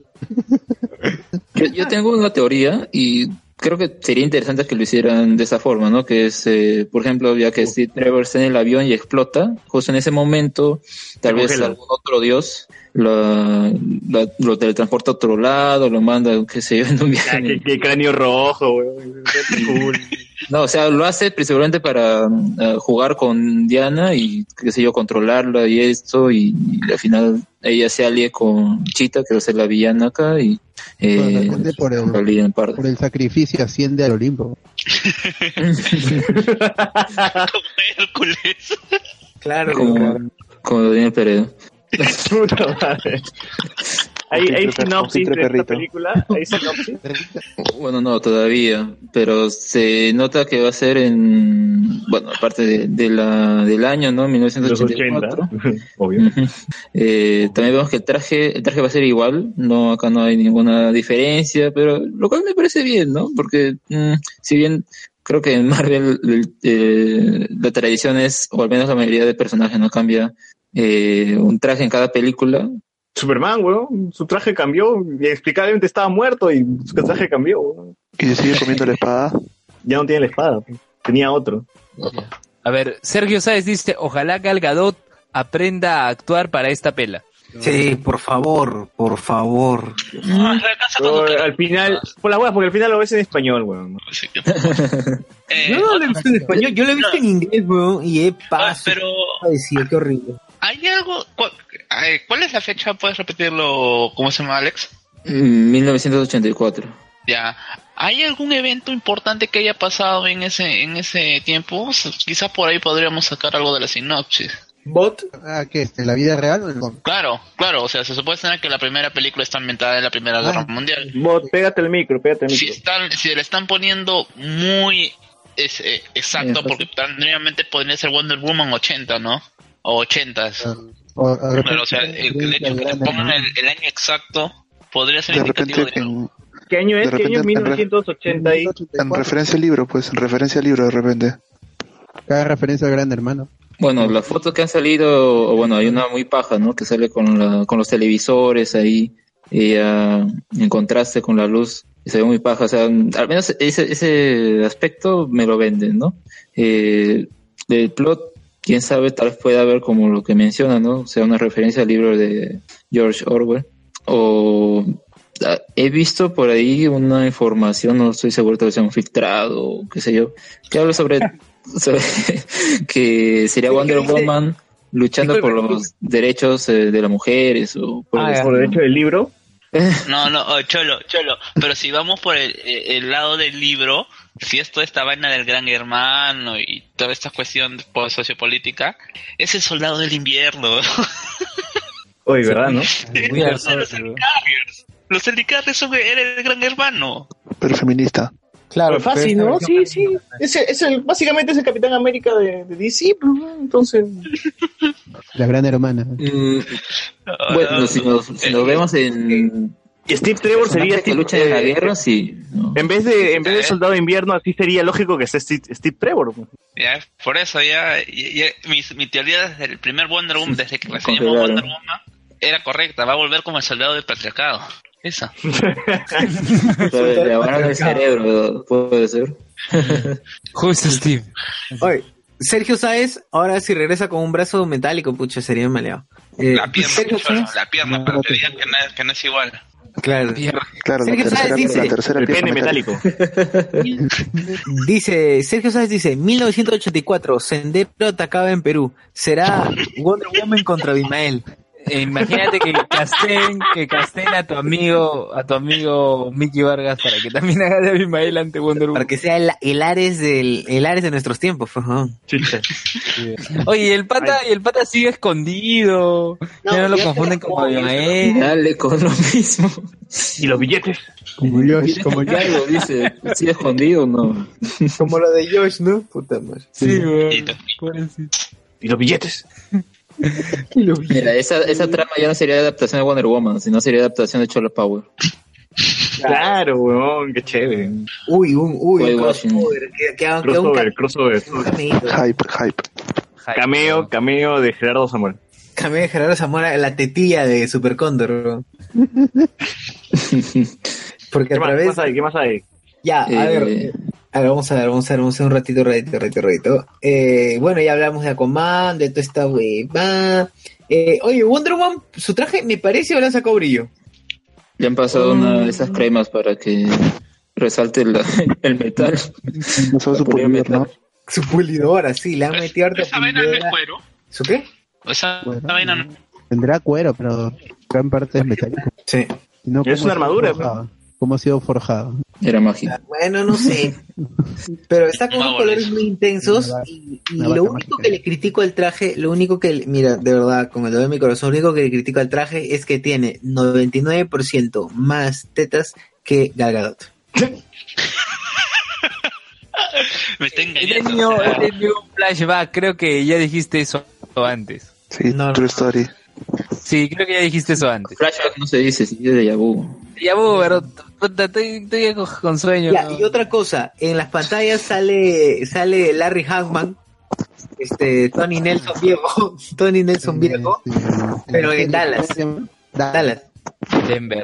S4: Yo, yo tengo una teoría y creo que sería interesante que lo hicieran de esa forma, ¿no? Que es, eh, por ejemplo, ya que Steve Trevor está en el avión y explota, justo en ese momento, tal vez algún otro dios la- la- lo teletransporta a otro lado, lo manda, qué sé yo, en un viaje.
S3: Ah, qué, qué cráneo rojo, weón. Cool.
S4: No, o sea, lo hace principalmente para eh, jugar con Diana y, qué sé yo, controlarla y esto, y, y al final ella se alie con Chita, que va a ser la villana acá, y eh,
S6: por el, por sacrificio asciende al Olimpo.
S10: Hércules.
S3: Claro,
S4: como, como Daniel Peredo.
S3: Puta madre. Hay, hay sinopsis de esta película. Hay sinopsis.
S4: Bueno, no, todavía, pero se nota que va a ser en, bueno, aparte de, de la, del año, ¿no?
S3: Los
S4: 1984.
S3: 80. Obvio.
S4: Ujú. Eh, también vemos que el traje, el traje va a ser igual, no, acá no hay ninguna diferencia, pero lo cual me parece bien, ¿no? Porque mm, si bien creo que en Marvel el- eh, la tradición es, o al menos la mayoría de personajes no cambia eh, un traje en cada película,
S3: Superman, weón. Su traje cambió. Inexplicablemente estaba muerto y su traje cambió, weón.
S7: Y se sigue comiendo la espada.
S3: Ya no tiene la espada. pues. Tenía otro.
S5: A ver, Sergio Sáez dice, ojalá Gal Gadot aprenda a actuar para esta pela.
S2: Sí, por favor, por favor.
S10: Ah,
S3: Pero al final, por las huevas, porque al final lo ves en español, weón.
S10: Que- Eh,
S2: Yo no lo he visto en español, yo lo he visto en inglés, weón, y he
S10: ah,
S2: pasado.
S10: pero
S2: Decía, qué horrible.
S10: Hay algo. ¿cuál, ¿Cuál es la fecha? ¿Puedes repetirlo? ¿Cómo se llama, Alex?
S4: mm, 1984.
S10: Ya. ¿Hay algún evento importante que haya pasado en ese en ese tiempo? Quizás por ahí podríamos sacar algo de la sinopsis.
S2: Bot,
S6: Ah, ¿qué? ¿En la vida real o en el cómic?
S10: Claro, claro, o sea, se supone que la primera película está ambientada en la Primera
S6: Ah.
S10: Guerra Mundial.
S3: Bot, pégate el micro, pégate el
S10: Si
S3: micro.
S10: están, si le están poniendo muy es- eh, exacto, porque tendríamente podría ser Wonder Woman 80, ¿no? O 80.
S6: O, de repente-
S10: Claro, o sea, el, el hecho que le pongan el, el año exacto podría ser
S7: De
S10: indicativo
S7: repente,
S10: de
S7: en,
S3: ¿Qué año es?
S7: De
S3: ¿Qué año es?
S7: repente, en re-
S3: 1980 y...
S7: en referencia al libro, pues, en referencia al libro, de repente.
S6: Cada referencia al gran hermano.
S4: Bueno, las fotos que han salido, o bueno, hay una muy paja, ¿no? Que sale con, la, con los televisores ahí, y, ah, en contraste con la luz, y se ve muy paja. O sea, al menos ese, ese aspecto me lo venden, ¿no? Eh, del plot, quién sabe, tal vez pueda haber como lo que menciona, ¿no? O sea, una referencia al libro de George Orwell. O ah, he visto por ahí una información, no estoy seguro, vez sea un filtrado, o qué sé yo, que habla sobre, sobre que sería
S2: Sí,
S3: ¿qué
S4: Wonder? Woman luchando por los derechos eh, de las mujeres o por el
S5: Ah,
S3: Por
S4: estilo.
S3: derecho del libro.
S10: No, no, oh, cholo, cholo. Pero si vamos por el, eh, el lado del libro, si es toda esta vaina del gran hermano y toda esta cuestión po- sociopolítica, es el soldado del invierno.
S3: Oye, ¿verdad, no?
S5: Muy
S10: los. Helicarriers. Son era el gran hermano.
S7: Pero feminista.
S2: claro.
S3: Pero fácil, ¿no? Sí, sí. Es, el- es el, básicamente es el Capitán América de, de DC, pues, ¿no? entonces...
S6: La gran hermana.
S4: Mm, bueno, si nos, si nos vemos en
S3: Y Steve Trevor sería...
S4: que
S3: Steve-
S4: luchan en la
S3: eh,
S4: guerra, sí. ¿no?
S3: En vez de en vez de Soldado de Invierno, así sería lógico que sea Steve, Steve Trevor.
S10: Ya, por eso ya, ya- ya- mi, mi teoría desde el primer Wonder Woman, desde que reseñamos. Wonder Woman, era correcta. Va a volver como el soldado del patriarcado. Esa.
S4: Pero Le el cerebro, puede ser.
S5: Justo Steve.
S2: Oye, Sergio Sáez, ahora si regresa con un brazo metálico, pucha, sería maleado. Eh,
S10: La pierna,
S2: Sergio
S10: cholo,
S2: Sáez,
S10: la pierna, para que digan que no, es, que no es igual.
S2: Claro.
S7: Claro, la
S2: Sergio
S7: tercera,
S2: Sáez dice-
S7: la tercera
S3: El
S7: pieza
S3: pene metálico.
S2: Dice, Sergio Sáez dice, 1984, Sendero atacaba en Perú. Será Wonder Woman contra Abimael.
S5: Eh, imagínate que casten, que casten a tu amigo, a tu amigo Mickey Vargas para que también haga de Abimael ante Wonder Woman.
S2: Para que sea el, el Ares del, el Ares de nuestros tiempos, por favor.
S5: Oye, y el pata, y el pata sigue escondido. ya no lo confunden con
S2: lo-
S5: Abimael.
S4: Dale con lo mismo.
S3: Y los billetes.
S6: Como Josh, como
S4: Ya lo dice, ¿sí escondido o no?
S2: Como lo de Josh, ¿no? Puta madre.
S5: Sí, weón.
S10: Y te-
S5: Pobrecito.
S3: Y los billetes.
S4: Mira, esa, esa trama ya no sería adaptación de Wonder Woman, sino sería adaptación de Cholo Power.
S3: Claro, weón, qué chévere.
S2: Uy, un, uy, crossover. Que, que hagan- que hagan un
S3: Crossover,
S7: Hype, hype.
S3: Cameo, cameo de Gerardo Samuel.
S2: cameo de Gerardo Zamora, la tetilla de Super Cóndor. weón. Porque
S3: ¿Qué
S2: a
S3: más, ¿Qué más hay? ¿Qué más hay?
S2: Ya, a ver,
S4: Eh,
S2: A ver, vamos a ver, vamos a ver, vamos a ver un ratito, ratito, ratito, ratito. Eh, bueno, ya hablamos de Aquaman, de toda esta hueva. Eh, oye, Wonder Woman, su traje me parece ahora sacado brillo.
S4: Le han pasado una de esas cremas para que resalte la- el metal.
S7: Su pulidor, ¿no?
S2: Su pulidora, sí, le han metido harta
S10: Esa vaina no es cuero.
S2: ¿Su qué?
S10: Esa,
S6: Bueno.
S10: vaina no.
S6: Tendrá cuero, pero gran parte es metálico.
S2: Sí.
S6: No
S3: Es una armadura.
S6: ¿Cómo ha sido forjado?
S4: Era mágico.
S2: Bueno, no sé. Pero está con unos colores muy intensos y, lo único
S6: mágica.
S2: que le critico al traje, lo único que, mira, de verdad, con el dolor de mi corazón, lo único que le critico al traje es que tiene 99% más tetas que Gal Gadot.
S10: Me está
S5: He
S10: engañando.
S5: tenido,
S10: o sea,
S5: he tenido un flashback, creo que ya dijiste eso antes.
S7: Sí,
S2: No,
S7: True
S2: no.
S7: Story.
S5: Sí, creo que ya dijiste eso antes.
S4: Flashback no se dice, sí es de Yabu.
S5: Ya, bu, pero estoy, estoy con- sueño.
S2: Ya,
S5: ¿no?
S2: y otra cosa, en las pantallas sale, sale Larry Hagman, este, Tony Nelson viejo, Tony Nelson viejo, pero en Dallas.
S6: Dallas.
S2: Dallas.
S5: Denver.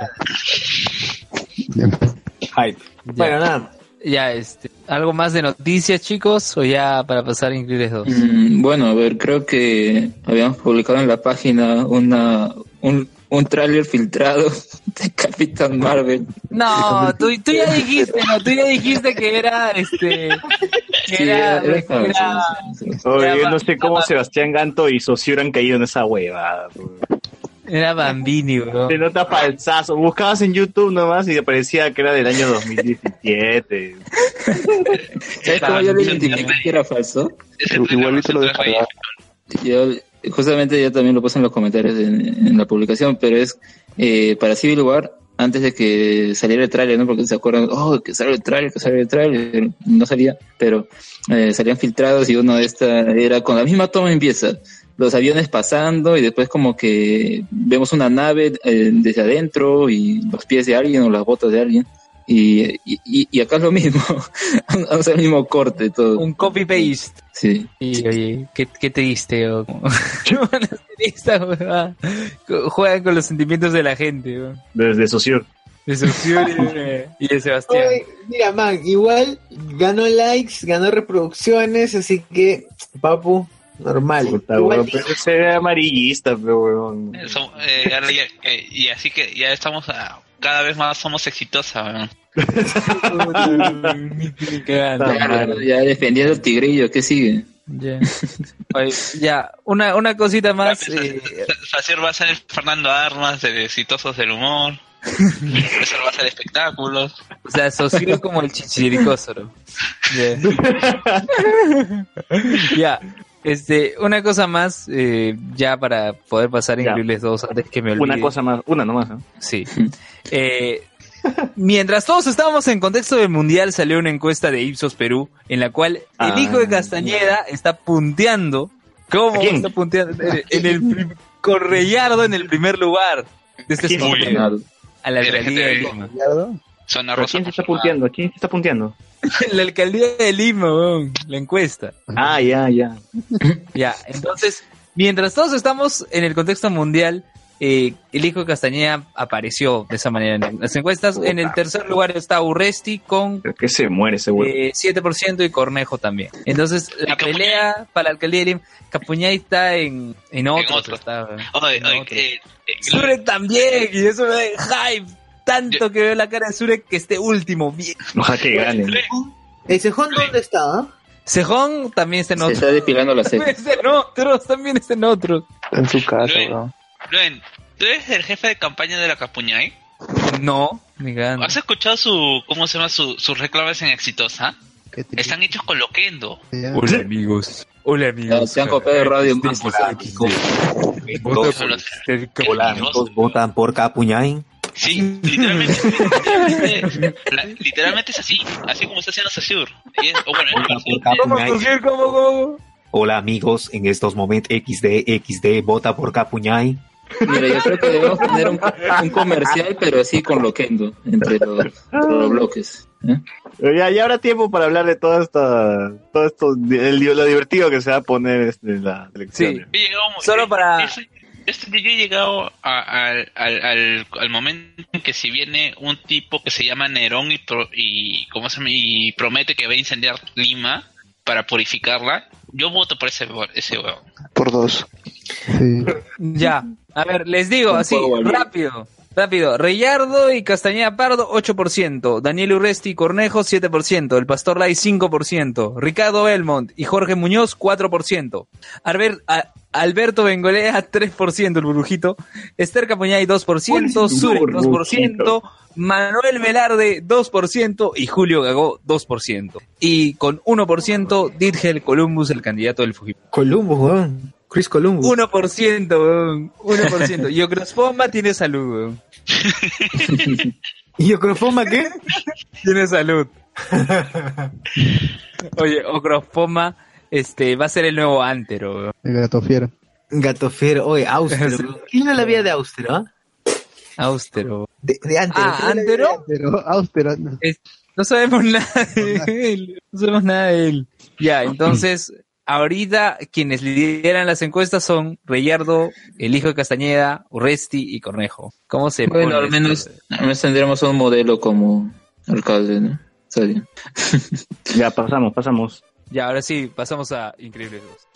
S2: Hype. Bueno, nada.
S5: Ya, este, ¿algo más de noticias, chicos? ¿O ya para pasar a Increíbles 2?
S4: Mm, bueno, a ver, creo que habíamos publicado en la página una un, un tráiler filtrado de Capitán Marvel.
S5: No, tú, tú ya dijiste, no, tú ya dijiste que era, este, que
S4: Sí,
S5: era,
S4: era- era
S5: era-
S4: sí, sí, sí.
S3: Oye, yo no sé cómo Sebastián Ganto y Socio han caído en esa hueva.
S5: Era Bambini, bro.
S3: Se nota falsazo. Buscabas en YouTube nomás y aparecía que era del año 2017.
S4: ¿Sabes cómo yo lo identifiqué que era falso?
S7: Igualito lo descargaba.
S4: Yo, justamente yo también lo puse en los comentarios en, en la publicación, pero es eh, para Civil War, antes de que saliera el tráiler, ¿no? Porque se acuerdan, oh, que sale el tráiler, que sale el tráiler, no salía, pero eh, salían filtrados y uno de esta era con la misma toma empieza, los aviones pasando y después como que vemos una nave eh, desde adentro y los pies de alguien o las botas de alguien. Y, y, acá es lo mismo, sea, el mismo corte todo.
S5: Un copy-paste.
S4: Sí.
S5: Y oye, qué, qué triste, oh. Juegan con los sentimientos de la gente, oh.
S3: Desde Socio.
S5: De y de, y de Sebastián.
S2: Oye, mira, man, igual ganó likes, ganó reproducciones, así que, papu, normal.
S3: Puta, weón, pero ese amarillista, pero weón.
S10: Eso, eh, ahora ya- eh, y así que ya estamos a- cada vez más somos exitosa weón.
S5: Qué grande.
S4: Claro, ya defendiendo el tigrillo, ¿qué sigue?
S5: Ya. Una, una cosita más. eh,
S10: Sacier va a ser Fernando Armas de Exitosos del Humor. Eso va a ser espectáculos.
S5: o sea, socio como el chichiricósoro. Ya. Ya. Este, una cosa más, eh, ya para poder pasar a. Increíbles 2 antes que me olvide.
S3: Una cosa más, una nomás. ¿no?
S5: Sí. Eh, mientras todos estábamos en contexto del mundial, salió una encuesta de Ipsos Perú en la cual
S3: Ah.
S5: el hijo de Castañeda está punteando. ¿Cómo está punteando? En, en el Reyardo en el primer lugar de este
S3: ¿A
S5: a la alcaldía de Lima.
S10: Zona
S3: ¿Pero
S10: rosa.
S3: ¿Quién se está punteando? ¿A ¿Quién se está punteando?
S5: la alcaldía de Lima, weón, la encuesta.
S3: Ah, ya, ya.
S5: Ya, entonces, mientras todos estamos en el contexto mundial, eh, el hijo de Castañeda apareció de esa manera en las encuestas. En el tercer lugar está Urresti con
S3: Creo que se muere ese huevo.
S5: eh, 7% y Cornejo también. Entonces, la pelea para la alcaldía de Lima, Capuñay está en, en otro. está-
S10: Oye, oye, eh, eh,
S5: Surek también, y eso me da hype. Tanto que veo la cara de Surek que esté último. Bien.
S3: Ojalá que gane.
S2: ¿El Cejón dónde está? ah?
S5: Sejón también está en
S4: Se
S5: otro.
S4: está depilando la ceja.
S5: Está en otros, también está en otros.
S7: En su casa, weón.
S10: Luen, ¿tú eres el jefe de campaña de la Capuñay?
S5: No, ni gana.
S10: ¿Has escuchado su, cómo se llama, su, sus reclames en Exitosa? Están hechos con loquendo.
S5: Hola amigos. Hola amigos.
S4: Se han copiado de radio
S5: Este
S4: más.
S5: es X. Vota por el
S3: Hola,
S10: amigos.
S2: Todos votan por Capuñay.
S10: Sí, literalmente, literalmente, la- literalmente es así, así como está haciendo Sasur. Y es- o bueno,
S2: Votan
S10: es-
S2: por
S5: ¿Cómo,
S2: Capuñay.
S5: Jorge? ¿Cómo, cómo?
S2: Hola amigos, en estos momentos XD, XD, vota por Capuñay.
S4: Mira, yo creo que debemos tener un, un comercial, pero así con loquendo entre los, entre los bloques. ¿eh?
S3: Pero ya, ya habrá tiempo para hablar de toda esta, todo esto, el- lo divertido que se va a poner este, en la elección.
S5: Sí. Solo
S10: yo-
S5: para-
S10: Yo, he llegado a- al, al, al, al momento en que si viene un tipo que se llama Nerón y, pro- y, ¿cómo se llama? y promete que va a incendiar Lima para purificarla, yo voto por ese, ese huevón.
S7: Por dos.
S6: Sí.
S5: Ya, a ver, les digo así, rápido, rápido. Reyardo y Castañeda Pardo, 8%. Daniel Urresti y Cornejo, 7%. El Pastor Lai, 5%. Ricardo Belmont y Jorge Muñoz, 4%. Albert- a- Alberto Bengolea, 3%, el burbujito. Esther Capuñay, 2%. Zurek, 2%. Manuel Velarde, 2%. Y Julio Gagó, 2%. Y con 1%, Dirgel Columbus, el candidato del Fujimori.
S2: Columbus, weón. Chris Columbus.
S5: 1%, weón. 1%. Y Ocrosfoma tiene salud, weón.
S2: ¿Y Ocrofoma qué?
S5: Tiene salud. Oye, Ocrosfoma este, va a ser el nuevo Antero, weón.
S6: El gato fiero.
S2: Gato fiero. Oye, Austero. ¿Quién es la vida de Austero? ah?
S5: Austero.
S2: De, de Antero.
S5: Ah,
S2: ¿Quién es la vida
S5: ¿Antero?
S6: Austero. no.
S5: Es- no sabemos nada de él. No sabemos nada de él. Ya, entonces, ahorita quienes lideran las encuestas son Reyardo, el hijo de Castañeda, Urresti y Cornejo. ¿Cómo se
S4: Bueno,
S5: pone
S4: al
S5: esto?
S4: menos, al menos tendremos un modelo como alcalde, ¿no? Está bien.
S3: Ya, pasamos, pasamos.
S5: Ya, ahora sí, pasamos a Increíbles 2.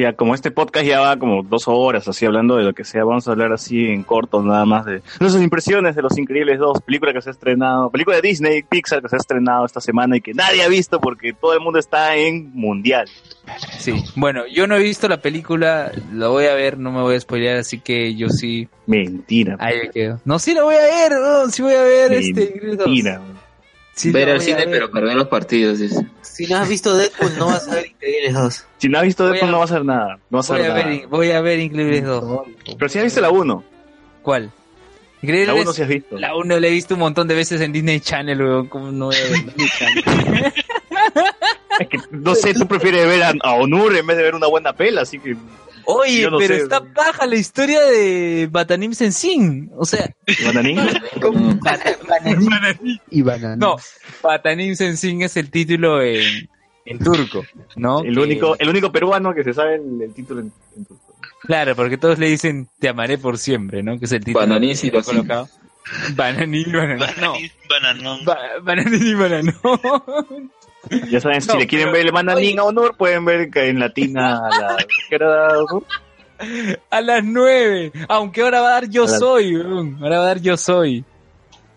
S3: Sí, ya, como este podcast ya va como dos horas, así hablando de lo que sea, vamos a hablar así en corto nada más de nuestras impresiones de Los Increíbles 2, película que se ha estrenado, película de Disney, Pixar que se ha estrenado esta semana y que nadie ha visto porque todo el mundo está en mundial.
S5: Sí, bueno, yo no he visto la película, la voy a ver, no me voy a spoilear, así que yo sí.
S3: Mentira.
S5: Ahí me quedo. No, sí la voy a ver, oh, sí voy a ver este. Increíbles dos.
S3: Mentira.
S5: Sí
S4: Ver
S5: voy a
S4: cine,
S5: ver.
S4: pero perder los partidos, dice.
S2: Si no has visto Deadpool, no vas a ver Increíbles 2.
S3: Si no has visto
S5: Voy
S3: Deadpool
S5: a-
S3: no va a hacer nada. No va a hacer
S5: Voy a,
S3: nada.
S5: ver, voy a ver Increíbles 2.
S3: Pero si has visto la 1.
S5: ¿Cuál? Increíbles
S3: La 1 sí has visto.
S5: La 1 la he visto un montón de veces en Disney Channel, weón. ¿Cómo no?
S3: Es que, no sé, tú prefieres ver a, a Onur en vez de ver una buena pela, así que...
S5: Oye,
S3: no
S5: pero
S3: sé.
S5: está paja la historia de Batanim Sensing. O sea,
S3: ¿Bananín?
S6: Y
S5: no, Batanim Sensing es el título en, en turco, ¿no?
S3: El
S5: Que-
S3: único, el único peruano que se sabe el, el título en, en turco.
S5: Claro, porque todos le dicen te amaré por siempre, ¿no? Que es el título
S4: Bananín
S5: que
S4: y Basín.
S5: colocado. Bananín, bananín. No,
S10: Bananón.
S5: ba- bananín y bananón.
S3: Ya saben, si
S5: No,
S3: le quieren
S5: pero-
S3: ver el Bananín a Honor, pueden ver que en latina a la...
S5: A las nueve. Aunque ahora va a dar yo
S3: A
S5: soy. Ahora va a dar yo soy.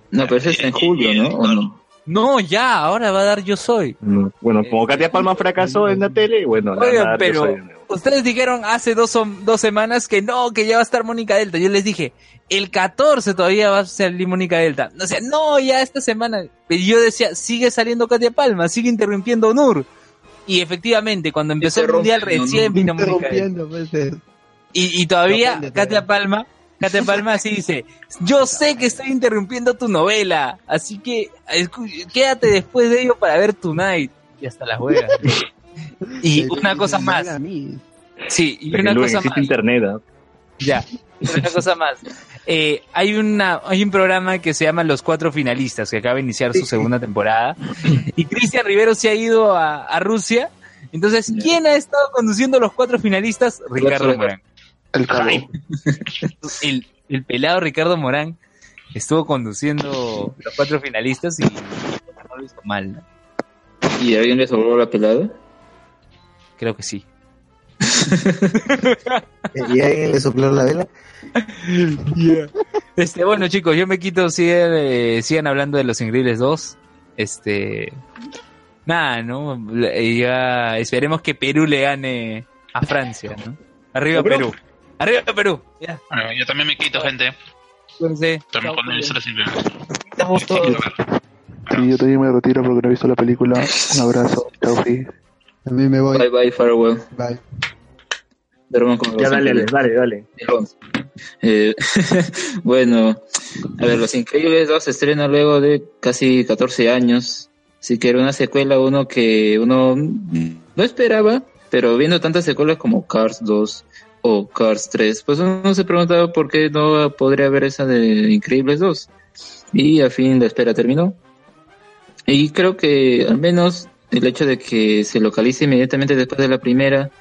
S4: No, pero ese es en julio, ¿no? ¿O no?
S5: No, ya, ahora va a dar yo soy.
S3: Bueno, como Katia Palma fracasó en la tele, bueno, la
S5: Oigan,
S3: la-
S5: pero ustedes dijeron hace dos, dos semanas que no, que ya va a estar Mónica Delta. Yo les dije, el 14 todavía va a salir Mónica Delta. O sea, no, ya esta semana. Y yo decía, sigue saliendo Katia Palma, sigue interrumpiendo a Nur. Y efectivamente, cuando empezó el mundial recién vino Mónica Delta.
S6: Interrumpiendo, pues, eh.
S5: Y, y todavía Katia Palma, Katia Palma así dice, yo sé que estoy interrumpiendo tu novela, así que quédate después de ello para ver Tonight. Y hasta las juegas. y una cosa más. Sí, y una
S3: luego
S5: cosa
S3: existe
S5: más.
S3: internet.
S5: Ya, una cosa más. Eh, hay, una, hay un programa que se llama Los Cuatro Finalistas, que acaba de iniciar su segunda temporada. Y Cristian Rivero se ha ido a, a Rusia. Entonces, ¿quién ha estado conduciendo los cuatro finalistas? Ricardo. Morán.
S7: El cabo.
S5: El, el pelado Ricardo Morán estuvo conduciendo los cuatro finalistas y no lo hizo mal. ¿no?
S4: ¿Y alguien le sobró la pelada?
S5: Creo que sí.
S2: ¿Y alguien le sopló la vela?
S5: Este, bueno, chicos, yo me quito, sigan, eh, sigan hablando de Los Increíbles 2. Este, nada, ¿no? Ya esperemos que Perú le gane a Francia, ¿no? Arriba
S3: Pero-
S5: Perú. Arriba Perú. Ya,
S10: Bueno, yo también me quito, gente. También increíbles.
S2: Estamos todos.
S7: Sí, yo también me retiro porque no he visto la película. Un abrazo. Chao, sí.
S6: A mí me voy.
S4: Bye bye, farewell.
S6: Bye.
S4: Duerman
S3: Ya
S4: los
S3: dale, dale, dale, dale.
S4: El 11. Eh, bueno, a ver, Los Increíbles 2 se estrena luego de casi 14 años. Así que era una secuela, uno que uno no esperaba, pero viendo tantas secuelas como Cars 2 o Cars 3, pues uno se preguntaba por qué no podría haber esa de Increíbles 2. Y al fin la espera terminó. Y creo que al menos el hecho de que se localice inmediatamente después de la primera,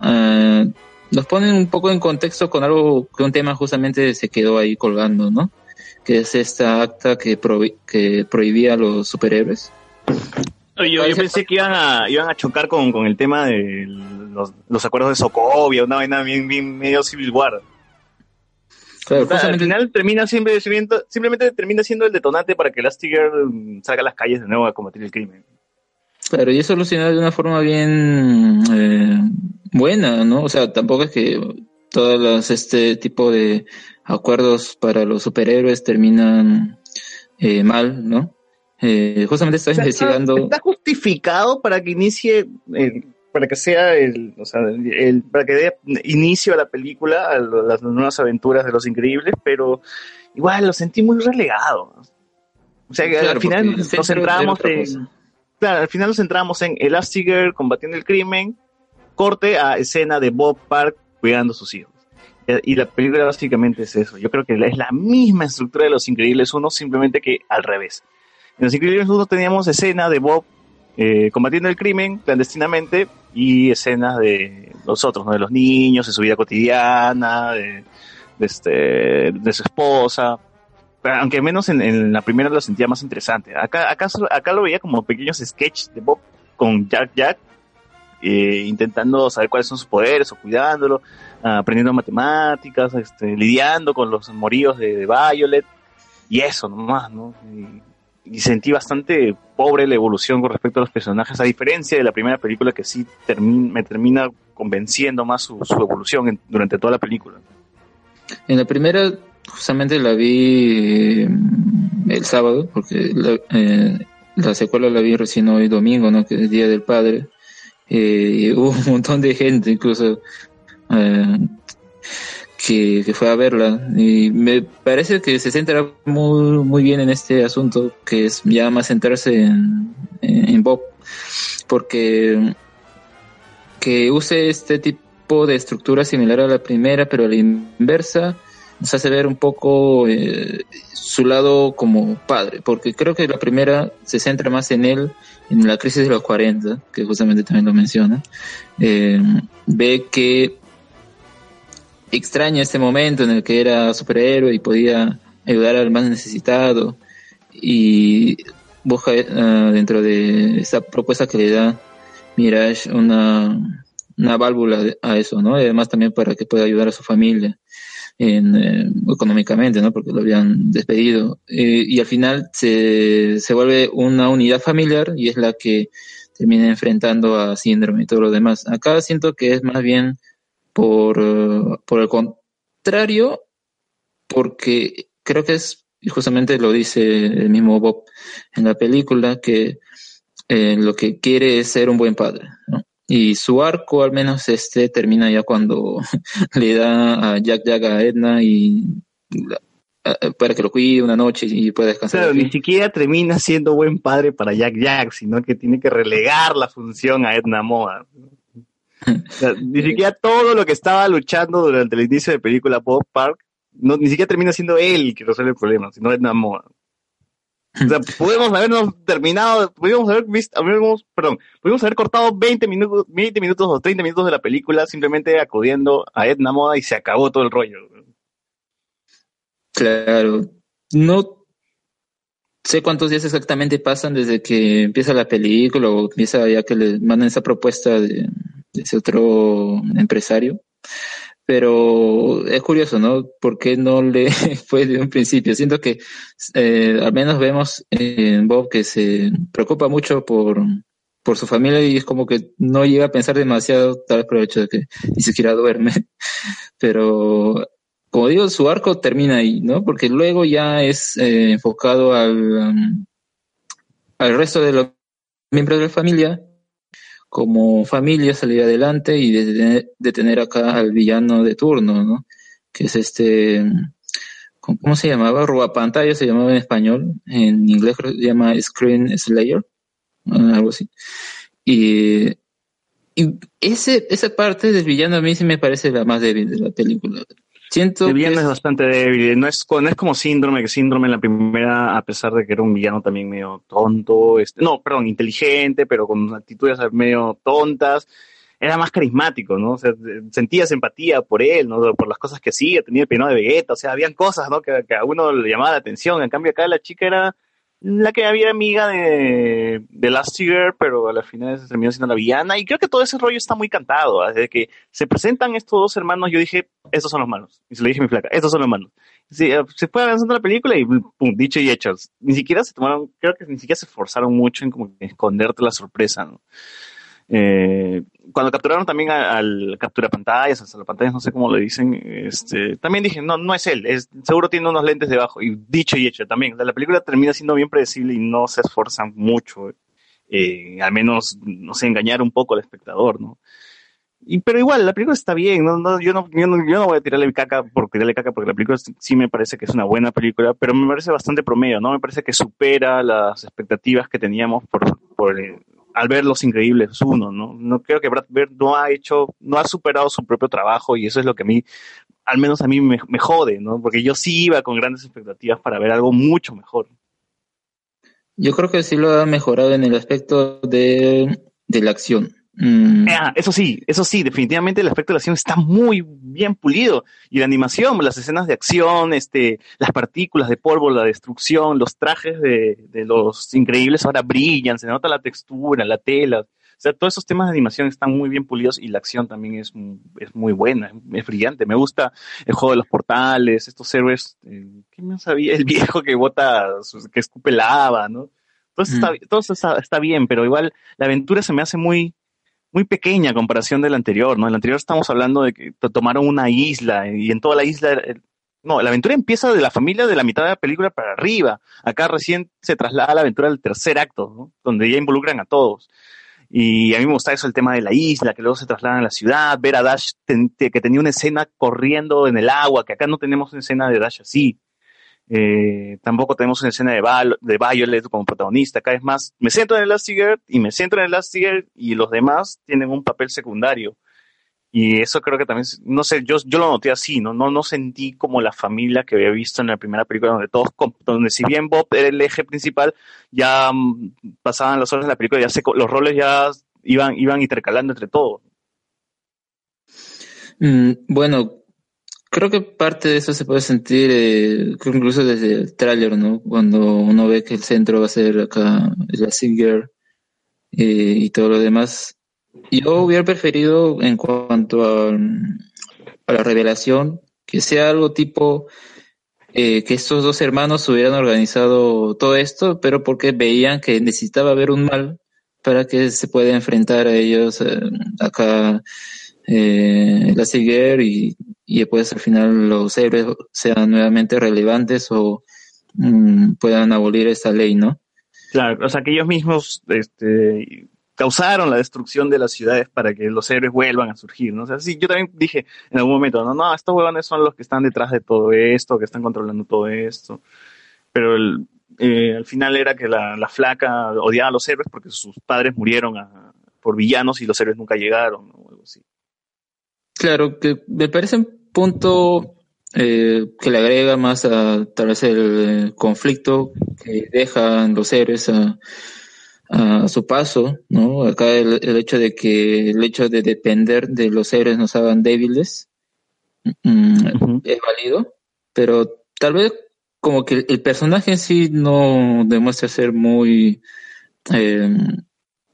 S4: ah, nos ponen un poco en contexto con algo que un tema justamente se quedó ahí colgando, ¿no? Que es esta acta que, prohi- que prohibía a los superhéroes.
S3: Yo, yo pensé que iban a, iban a chocar con, con el tema de los, los acuerdos de Sokovia, una vaina bien, bien medio Civil War.
S4: Claro,
S3: O sea, al
S4: justamente-
S3: final termina siempre simplemente termina siendo el detonante para que Elastigirl mm, salga a las calles de nuevo a combatir el crimen.
S4: Claro, y es solucionado de una forma bien eh, buena, ¿no? O sea, tampoco es que todos los, este tipo de acuerdos para los superhéroes terminan eh, mal, ¿no? Eh, justamente está
S3: O sea,
S4: investigando.
S3: Está, justificado para que inicie, el- para que sea el, o sea, el- el- para que dé inicio a la película, a las nuevas aventuras de los increíbles, pero igual lo sentí muy relegado. O sea, que
S4: Claro,
S3: al final nos centramos en. Claro, al final nos centramos en Elastigirl combatiendo el crimen, corte a escena de Bob Park cuidando a sus hijos. Eh, Y la película básicamente es eso. Yo creo que es la misma estructura de Los Increíbles 1, simplemente que al revés. En Los Increíbles 1 teníamos escena de Bob eh, combatiendo el crimen clandestinamente y escenas de los otros, ¿no? de los niños, de su vida cotidiana, de, de este, de su esposa. Aunque menos en, en la primera lo sentía más interesante. Acá, acá, acá lo veía como pequeños sketches de Bob con Jack Jack, eh, intentando saber cuáles son sus poderes o cuidándolo, ah, aprendiendo matemáticas, este, lidiando con los moríos de, Violet y eso nomás, ¿no? Y, sentí bastante pobre la evolución con respecto a los personajes, a diferencia de la primera película que sí termi- me termina convenciendo más su, su evolución en- durante toda la película.
S4: En la primera, justamente la vi eh, el sábado, porque la, eh, la secuela la vi recién hoy domingo, ¿no? Que es Día del Padre. Eh, y hubo un montón de gente, incluso, eh, que, que fue a verla. Y me parece que se centra muy, muy bien en este asunto, que es ya más centrarse en, en, en Bob. Porque que use este tipo de estructura similar a la primera, pero a la inversa, nos hace ver un poco eh, su lado como padre, porque creo que la primera se centra más en él, en la crisis de los 40, que justamente también lo menciona. Eh, ve que extraña este momento en el que era superhéroe y podía ayudar al más necesitado y busca eh, dentro de esa propuesta que le da Mirage una, una válvula a eso, ¿no? Y además también para que pueda ayudar a su familia eh, económicamente, ¿no? Porque lo habían despedido. Eh, y al final se, se vuelve una unidad familiar y es la que termina enfrentando a síndrome y todo lo demás. Acá siento que es más bien por, por el contrario, porque creo que es, justamente lo dice el mismo Bob en la película, que eh, lo que quiere es ser un buen padre, ¿no? Y su arco, al menos este, termina ya cuando le da a Jack Jack a Edna y la- a- para que lo cuide una noche y pueda descansar.
S3: Claro, ni siquiera termina siendo buen padre para Jack Jack, sino que tiene que relegar la función a Edna. O sea, ni siquiera todo lo que estaba luchando durante el inicio de película Bob Park, no, ni siquiera termina siendo él que resuelve el problema, sino Edna Moda. O sea, podemos habernos terminado, podríamos haber visto, habríamos- perdón, podríamos haber cortado 20 minutos, 20 minutos o 30 minutos de la película simplemente acudiendo a Edna Moda y se acabó todo el rollo.
S4: Claro, no sé cuántos días exactamente pasan desde que empieza la película o empieza ya que le mandan esa propuesta de, de ese otro empresario, pero es curioso, ¿no? ¿Por qué no le fue de un principio? Siento que eh, al menos vemos en Bob que se preocupa mucho por, por su familia y es como que no llega a pensar demasiado, tal vez por el hecho de que ni siquiera duerme, pero como digo, su arco termina ahí, ¿no? Porque luego ya es eh, enfocado al, um, al resto de los miembros de la familia, como familia salir adelante y de, tener- de tener acá al villano de turno, ¿no? Que es este, ¿cómo se llamaba? Robapantalla se llamaba en español, en inglés se llama Screen Slayer, algo así. Y, y ese, esa parte del villano a mí sí me parece la más débil de la película. Siento
S3: El villano
S4: que
S3: es bastante débil, no es, no es como síndrome, que síndrome en la primera, a pesar de que era un villano también medio tonto, este, no, perdón, inteligente, pero con actitudes medio tontas, era más carismático, ¿no? O sea, sentías empatía por él, ¿no? Por las cosas que hacía, tenía el peinado de Vegeta, o sea, habían cosas, ¿no? Que, que a uno le llamaba la atención, en cambio acá la chica era la que había amiga de, de Last Year, pero a la final se terminó siendo la villana. Y creo que todo ese rollo está muy cantado. ¿ah? Desde que se presentan estos dos hermanos, yo dije, estos son los malos. Y se lo dije a mi flaca, estos son los malos. Sí, eh, se fue avanzando la película y pum, dicho y hecho. Ni siquiera se tomaron, creo que ni siquiera se esforzaron mucho en como esconderte la sorpresa. Eh, cuando capturaron también al captura pantallas, hasta las pantallas, no sé cómo le dicen, este, también dije, no, no es él, es, seguro tiene unos lentes debajo. Y dicho y hecho también, la película termina siendo bien predecible y no se esfuerzan mucho, eh, al menos, no sé, engañar un poco al espectador, ¿no? Pero igual, la película está bien, yo, no, voy a tirarle caca por tirarle caca, porque la película sí- sí me parece que es una buena película, pero me parece bastante promedio, ¿no? Me parece que supera las expectativas que teníamos por, por eh, al ver Los Increíbles uno, ¿no? No creo que Brad Bird no ha hecho, no ha superado su propio trabajo y eso es lo que a mí, al menos a mí me, me jode, ¿no? Porque yo sí iba con grandes expectativas para ver algo mucho mejor.
S4: Yo creo que sí lo ha mejorado en el aspecto de, de la acción. Mm,
S3: Ah, eso sí, eso sí, definitivamente el aspecto de la acción está muy bien pulido. Y la animación, las escenas de acción, este, las partículas de polvo, la destrucción, los trajes de, de los increíbles ahora brillan, se nota la textura, la tela. O sea, todos esos temas de animación están muy bien pulidos y la acción también es, es muy buena, es brillante. Me gusta el juego de los portales, estos héroes, eh, ¿qué más sabía? El viejo que bota, que escupe lava, ¿no? Todo eso, está, todo está, está bien, pero igual la aventura se me hace muy, muy pequeña a comparación del anterior, ¿no? El anterior estamos hablando de que to- tomaron una isla y en toda la isla... eh, No, la aventura empieza de la familia de la mitad de la película para arriba. Acá recién se traslada la aventura del tercer acto, ¿no? Donde ya involucran a todos. Y a mí me gusta eso, el tema de la isla, que luego se trasladan a la ciudad, ver a Dash que tenía una escena corriendo en el agua, que acá no tenemos una escena de Dash así. Eh, tampoco tenemos una escena de, de Violet como protagonista. Acá es más, me centro en el Elastigirl y me centro en el Elastigirl y los demás tienen un papel secundario. Y eso creo que también, no sé, yo, yo lo noté así, ¿no? ¿no? No sentí como la familia que había visto en la primera película, donde todos, donde si bien Bob era el eje principal, ya mm, pasaban las horas de la película, ya se, los roles ya iban, iban intercalando entre todos.
S4: Mm, bueno, creo que parte de eso se puede sentir eh, incluso desde el tráiler, ¿no? Cuando uno ve que el centro va a ser acá la Singer eh, y todo lo demás. Yo hubiera preferido en cuanto a, a la revelación que sea algo tipo eh, que estos dos hermanos hubieran organizado todo esto, pero porque veían que necesitaba haber un mal para que se pueda enfrentar a ellos eh, acá eh, la Siguer y, y después al final los héroes sean nuevamente relevantes o mm, puedan abolir esta ley, ¿no?
S3: Claro, o sea, que ellos mismos este, causaron la destrucción de las ciudades para que los héroes vuelvan a surgir, ¿no? O sea, sí, yo también dije en algún momento, no, no, estos huevones son los que están detrás de todo esto, que están controlando todo esto. Pero eh, al final era que la, la flaca odiaba a los héroes porque sus padres murieron por villanos y los héroes nunca llegaron. O algo así.
S4: Claro, que me parece un punto eh, que le agrega más a tal vez el conflicto que dejan los héroes a, a su paso, ¿no? Acá el, el hecho de que el hecho de depender de los héroes nos hagan débiles mm, es válido, pero tal vez como que el personaje en sí no demuestra ser muy eh,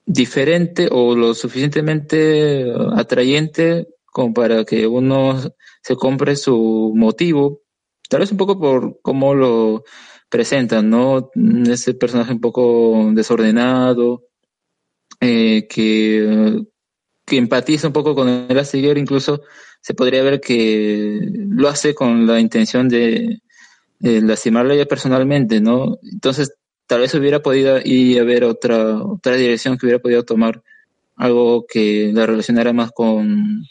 S4: diferente o lo suficientemente atrayente como para que uno se compre su motivo, tal vez un poco por cómo lo presentan, ¿no? Ese personaje un poco desordenado, eh, que, que empatiza un poco con el Elastigirl, incluso se podría ver que lo hace con la intención de, de lastimarle ella personalmente, ¿no? Entonces, tal vez hubiera podido ir a ver otra, otra dirección que hubiera podido tomar algo que la relacionara más con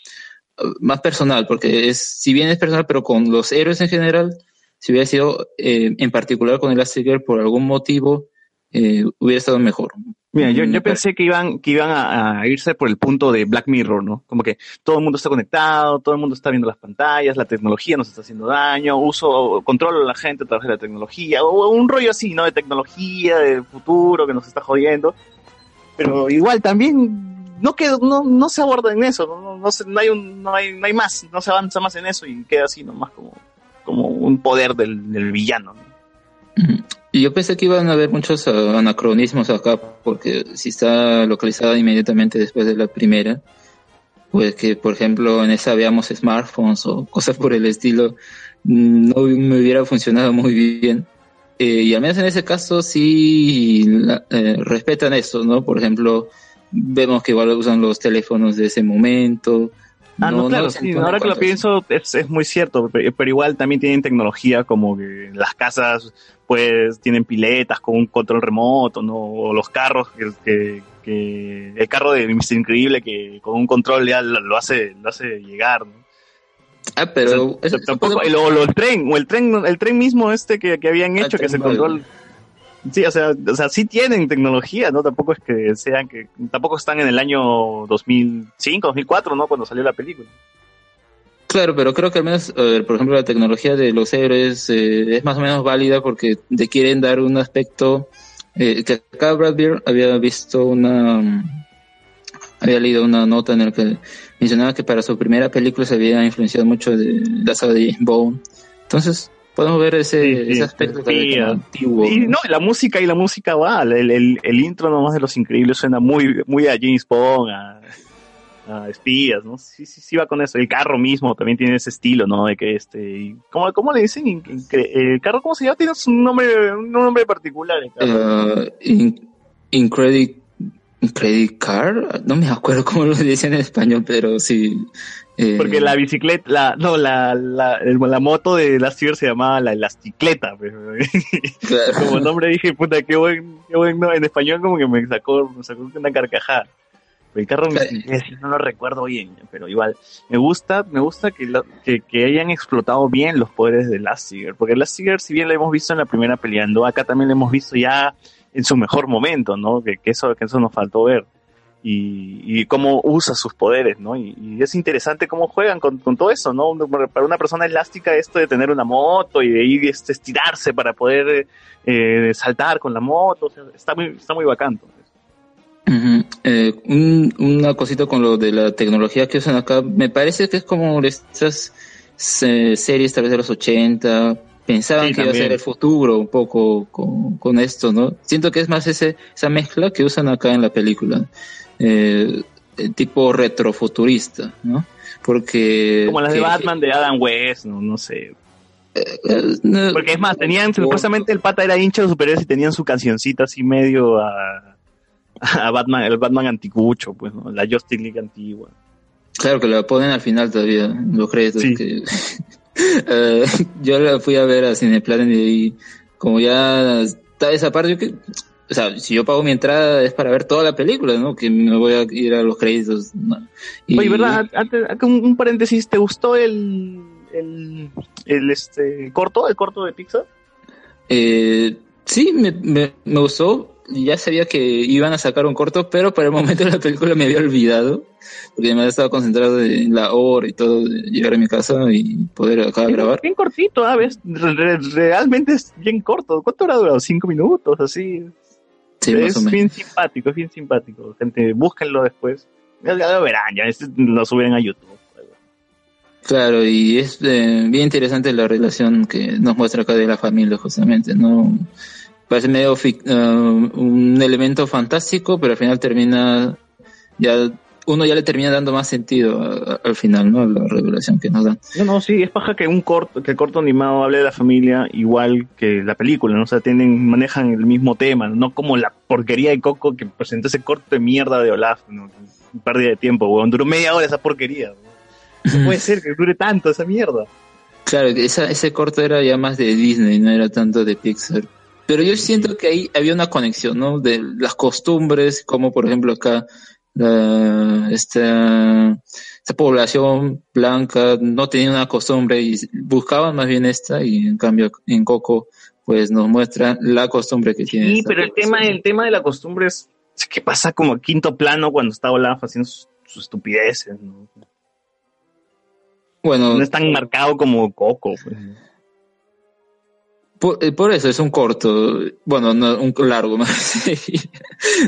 S4: más personal, porque es, si bien es personal, pero con los héroes en general, si hubiera sido eh, en particular con el Elastigirl por algún motivo, eh, hubiera estado mejor.
S3: Mira, yo,
S4: Mm,
S3: yo pensé que iban, que iban a, a irse por el punto de Black Mirror, ¿no? Como que todo el mundo está conectado, todo el mundo está viendo las pantallas, la tecnología nos está haciendo daño, uso, controlo a la gente a través de la tecnología, o un rollo así, ¿no? De tecnología, de futuro que nos está jodiendo. Pero igual también no quedó, no, no se aborda en eso, no, no, se- no hay un, no hay, no hay más, no se avanza más en eso y queda así nomás como, como un poder del, del villano.
S4: yo pensé que iban a haber muchos ah, anacronismos acá, porque si está localizada inmediatamente después de la primera, pues que por ejemplo en esa veamos smartphones o cosas por el estilo, no me hubiera funcionado muy bien. Eh, y al menos en ese caso sí la- eh, respetan eso, ¿no? Por ejemplo, vemos que igual usan los teléfonos de ese momento.
S3: Ah, no, claro, sí, ahora que lo
S4: eso.
S3: pienso es, es muy cierto, pe- pero, igual también tienen tecnología como que las casas pues tienen piletas con un control remoto, ¿no? O los carros que, que, que- el carro de Mr. Increíble que con un control ya lo, lo hace lo hace llegar, ¿no?
S4: Ah, pero
S3: O sea, tampoco el, o lo- el tren o el tren el tren mismo este que, que habían hecho que se control Sí, o sea, o sea, sí tienen tecnología, ¿no? Tampoco es que sean que tampoco están en el año 2005, 2004, ¿no? Cuando salió la película.
S4: Claro, pero creo que al menos, por ejemplo, la tecnología de los héroes eh, es más o menos válida porque te quieren dar un aspecto eh, que acá Brad Beer había visto una, había leído una nota en la que mencionaba que para su primera película se había influenciado mucho de la saga de James Bond. Entonces, podemos ver ese, ese aspecto también
S3: Sí, ah.
S4: antiguo.
S3: Y no, la música y la música va, el, el, el intro nomás de Los Increíbles suena muy, muy a James Bond, a, a espías, ¿no? Sí, sí, sí va con eso. El carro mismo también tiene ese estilo, ¿no? De que este, ¿cómo, cómo le dicen? In- incre- El carro, ¿cómo se llama? Tiene un nombre, un nombre particular. el carro.
S4: Eh, in, Incredi Car, no me acuerdo cómo lo dicen en español, pero sí. eh,
S3: Porque la bicicleta, la, no, la, la, la moto de Lastigirl se llamaba la elasticleta. pues. como nombre dije, puta, qué buen, qué buen, no, en español como que me sacó, me sacó una carcajada. El carro me- no lo recuerdo bien, pero igual, me gusta, me gusta que, lo- que, que hayan explotado bien los poderes de Lastigirl, porque Lastigirl, si bien lo hemos visto en la primera peleando, acá también lo hemos visto ya en su mejor momento, ¿no? Que, que eso, que eso nos faltó ver. Y, y cómo usa sus poderes, ¿no? Y, y es interesante cómo juegan con, con todo eso, ¿no? Para una persona elástica esto de tener una moto y de ir este, estirarse para poder eh, saltar con la moto, está muy, está muy bacán.
S4: Eh, un- una cosita con lo de la tecnología que usan acá, me parece que es como estas eh, series tal vez de los 80, pensaban
S3: Sí,
S4: que iba a ser el futuro un poco con, con esto, ¿no? Siento que es más ese, esa mezcla que usan acá en la película, eh, el tipo retrofuturista, ¿no? Porque...
S3: Como las de Batman de Adam West, no, no sé.
S4: eh,
S3: Porque es más, tenían, supuestamente el pata era hincha de superhéroes y tenían su cancioncita así medio a, a Batman, el Batman anticucho, pues, ¿no? La Justice League antigua.
S4: Claro que la ponen al final todavía, los créditos. que- Eh, yo la fui a ver a Cineplanet y como ya está esa parte, yo que, o sea, si yo pago mi entrada es para ver toda la película, ¿no? Que me voy a ir a los créditos. ¿no? Y-
S3: Oye, ¿verdad? Antes, un, un paréntesis, ¿te gustó el, el, el este, corto, el corto de Pixar?
S4: Eh, sí, me, me, me gustó. Ya sabía que iban a sacar un corto, pero para el momento de la película me había olvidado, porque además estaba concentrado en la hora y todo, llegar a mi casa y poder acá grabar.
S3: Bien cortito, ¿ah? ¿ves? Re- re- realmente es bien corto. ¿Cuánto habrá durado? ¿Cinco minutos? Así.
S4: Sí, más
S3: es
S4: menos.
S3: bien simpático, es bien simpático. Gente, búsquenlo después. Ya, lo verán, ya lo suben a YouTube.
S4: Claro, y es eh, bien interesante la relación que nos muestra acá de la familia, justamente, ¿no? Parece medio eh, un elemento fantástico, pero al final termina, ya, uno ya le termina dando más sentido a- a- al final, ¿no? La revelación que nos dan.
S3: No, no, sí, es paja que un corto, que el corto animado hable de la familia igual que la película, ¿no? O sea, tienen, manejan el mismo tema, no como la porquería de Coco que presentó ese corto de mierda de Olaf, ¿no? Pérdida de tiempo, weón. Duró media hora esa porquería. weón. No puede ser que dure tanto esa mierda.
S4: Claro, esa, ese corto era ya más de Disney, no era tanto de Pixar. Pero yo siento que ahí había una conexión, ¿no? De las costumbres, como por ejemplo acá, la, esta, esta población blanca no tenía una costumbre y buscaban más bien esta, y en cambio en Coco, pues nos muestra la costumbre que tiene.
S3: Sí, pero el tema, el tema de la costumbre es, es que pasa como a quinto plano cuando está Olaf haciendo sus, sus estupideces, ¿no?
S4: Bueno,
S3: No es tan marcado como Coco, pues.
S4: Por, eh, por eso es un corto, bueno, no un largo más,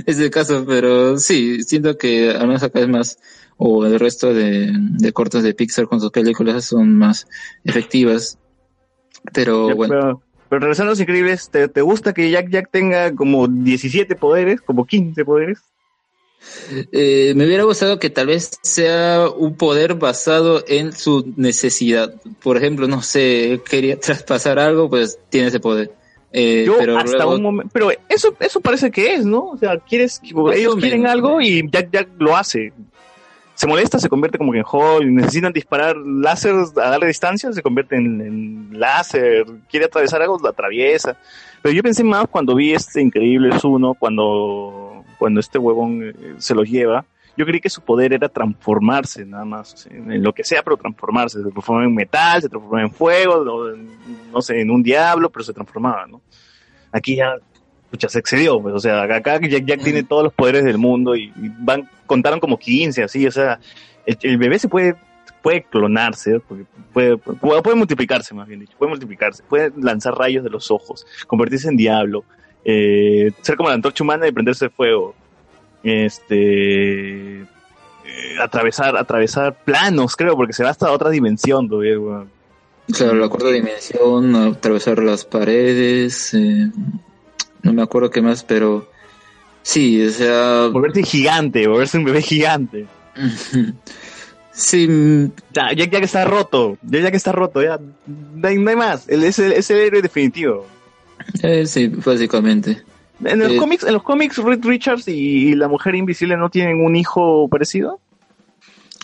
S4: ese caso, pero sí, siento que al menos acá es más, o el resto de, de cortos de Pixar con sus películas son más efectivas, pero
S3: Ya,
S4: bueno,
S3: Pero, pero regresando a los increíbles, ¿te, te gusta que Jack Jack tenga como 17 poderes, como 15 poderes?
S4: Eh, me hubiera gustado que tal vez sea un poder basado en su necesidad, por ejemplo, no sé, quería traspasar algo, pues tiene ese poder. Eh,
S3: Yo
S4: pero
S3: hasta
S4: luego-
S3: un momento, pero eso, eso parece que es, ¿no? O sea, quieres,
S4: o
S3: ellos quieren
S4: menos.
S3: algo y Jack Jack lo hace. Se molesta, se convierte como que en Hulk, necesitan disparar láseres a darle distancia, se convierte en, en láser, quiere atravesar algo, lo atraviesa. Pero yo pensé más cuando vi este Increíbles uno, cuando, cuando este huevón eh, se los lleva, yo creí que su poder era transformarse, nada más, o sea, en lo que sea, pero transformarse, se transformaba en metal, se transformaba en fuego, no sé, en un diablo, pero se transformaba, ¿no? Aquí ya, pucha, se excedió, pues, o sea, acá Jack Jack tiene todos los poderes del mundo y, y van, contaron como 15, así, o sea, el, el bebé se puede, puede clonarse, puede, puede, puede multiplicarse, más bien dicho, puede multiplicarse, puede lanzar rayos de los ojos, convertirse en diablo, eh, ser como la antorcha humana y prenderse fuego, este, eh, atravesar, atravesar planos, creo, porque se va hasta otra dimensión, todavía, weón.
S4: Claro, la cuarta dimensión, atravesar las paredes, eh, no me acuerdo qué más, pero sí, o sea...
S3: Volverse gigante, volverse un bebé gigante.
S4: Sí. mm,
S3: Ya, Jack Jack está roto, Jack Jack está roto, ya, no hay, no hay más, él es el, es el héroe definitivo.
S4: Eh, sí, básicamente.
S3: En los
S4: Eh,
S3: cómics, en los cómics, Reed Richards y, la mujer invisible no tienen un hijo parecido.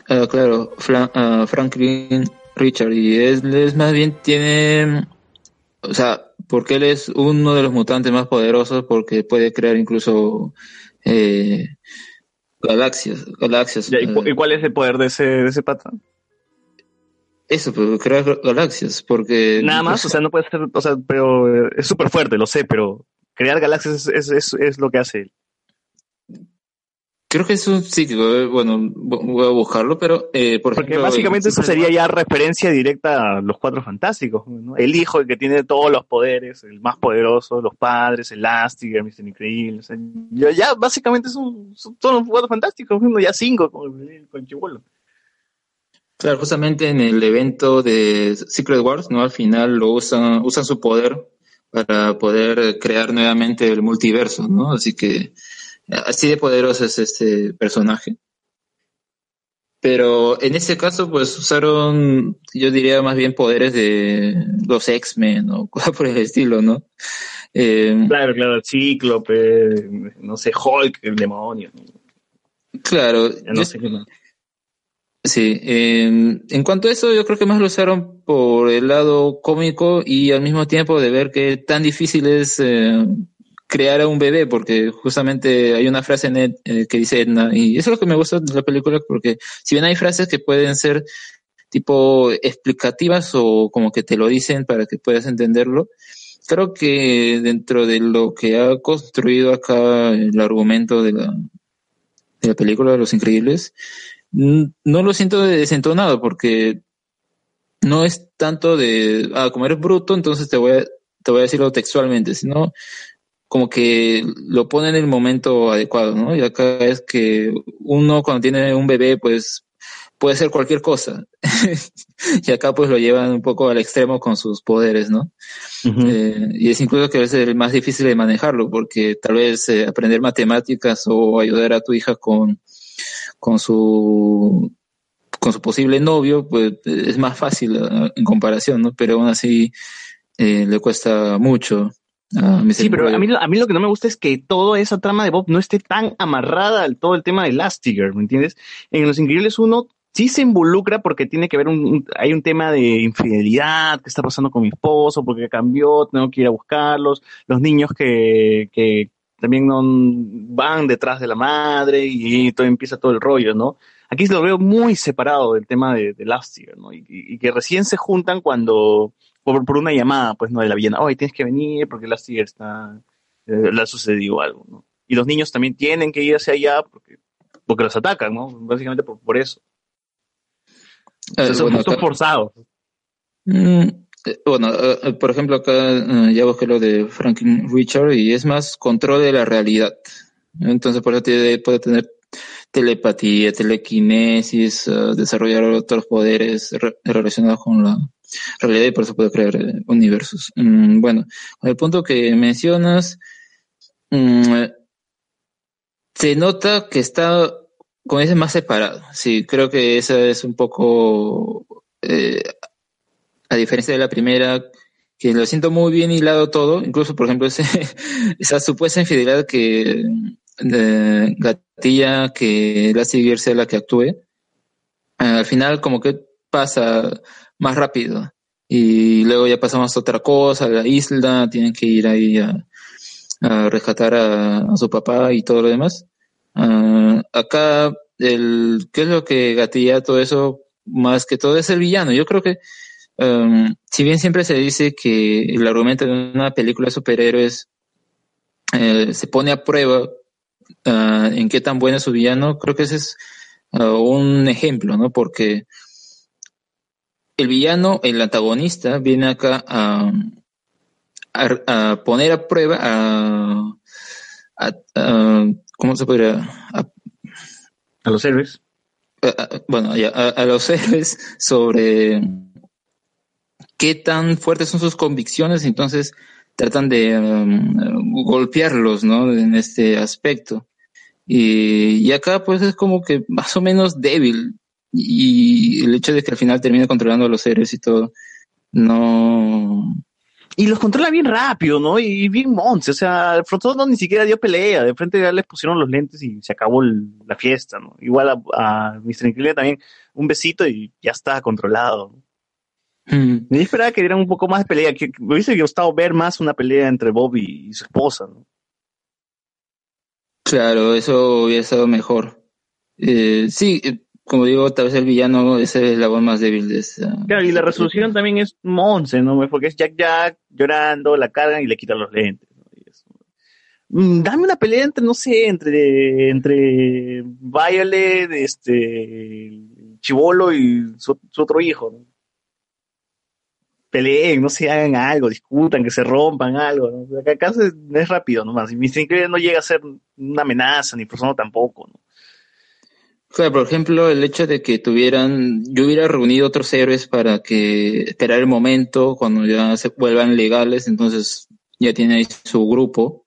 S4: Ah, claro, ah, Franklin Richard, y él es más bien tiene, o sea, porque él es uno de los mutantes más poderosos porque puede crear incluso eh, galaxias, galaxias.
S3: Ya, ¿y,
S4: eh,
S3: y cuál es el poder de ese, de ese pata?
S4: Eso, pues, crear galaxias, porque...
S3: Nada más, o sea, no puede ser, o sea, pero eh, es súper fuerte, lo sé, pero crear galaxias es, es, es, lo que hace él.
S4: Creo que es un ciclo, eh, bueno, vo- voy a buscarlo, pero eh, por
S3: Porque
S4: ejemplo,
S3: básicamente
S4: en
S3: eso sería ya referencia directa a los cuatro fantásticos. ¿no? El hijo el que tiene todos los poderes, el más poderoso, los padres, el Lastiger, Mr. Increíble. O sea, ya, básicamente son, son todos los cuatro fantásticos, ya cinco con, con Chibolo.
S4: Claro, justamente en el evento de Secret Wars, ¿no? Al final lo usan, usan su poder para poder crear nuevamente el multiverso, ¿no? Así que así de poderoso es este personaje. Pero en este caso, pues usaron, yo diría más bien poderes de los X-Men o cosas por el estilo, ¿no? Eh,
S3: Claro, claro, el Cíclope, no sé, Hulk, el demonio.
S4: claro,
S3: Ya no
S4: yo-
S3: sé qué más.
S4: Sí, en, en cuanto a eso, yo creo que más lo usaron por el lado cómico y al mismo tiempo de ver que tan difícil es eh, crear a un bebé, porque justamente hay una frase en Ed- eh, que dice Edna, y eso es lo que me gusta de la película, porque si bien hay frases que pueden ser tipo explicativas o como que te lo dicen para que puedas entenderlo, creo que dentro de lo que ha construido acá el argumento de la, de la película de Los Increíbles, no lo siento de desentonado porque no es tanto de, ah, como eres bruto, entonces te voy a, te voy a decirlo textualmente, sino como que lo pone en el momento adecuado, ¿no? Y acá es que uno cuando tiene un bebé, pues puede ser cualquier cosa. y acá pues lo llevan un poco al extremo con sus poderes, ¿no? Eh, y es incluso que a veces el más difícil de manejarlo, porque tal vez eh, aprender matemáticas o ayudar a tu hija con, con su con su posible novio, pues es más fácil eh, en comparación, ¿no? Pero aún así eh, le cuesta mucho. a.
S3: Sí, pero a mí, a mí lo que no me gusta es que toda esa trama de Bob no esté tan amarrada al todo el tema de Lastiger, ¿me entiendes? En Los Increíbles uno sí se involucra porque tiene que ver un, un- hay un tema de infidelidad, qué está pasando con mi esposo, porque cambió, tengo que ir a buscarlos, los niños que, que también no van detrás de la madre y, todo empieza todo el rollo, ¿no? Aquí lo veo muy separado del tema de, de ¿no? Y, que recién se juntan cuando, por, por una llamada, pues, ¿no? De la villana, oye, tienes que venir porque Lastiger está, eh, le ha sucedido algo, ¿no? Y los niños también tienen que ir hacia allá porque, porque los atacan, ¿no? Básicamente por, por eso. O sea,
S4: Eh,
S3: son,
S4: bueno,
S3: forzados.
S4: Mm, eh, bueno, eh, eh, por ejemplo, acá eh, ya busqué lo de Franklin Richard y es más control de la realidad. Entonces, por eso tiene- puede tener telepatía, telequinesis, eh, desarrollar otros poderes re- relacionados con la realidad y por eso puede crear eh, universos. Mm, bueno, el punto que mencionas, mm, eh, se nota que está con ese más separado. Sí, creo que esa es un poco eh, a diferencia de la primera, que lo siento muy bien hilado todo, incluso por ejemplo ese, esa supuesta infidelidad que de gatilla que la sigue sea la que actúe, al final como que pasa más rápido y luego ya pasamos a otra cosa, a la isla, tienen que ir ahí a, rescatar a, a su papá y todo lo demás. Ah, acá, el, ¿qué es lo que gatilla todo eso? Más que todo es el villano. Yo creo que Um, si bien siempre se dice que el argumento de una película de superhéroes eh, se pone a prueba ah, en qué tan bueno es su villano, creo que ese es ah, un ejemplo, ¿no? Porque el villano, el antagonista, viene acá a, a, a poner a prueba a, a- ¿cómo se podría? A,
S3: los héroes.
S4: bueno, ya, a los héroes sobre qué tan fuertes son sus convicciones, entonces tratan de um, golpearlos, ¿no? En este aspecto. Y, acá pues es como que más o menos débil. Y el hecho de que al final termine controlando a los héroes y todo, no...
S3: Y los controla bien rápido, ¿no? Y bien monce. O sea, Frontón no ni siquiera dio pelea. De frente ya les pusieron los lentes y se acabó la fiesta, ¿no? Igual a, a Mr. Increíble también un besito y ya está controlado.
S4: Mm.
S3: Yo esperaba que dieran un poco más de pelea. Que, me hubiese gustado ver más una pelea entre Bob y, su esposa, ¿no?
S4: Claro, eso hubiera estado mejor. Eh, sí, eh, como digo, tal vez el villano es el eslabón más débil de esta...
S3: Claro, y la resolución también es monce, ¿no? Porque es Jack Jack llorando, la cargan y le quitan los lentes. ¿no? Y es- mm, dame una pelea entre, no sé, entre, entre Violet, este, Chivolo y su, su otro hijo. ¿no? Peleen, no se hagan algo, discutan, que se rompan algo. ¿no? Acá, es rápido nomás. Y Mr. Increíble no llega a ser una amenaza, ni persona tampoco. ¿no?
S4: Claro, por ejemplo, el hecho de que tuvieran, yo hubiera reunido otros héroes para que esperar el momento cuando ya se vuelvan legales, entonces ya tiene ahí su grupo.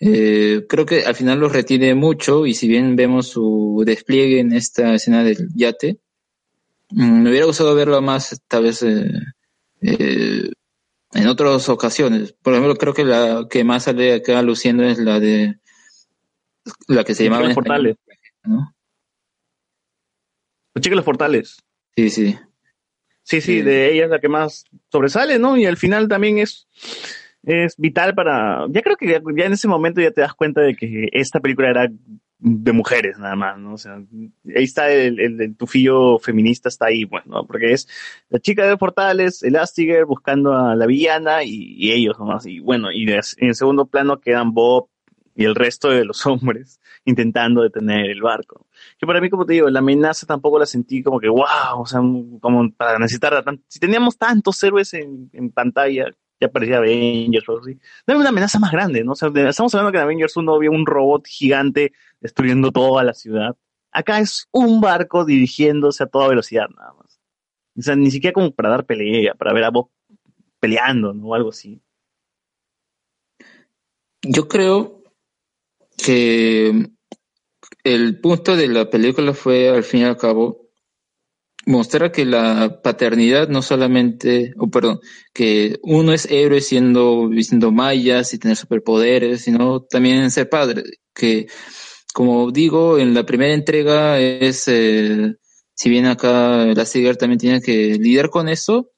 S4: Eh, creo que al final los retiene mucho y si bien vemos su despliegue en esta escena del yate, mm, me hubiera gustado verlo más tal vez eh, eh, en otras ocasiones. Por ejemplo, creo que la que más sale acá luciendo es la de la que se llamaba
S3: Los portales.
S4: ¿no?
S3: Los chicos los portales.
S4: Sí, sí.
S3: Sí, sí, de ella es la que más sobresale, ¿no? Y al final también es, es vital para... Ya creo que ya, ya en ese momento ya te das cuenta de que esta película era de mujeres nada más, ¿no? O sea, ahí está el, el, el tufillo feminista, está ahí, pues, ¿no? Porque es la chica de Portales, Elastigirl buscando a la villana y, ellos nomás. Y bueno, y en segundo plano quedan Bob y el resto de los hombres intentando detener el barco. Que para mí, como te digo, la amenaza tampoco la sentí como que, wow, o sea, como para necesitar. Si teníamos tantos héroes en, en pantalla, ya parecía Avengers o así. Dame una amenaza más grande, ¿no? O sea, estamos hablando que en Avengers 1 había un robot gigante destruyendo toda la ciudad. Acá es un barco dirigiéndose a toda velocidad, nada más. O sea, ni siquiera como para dar pelea, para ver a Bob peleando, ¿no? O algo así.
S4: Yo creo que el punto de la película fue, al fin y al cabo, mostrar que la paternidad no solamente, o perdón, que uno es héroe siendo, siendo mayas y tener superpoderes, sino también ser padre. Que, como digo, en la primera entrega es, eh, si bien acá la Cigar también tiene que lidiar con eso,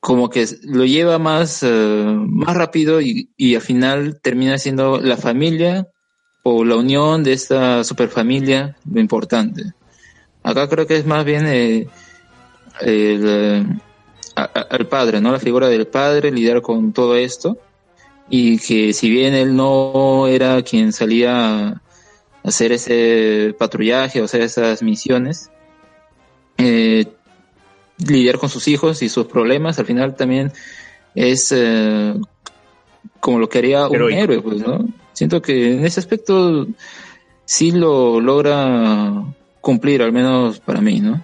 S4: como que lo lleva más, eh, más rápido y, y al final termina siendo la familia o la unión de esta superfamilia lo importante. Acá creo que es más bien eh, el, eh, a- padre, ¿no? La figura del padre, lidiar con todo esto y que si bien él no era quien salía a hacer ese patrullaje o hacer esas misiones, eh, lidiar con sus hijos y sus problemas, al final también es eh, como lo que haría un
S3: Heroico.
S4: héroe, pues, ¿no? Siento que en ese aspecto sí lo logra cumplir, al menos para mí, ¿no?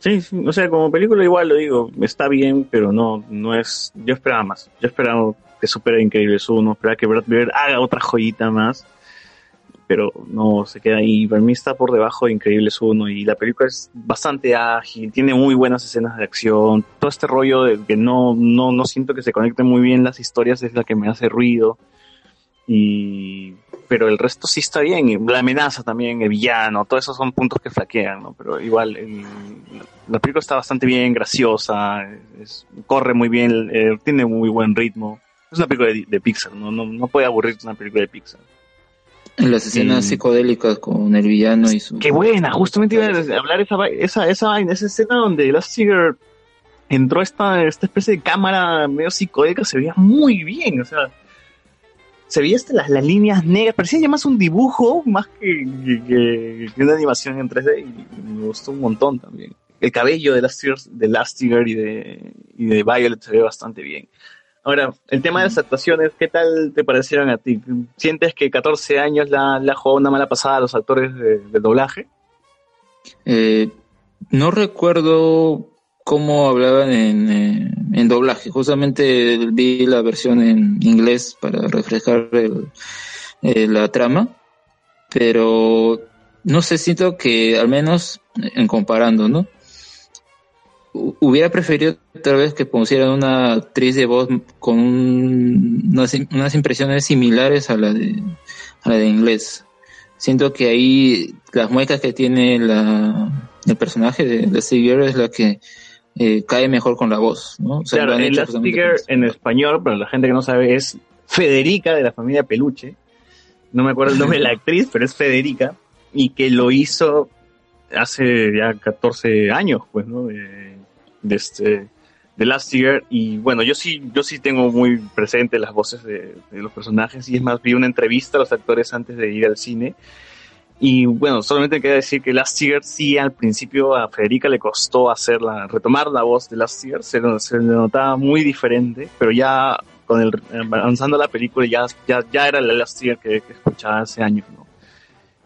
S3: Sí, sí, o sea, como película igual lo digo, está bien, pero no, no es, yo esperaba más, yo esperaba que supere Increíbles 1, esperaba que Brad Bird haga otra joyita más, pero no, se queda ahí, para mí está por debajo de Increíbles 1 y la película es bastante ágil, tiene muy buenas escenas de acción, todo este rollo de que no, no, no siento que se conecten muy bien las historias es la que me hace ruido, y pero el resto sí está bien, y la amenaza también, el villano, todos esos son puntos que flaquean, ¿no? Pero igual, la película está bastante bien, graciosa, corre muy bien, eh, tiene muy buen ritmo. Es una película de, de Pixar, ¿no? No, no puede aburrirte una película de Pixar.
S4: Las escenas
S3: Mm.
S4: psicodélicas con el villano y su...
S3: Qué buena, justamente iba a hablar esa, esa, esa vaina, esa escena donde Elastigirl entró esta, esta especie de cámara medio psicodélica, se veía muy bien, o sea, se veía hasta las, las líneas negras, parecía ya más un dibujo más que, que- que- que una animación en 3D y me gustó un montón también. El cabello de Elastigirl, de Elastigirl y de, y de Violet se ve bastante bien. Ahora, el tema de las actuaciones, ¿qué tal te parecieron a ti? ¿Sientes que 14 años la, la jugado una mala pasada a los actores de, de doblaje?
S4: Eh, no recuerdo cómo hablaban en, eh, en doblaje. Justamente vi la versión en inglés para refrescar el- eh, la trama, pero no sé, siento que al menos en comparando, ¿no? Hu- Hubiera preferido tal vez que pusieran una actriz de voz con un- unas, unas impresiones similares a la de a la de inglés. Siento que ahí las muecas que tiene la, el personaje de, de Steve es la que eh, cae mejor con la voz, ¿no? O sea,
S3: claro, en español, para la gente que no sabe, es Federica de la familia Peluche. No me acuerdo el nombre de la actriz, pero es Federica. Y que lo hizo hace ya 14 años, pues, ¿no? De, de este, de Last Year. Y bueno, yo sí, yo sí tengo muy presente las voces de, de los personajes y es más, vi una entrevista a los actores antes de ir al cine. Y bueno, solamente quería decir que Last Year sí al principio a Federica le costó hacerla, retomar la voz de Last Year, se, se le notaba muy diferente, pero ya con el avanzando la película ya, ya, ya era la Last Year que, que escuchaba hace años, ¿no?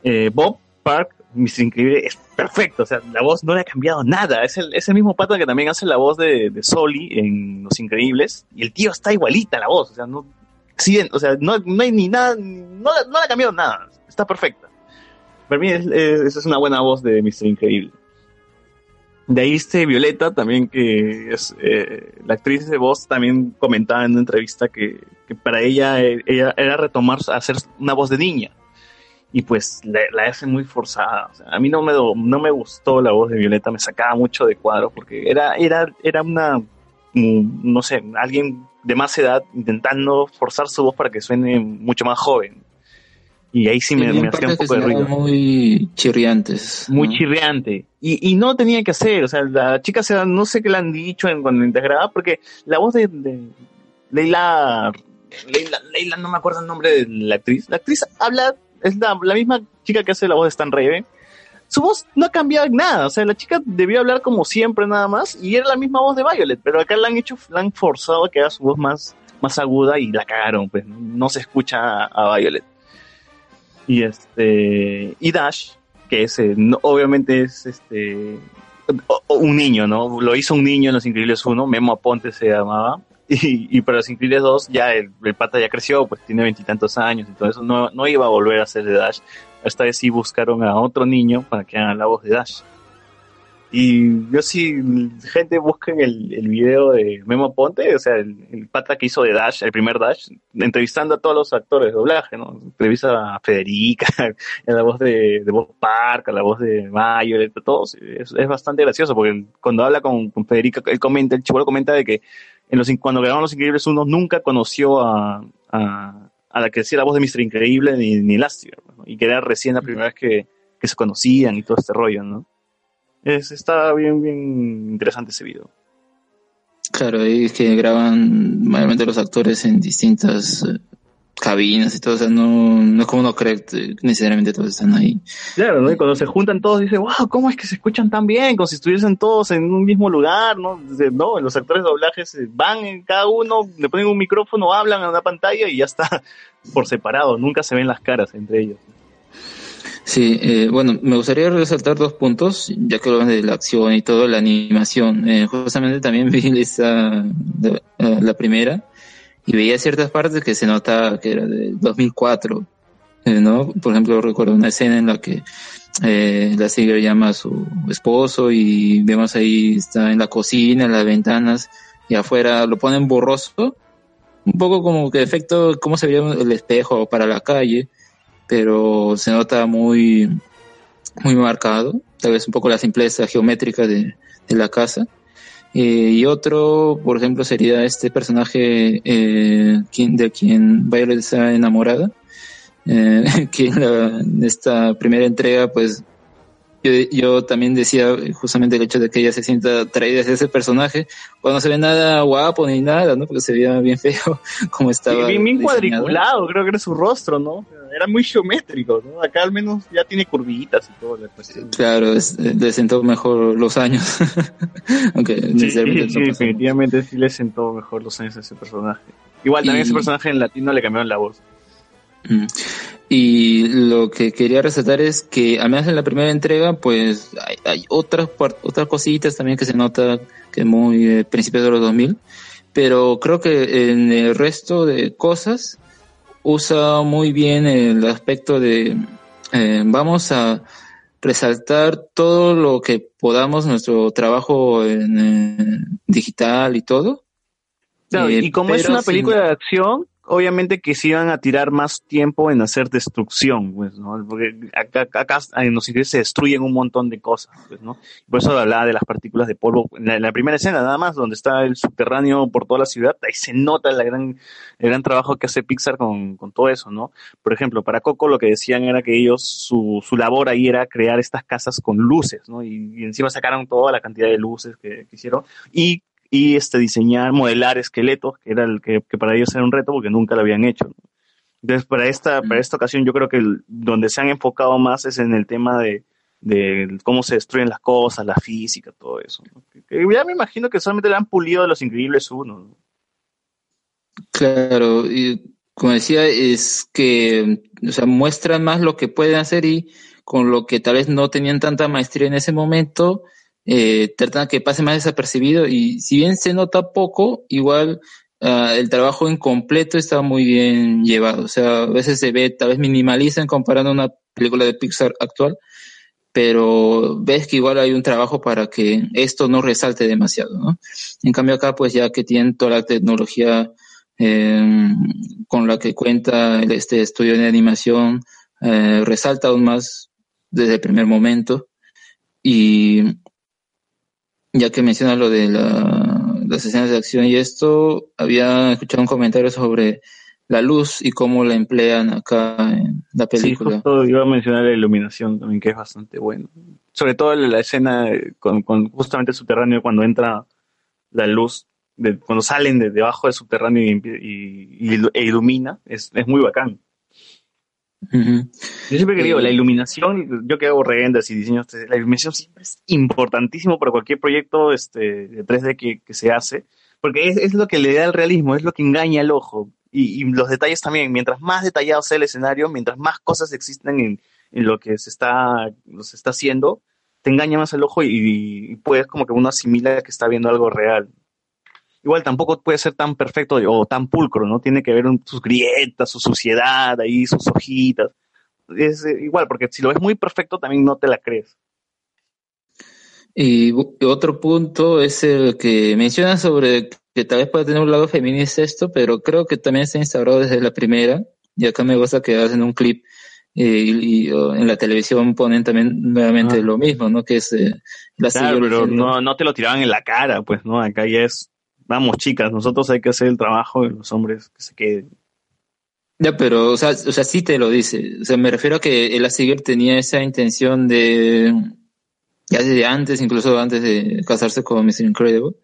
S3: Eh, Bob Park, Mr. Increíble, es perfecto, o sea, la voz no le ha cambiado nada, es el, es el mismo pata que también hace la voz de, de Soli en Los Increíbles, y el tío está igualita la voz, o sea, no, sí, o sea, no, no hay ni nada, no, no le ha cambiado nada, está perfecta. Para mí es, es- esa es una buena voz de Mr. Increíble. De ahí este Violeta también que es eh, la actriz de voz también comentaba en una entrevista que, para ella, eh, ella era retomar hacer una voz de niña y pues la, la hace muy forzada. O sea, a mí no me no me gustó la voz de Violeta, me sacaba mucho de cuadro porque era era era una mm, no sé, alguien de más edad intentando forzar su voz para que suene mucho más joven. Y ahí sí me, me hacía un poco de ruido
S4: muy chirriantes.
S3: muy chirriante. Y, y no tenía que hacer, o sea, la chica se, no sé qué le han dicho en, cuando integraba, porque la voz de, de Leila, Leila, Leila, no me acuerdo el nombre de la actriz, la actriz habla, es la, la misma chica que hace la voz de Stan Raven, su voz no ha cambiado nada, o sea, la chica debió hablar como siempre nada más, y era la misma voz de Violet, pero acá la han hecho, la han forzado a que haga su voz más, más aguda y la cagaron, pues, no se escucha a, Violet. Y este, y Dash, que es, eh, no- obviamente es este, un niño, ¿no? Lo hizo un niño en Los Increíbles 1, Memo Aponte se llamaba, y, y para Los Increíbles 2 ya el, el pata ya creció, pues tiene veintitantos años, entonces no, no iba a volver a ser de Dash. Esta vez sí buscaron a otro niño para que haga la voz de Dash. Y yo sí, gente busquen el, el video de Memo Aponte, o sea, el, el pata que hizo de Dash, el primer Dash, entrevistando a todos los actores de doblaje, ¿no? Entrevista a Federica, a la voz de, de Bob Park, a la voz de Mayo, todos. Es, es bastante gracioso porque cuando habla con, con Federica, él comenta, el chivolo comenta de que en los, cuando grabaron Los Increíbles uno nunca conoció a, a, a la que hacía la voz de Mr. Increíble ni, ni Elastigirl, ¿no? Y que era recién la primera vez que, que se conocían y todo este rollo, ¿no? Es, está bien, bien interesante ese video.
S4: Claro, ahí es que graban mayormente los actores en distintas eh, cabinas y todo, o sea, no, no es como uno cree que necesariamente todos están ahí.
S3: Claro, ¿no? Y cuando se juntan todos, dice, wow, ¿cómo es que se escuchan tan bien? Como si estuviesen todos en un mismo lugar, ¿no? No, los actores de doblajes eh, van en cada uno, le ponen un micrófono, hablan a una pantalla y ya está por separado, nunca se ven las caras entre ellos.
S4: Sí, eh, bueno, me gustaría resaltar dos puntos, ya que hablan de la acción y todo, la animación. Eh, justamente también vi esa, la, eh, la primera y veía ciertas partes que se nota que era de 2004, eh, ¿no? Por ejemplo, recuerdo una escena en la que eh, la Siger llama a su esposo y vemos ahí está en la cocina, en las ventanas y afuera lo ponen borroso, un poco como que efecto cómo se veía el espejo para la calle pero se nota muy, muy marcado, tal vez un poco la simpleza geométrica de, de la casa. Eh, y otro, por ejemplo, sería este personaje eh, de quien Violet está enamorada, eh, que en esta primera entrega, pues yo, yo también decía justamente el hecho de que ella se sienta atraída hacia ese personaje, cuando no se ve nada guapo ni nada, ¿no? Porque se veía bien feo como estaba.
S3: bien, bien
S4: diseñado.
S3: cuadriculado, creo que era su rostro, ¿no? Era muy geométrico, ¿no? Acá al menos ya tiene curvitas y todo la cuestión.
S4: Claro, es- eh, le sentó mejor los años. Aunque
S3: Sí, sí,
S4: pasó.
S3: definitivamente sí le sentó mejor los años a ese personaje. Igual también
S4: Y-
S3: ese personaje en latino le cambiaron la voz.
S4: Mm. Y lo que quería resaltar es que, al menos en la primera entrega, pues hay, hay otras otras cositas también que se nota que muy eh, principios de los 2000, pero creo que en el resto de cosas usa muy bien el aspecto de eh, vamos a resaltar todo lo que podamos nuestro trabajo en eh, digital y todo.
S3: Claro,
S4: Eh,
S3: y como es una
S4: sin-
S3: película de acción, obviamente que se iban a tirar más tiempo en hacer destrucción, pues, ¿no? Porque acá, acá- en los ingleses se destruyen un montón de cosas, pues, ¿no? Por eso hablaba de las partículas de polvo. En la, primera escena, nada más, donde está el subterráneo por toda la ciudad, ahí se nota la gran, el gran trabajo que hace Pixar con, con todo eso, ¿no? Por ejemplo, para Coco lo que decían era que ellos, su, su labor ahí era crear estas casas con luces, ¿no? Y, y encima sacaron toda la cantidad de luces que, que hicieron. Y y este diseñar, modelar esqueletos, que era el que, que para ellos era un reto porque nunca lo habían hecho. Entonces, para esta, para esta ocasión, yo creo que el- donde se han enfocado más es en el tema de, de cómo se destruyen las cosas, la física, todo eso. ¿no? Que- que ya me imagino que solamente le han pulido de los increíbles uno. ¿no?
S4: Claro, y como decía, es que, o sea, muestran más lo que pueden hacer y con lo que tal vez no tenían tanta maestría en ese momento, eh, tratan que pase más desapercibido y si bien se nota poco, igual ah, el trabajo incompleto está muy bien llevado. O sea, a veces se ve tal vez minimalista en comparando una película de Pixar actual, pero ves que igual hay un trabajo para que esto no resalte demasiado, ¿no? En cambio acá, pues ya que tienen toda la tecnología eh, con la que cuenta este estudio de animación, eh, resalta aún más desde el primer momento. Y ya que mencionas lo de la- las escenas de acción y esto, había escuchado un comentario sobre la luz y cómo la emplean acá en la
S3: Sí,
S4: película.
S3: justo iba a mencionar la iluminación también, que es bastante bueno. Sobre todo la escena eh, con, con justamente el subterráneo, cuando entra la luz, de, cuando salen de debajo del subterráneo y, e ilumina, es, es muy bacán. Yo siempre que digo,
S4: Eh,
S3: la iluminación, yo que hago renders y diseños, 3D, la iluminación siempre es importantísimo para cualquier proyecto este, de 3D que, que se hace, porque es, es lo que le da el realismo, es lo que engaña al ojo. Y, y los detalles también, mientras más detallado sea el escenario, mientras más cosas existen en, en lo que se está, se está haciendo, te engaña más el ojo y, y puedes como que uno asimila que está viendo algo real. Igual tampoco puede ser tan perfecto o tan pulcro, ¿no? Tiene que ver un- sus grietas, su suciedad ahí, sus hojitas. Es eh, igual, porque si lo ves muy perfecto también no te la crees.
S4: Y otro punto es el que menciona sobre que tal vez pueda tener un lado feminista esto, pero creo que también está instaurado desde la primera. Y acá me gusta que hacen un clip eh, y, y, oh, en la televisión ponen también nuevamente lo mismo, ¿no? Que es eh, la
S3: Claro, pero no, no te lo tiraban en la cara, pues, ¿no? Acá ya es, vamos chicas, nosotros hay que hacer el trabajo y los hombres que se queden.
S4: Ya, pero, o sea, o sea, sí te lo dice. O sea, me refiero a que el Seeger tenía esa intención de, ya desde antes, incluso antes de casarse con Mr. Incredible.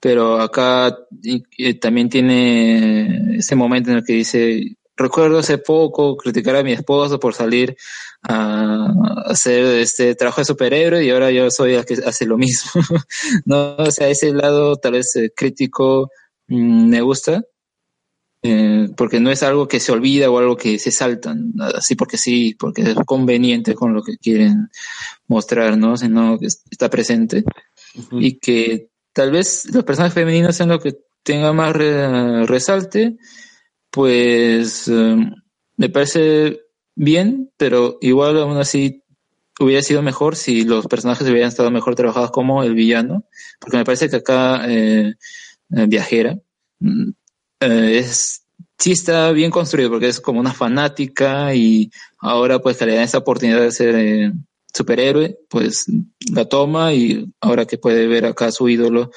S4: Pero acá y también tiene ese momento en el que dice, recuerdo hace poco criticar a mi esposo por salir a hacer este trabajo de superhéroe y ahora yo soy el que hace lo mismo. no, o sea, ese lado tal vez eh, crítico mm, me gusta eh, porque no es algo que se olvida o algo que se saltan, así porque sí, porque es conveniente con lo que quieren mostrar, ¿no? Sino que es- está presente y que tal vez los personajes femeninos sean lo que tenga más re- resalte, pues eh, me parece bien, pero igual aún así hubiera sido mejor si los personajes hubieran estado mejor trabajados como el villano, porque me parece que acá eh, eh, Viajera mm, eh, es sí está bien construido porque es como una fanática y ahora pues que le dan esa oportunidad de ser eh, superhéroe, pues la toma y ahora que puede ver acá a su ídolo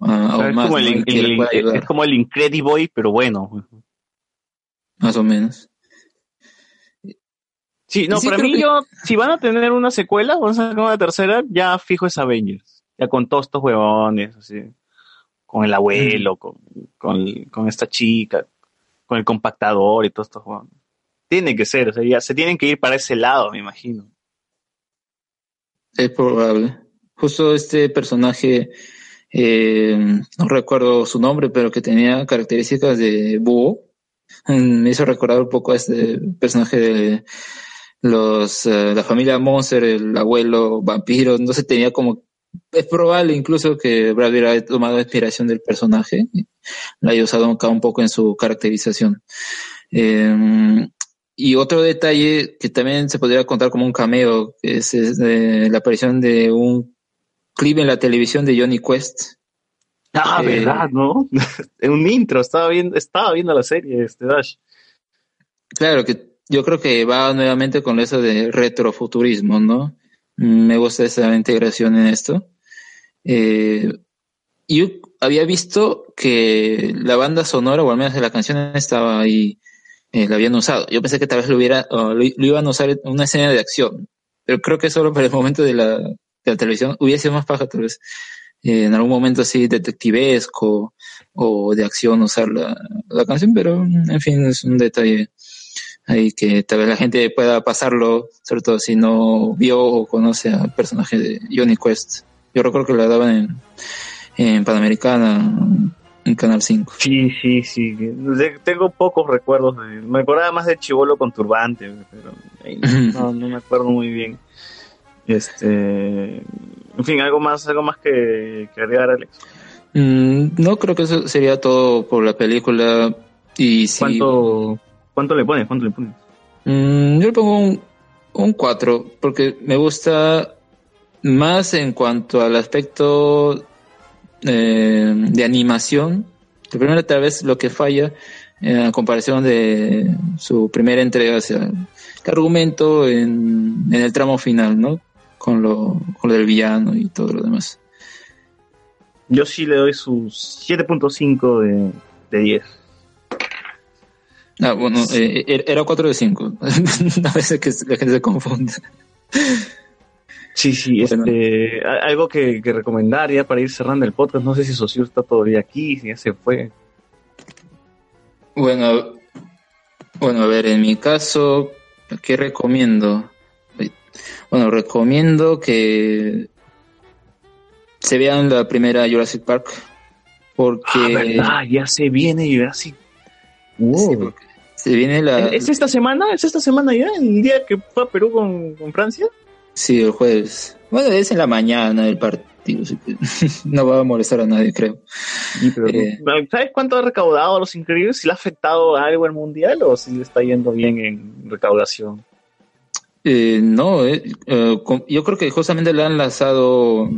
S4: ah, aún
S3: es,
S4: más,
S3: es como el Incrediboy, pero bueno.
S4: más o menos.
S3: Sí, no,
S4: sí,
S3: para mí
S4: que-
S3: yo, si van a tener una secuela, van a sacar una tercera, ya fijo es Avengers. Ya con todos estos huevones, así. Con el abuelo, con, con, con esta chica, con el compactador y todos estos huevones. Tiene que ser, o sea, ya se tienen que ir para ese lado, me imagino.
S4: Es probable. Justo este personaje, eh, no recuerdo su nombre, pero que tenía características de búho, mm, me hizo recordar un poco a este personaje de los eh, la familia Monster, el abuelo vampiro, no sé, tenía como es probable incluso que Brad Pitt haya tomado inspiración del personaje, la haya usado acá un poco en su caracterización. Eh, y otro detalle que también se podría contar como un cameo es, es, eh, la aparición de un clip en la televisión de Johnny Quest.
S3: Ah,
S4: Eh,
S3: verdad, ¿no? en un intro, estaba viendo, estaba viendo la serie, este Dash.
S4: Claro que yo creo que va nuevamente con eso de retrofuturismo, ¿no? Me gusta esa integración en esto. Eh, yo había visto que la banda sonora, o al menos la canción, estaba ahí, eh, la habían usado. Yo pensé que tal vez lo, hubiera, lo, lo iban a usar en una escena de acción, pero creo que solo para el momento de la, de la televisión hubiera sido más paja tal vez eh, en algún momento así detectivesco o de acción usar la, la canción, pero en fin, es un detalle ahí que tal vez la gente pueda pasarlo, sobre todo si no vio o conoce al personaje de Johnny Quest. Yo recuerdo que la daban en, en Panamericana, en Canal 5.
S3: Sí, sí, sí. De- tengo pocos recuerdos. de- me acordaba más de Chivolo con turbante, pero no, no me acuerdo muy bien. Este, en fin, algo más, algo más que, que agregar, Alex.
S4: Mm, no creo que eso sería todo por la película. Y si,
S3: ¿Cuánto, cuánto le pones? ¿Cuánto le pones?
S4: Mm, yo le pongo un, un 4 porque me gusta más en cuanto al aspecto eh, de animación. La primera tal vez lo que falla en comparación de su primera entrega, o sea, el argumento en, en el tramo final, ¿no? Con lo, con lo del villano y todo lo demás.
S3: Yo sí le doy sus 7.5 de, de 10.
S4: Ah, bueno, eh, eh, era 4 de 5. a veces que la gente se confunde.
S3: Sí, sí, este, algo que, que recomendar ya para ir cerrando el podcast. No sé si Socio está todavía aquí, si ya se fue.
S4: Bueno, bueno, a ver, en mi caso, ¿qué recomiendo? Bueno, recomiendo que se vean la primera Jurassic Park porque
S3: Ah, verdad, ya se viene Jurassic. Wow.
S4: Se viene la
S3: ¿Es esta semana? ¿Es esta semana ya? ¿El día que fue a Perú con, con Francia?
S4: sí, el jueves. Bueno, es en la mañana el partido, así que no va a molestar a nadie, creo. Eh,
S3: ¿Sabes cuánto ha recaudado a los increíbles? ¿Si le ha afectado algo el mundial o si le está yendo bien en recaudación?
S4: Eh, no, eh, eh, yo creo que justamente le han lanzado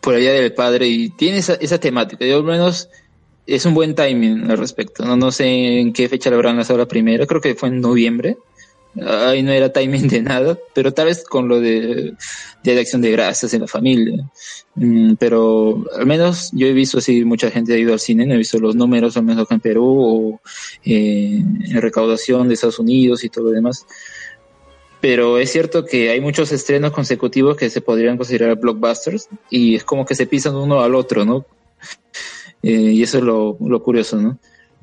S4: por Día del Padre y tiene esa, esa temática. Yo al menos es un buen timing al respecto. No, no sé en qué fecha le habrán lanzado la primera, creo que fue en noviembre. Ahí no era timing de nada, pero tal vez con lo de de Acción de Gracias en la familia. Mm, pero al menos yo he visto así, mucha gente ha ido al cine, no he visto los números, al menos acá en Perú, o eh, en recaudación de Estados Unidos y todo lo demás pero es cierto que hay muchos estrenos consecutivos que se podrían considerar blockbusters y es como que se pisan uno al otro, ¿no? Eh, y eso es lo, lo curioso, ¿no?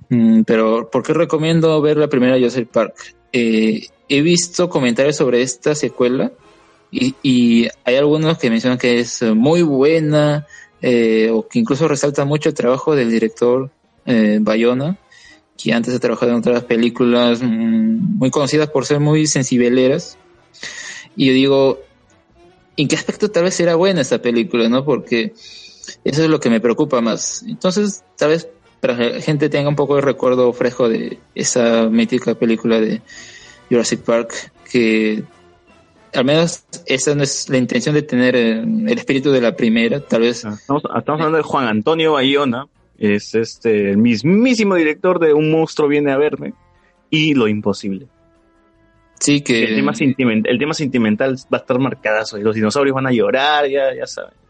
S4: Mm, pero, ¿por qué recomiendo ver la primera Jurassic Park? Eh, he visto comentarios sobre esta secuela y, y hay algunos que mencionan que es muy buena eh, o que incluso resalta mucho el trabajo del director eh, Bayona, que antes ha trabajado en otras películas mm, muy conocidas por ser muy sensibeleras. Y yo digo, ¿en qué aspecto tal vez era buena esta película, no? Porque eso es lo que me preocupa más. Entonces, tal vez para que la gente tenga un poco de recuerdo fresco de esa mítica película de Jurassic Park, que al menos esa no es la intención de tener eh, el espíritu de la primera, tal vez.
S3: Estamos, estamos hablando de Juan Antonio Bayona, es este el mismísimo director de Un monstruo viene a verme y Lo imposible.
S4: Sí, que...
S3: El tema, sentimental, el tema sentimental va a estar marcadazo y los dinosaurios van a llorar, ya, ya saben.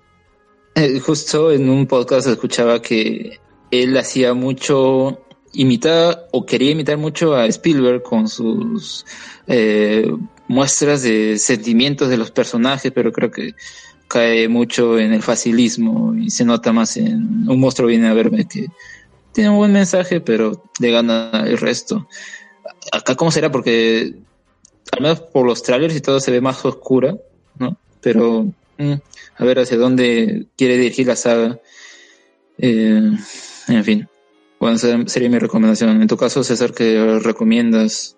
S4: Eh, justo en un podcast escuchaba que él hacía mucho, imitaba o quería imitar mucho a Spielberg con sus eh, muestras de sentimientos de los personajes, pero creo que cae mucho en el facilismo y se nota más en Un monstruo viene a verme que tiene un buen mensaje, pero le gana el resto. Acá, ¿cómo será? Porque al menos por los trailers y todo se ve más oscura, ¿no? Pero mm, a ver hacia dónde quiere dirigir la saga. Eh, en fin, bueno, sería mi recomendación. En tu caso, César, ¿qué recomiendas?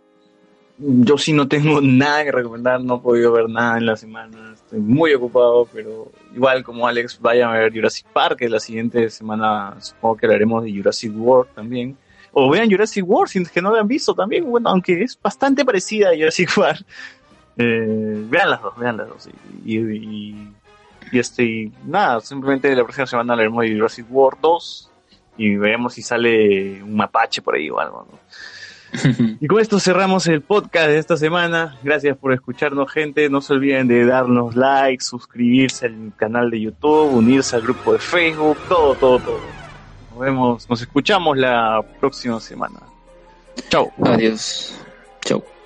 S3: Yo sí no tengo nada que recomendar, no he podido ver nada en la semana, estoy muy ocupado, pero igual como Alex, vayan a ver Jurassic Park, la siguiente semana supongo que hablaremos de Jurassic World también. O vean Jurassic World, si que no la han visto también, bueno, aunque es bastante parecida a Jurassic Park. Eh, vean las dos, vean las dos. Y, y este, y nada, simplemente la próxima semana hablaremos de Jurassic World 2 y veremos si sale un mapache por ahí o algo, ¿no? Y con esto cerramos el podcast de esta semana. Gracias por escucharnos, gente. No se olviden de darnos like, suscribirse al canal de YouTube, unirse al grupo de Facebook, todo, todo, todo. Nos vemos, nos escuchamos la próxima semana. Chao.
S4: Adiós. Chao.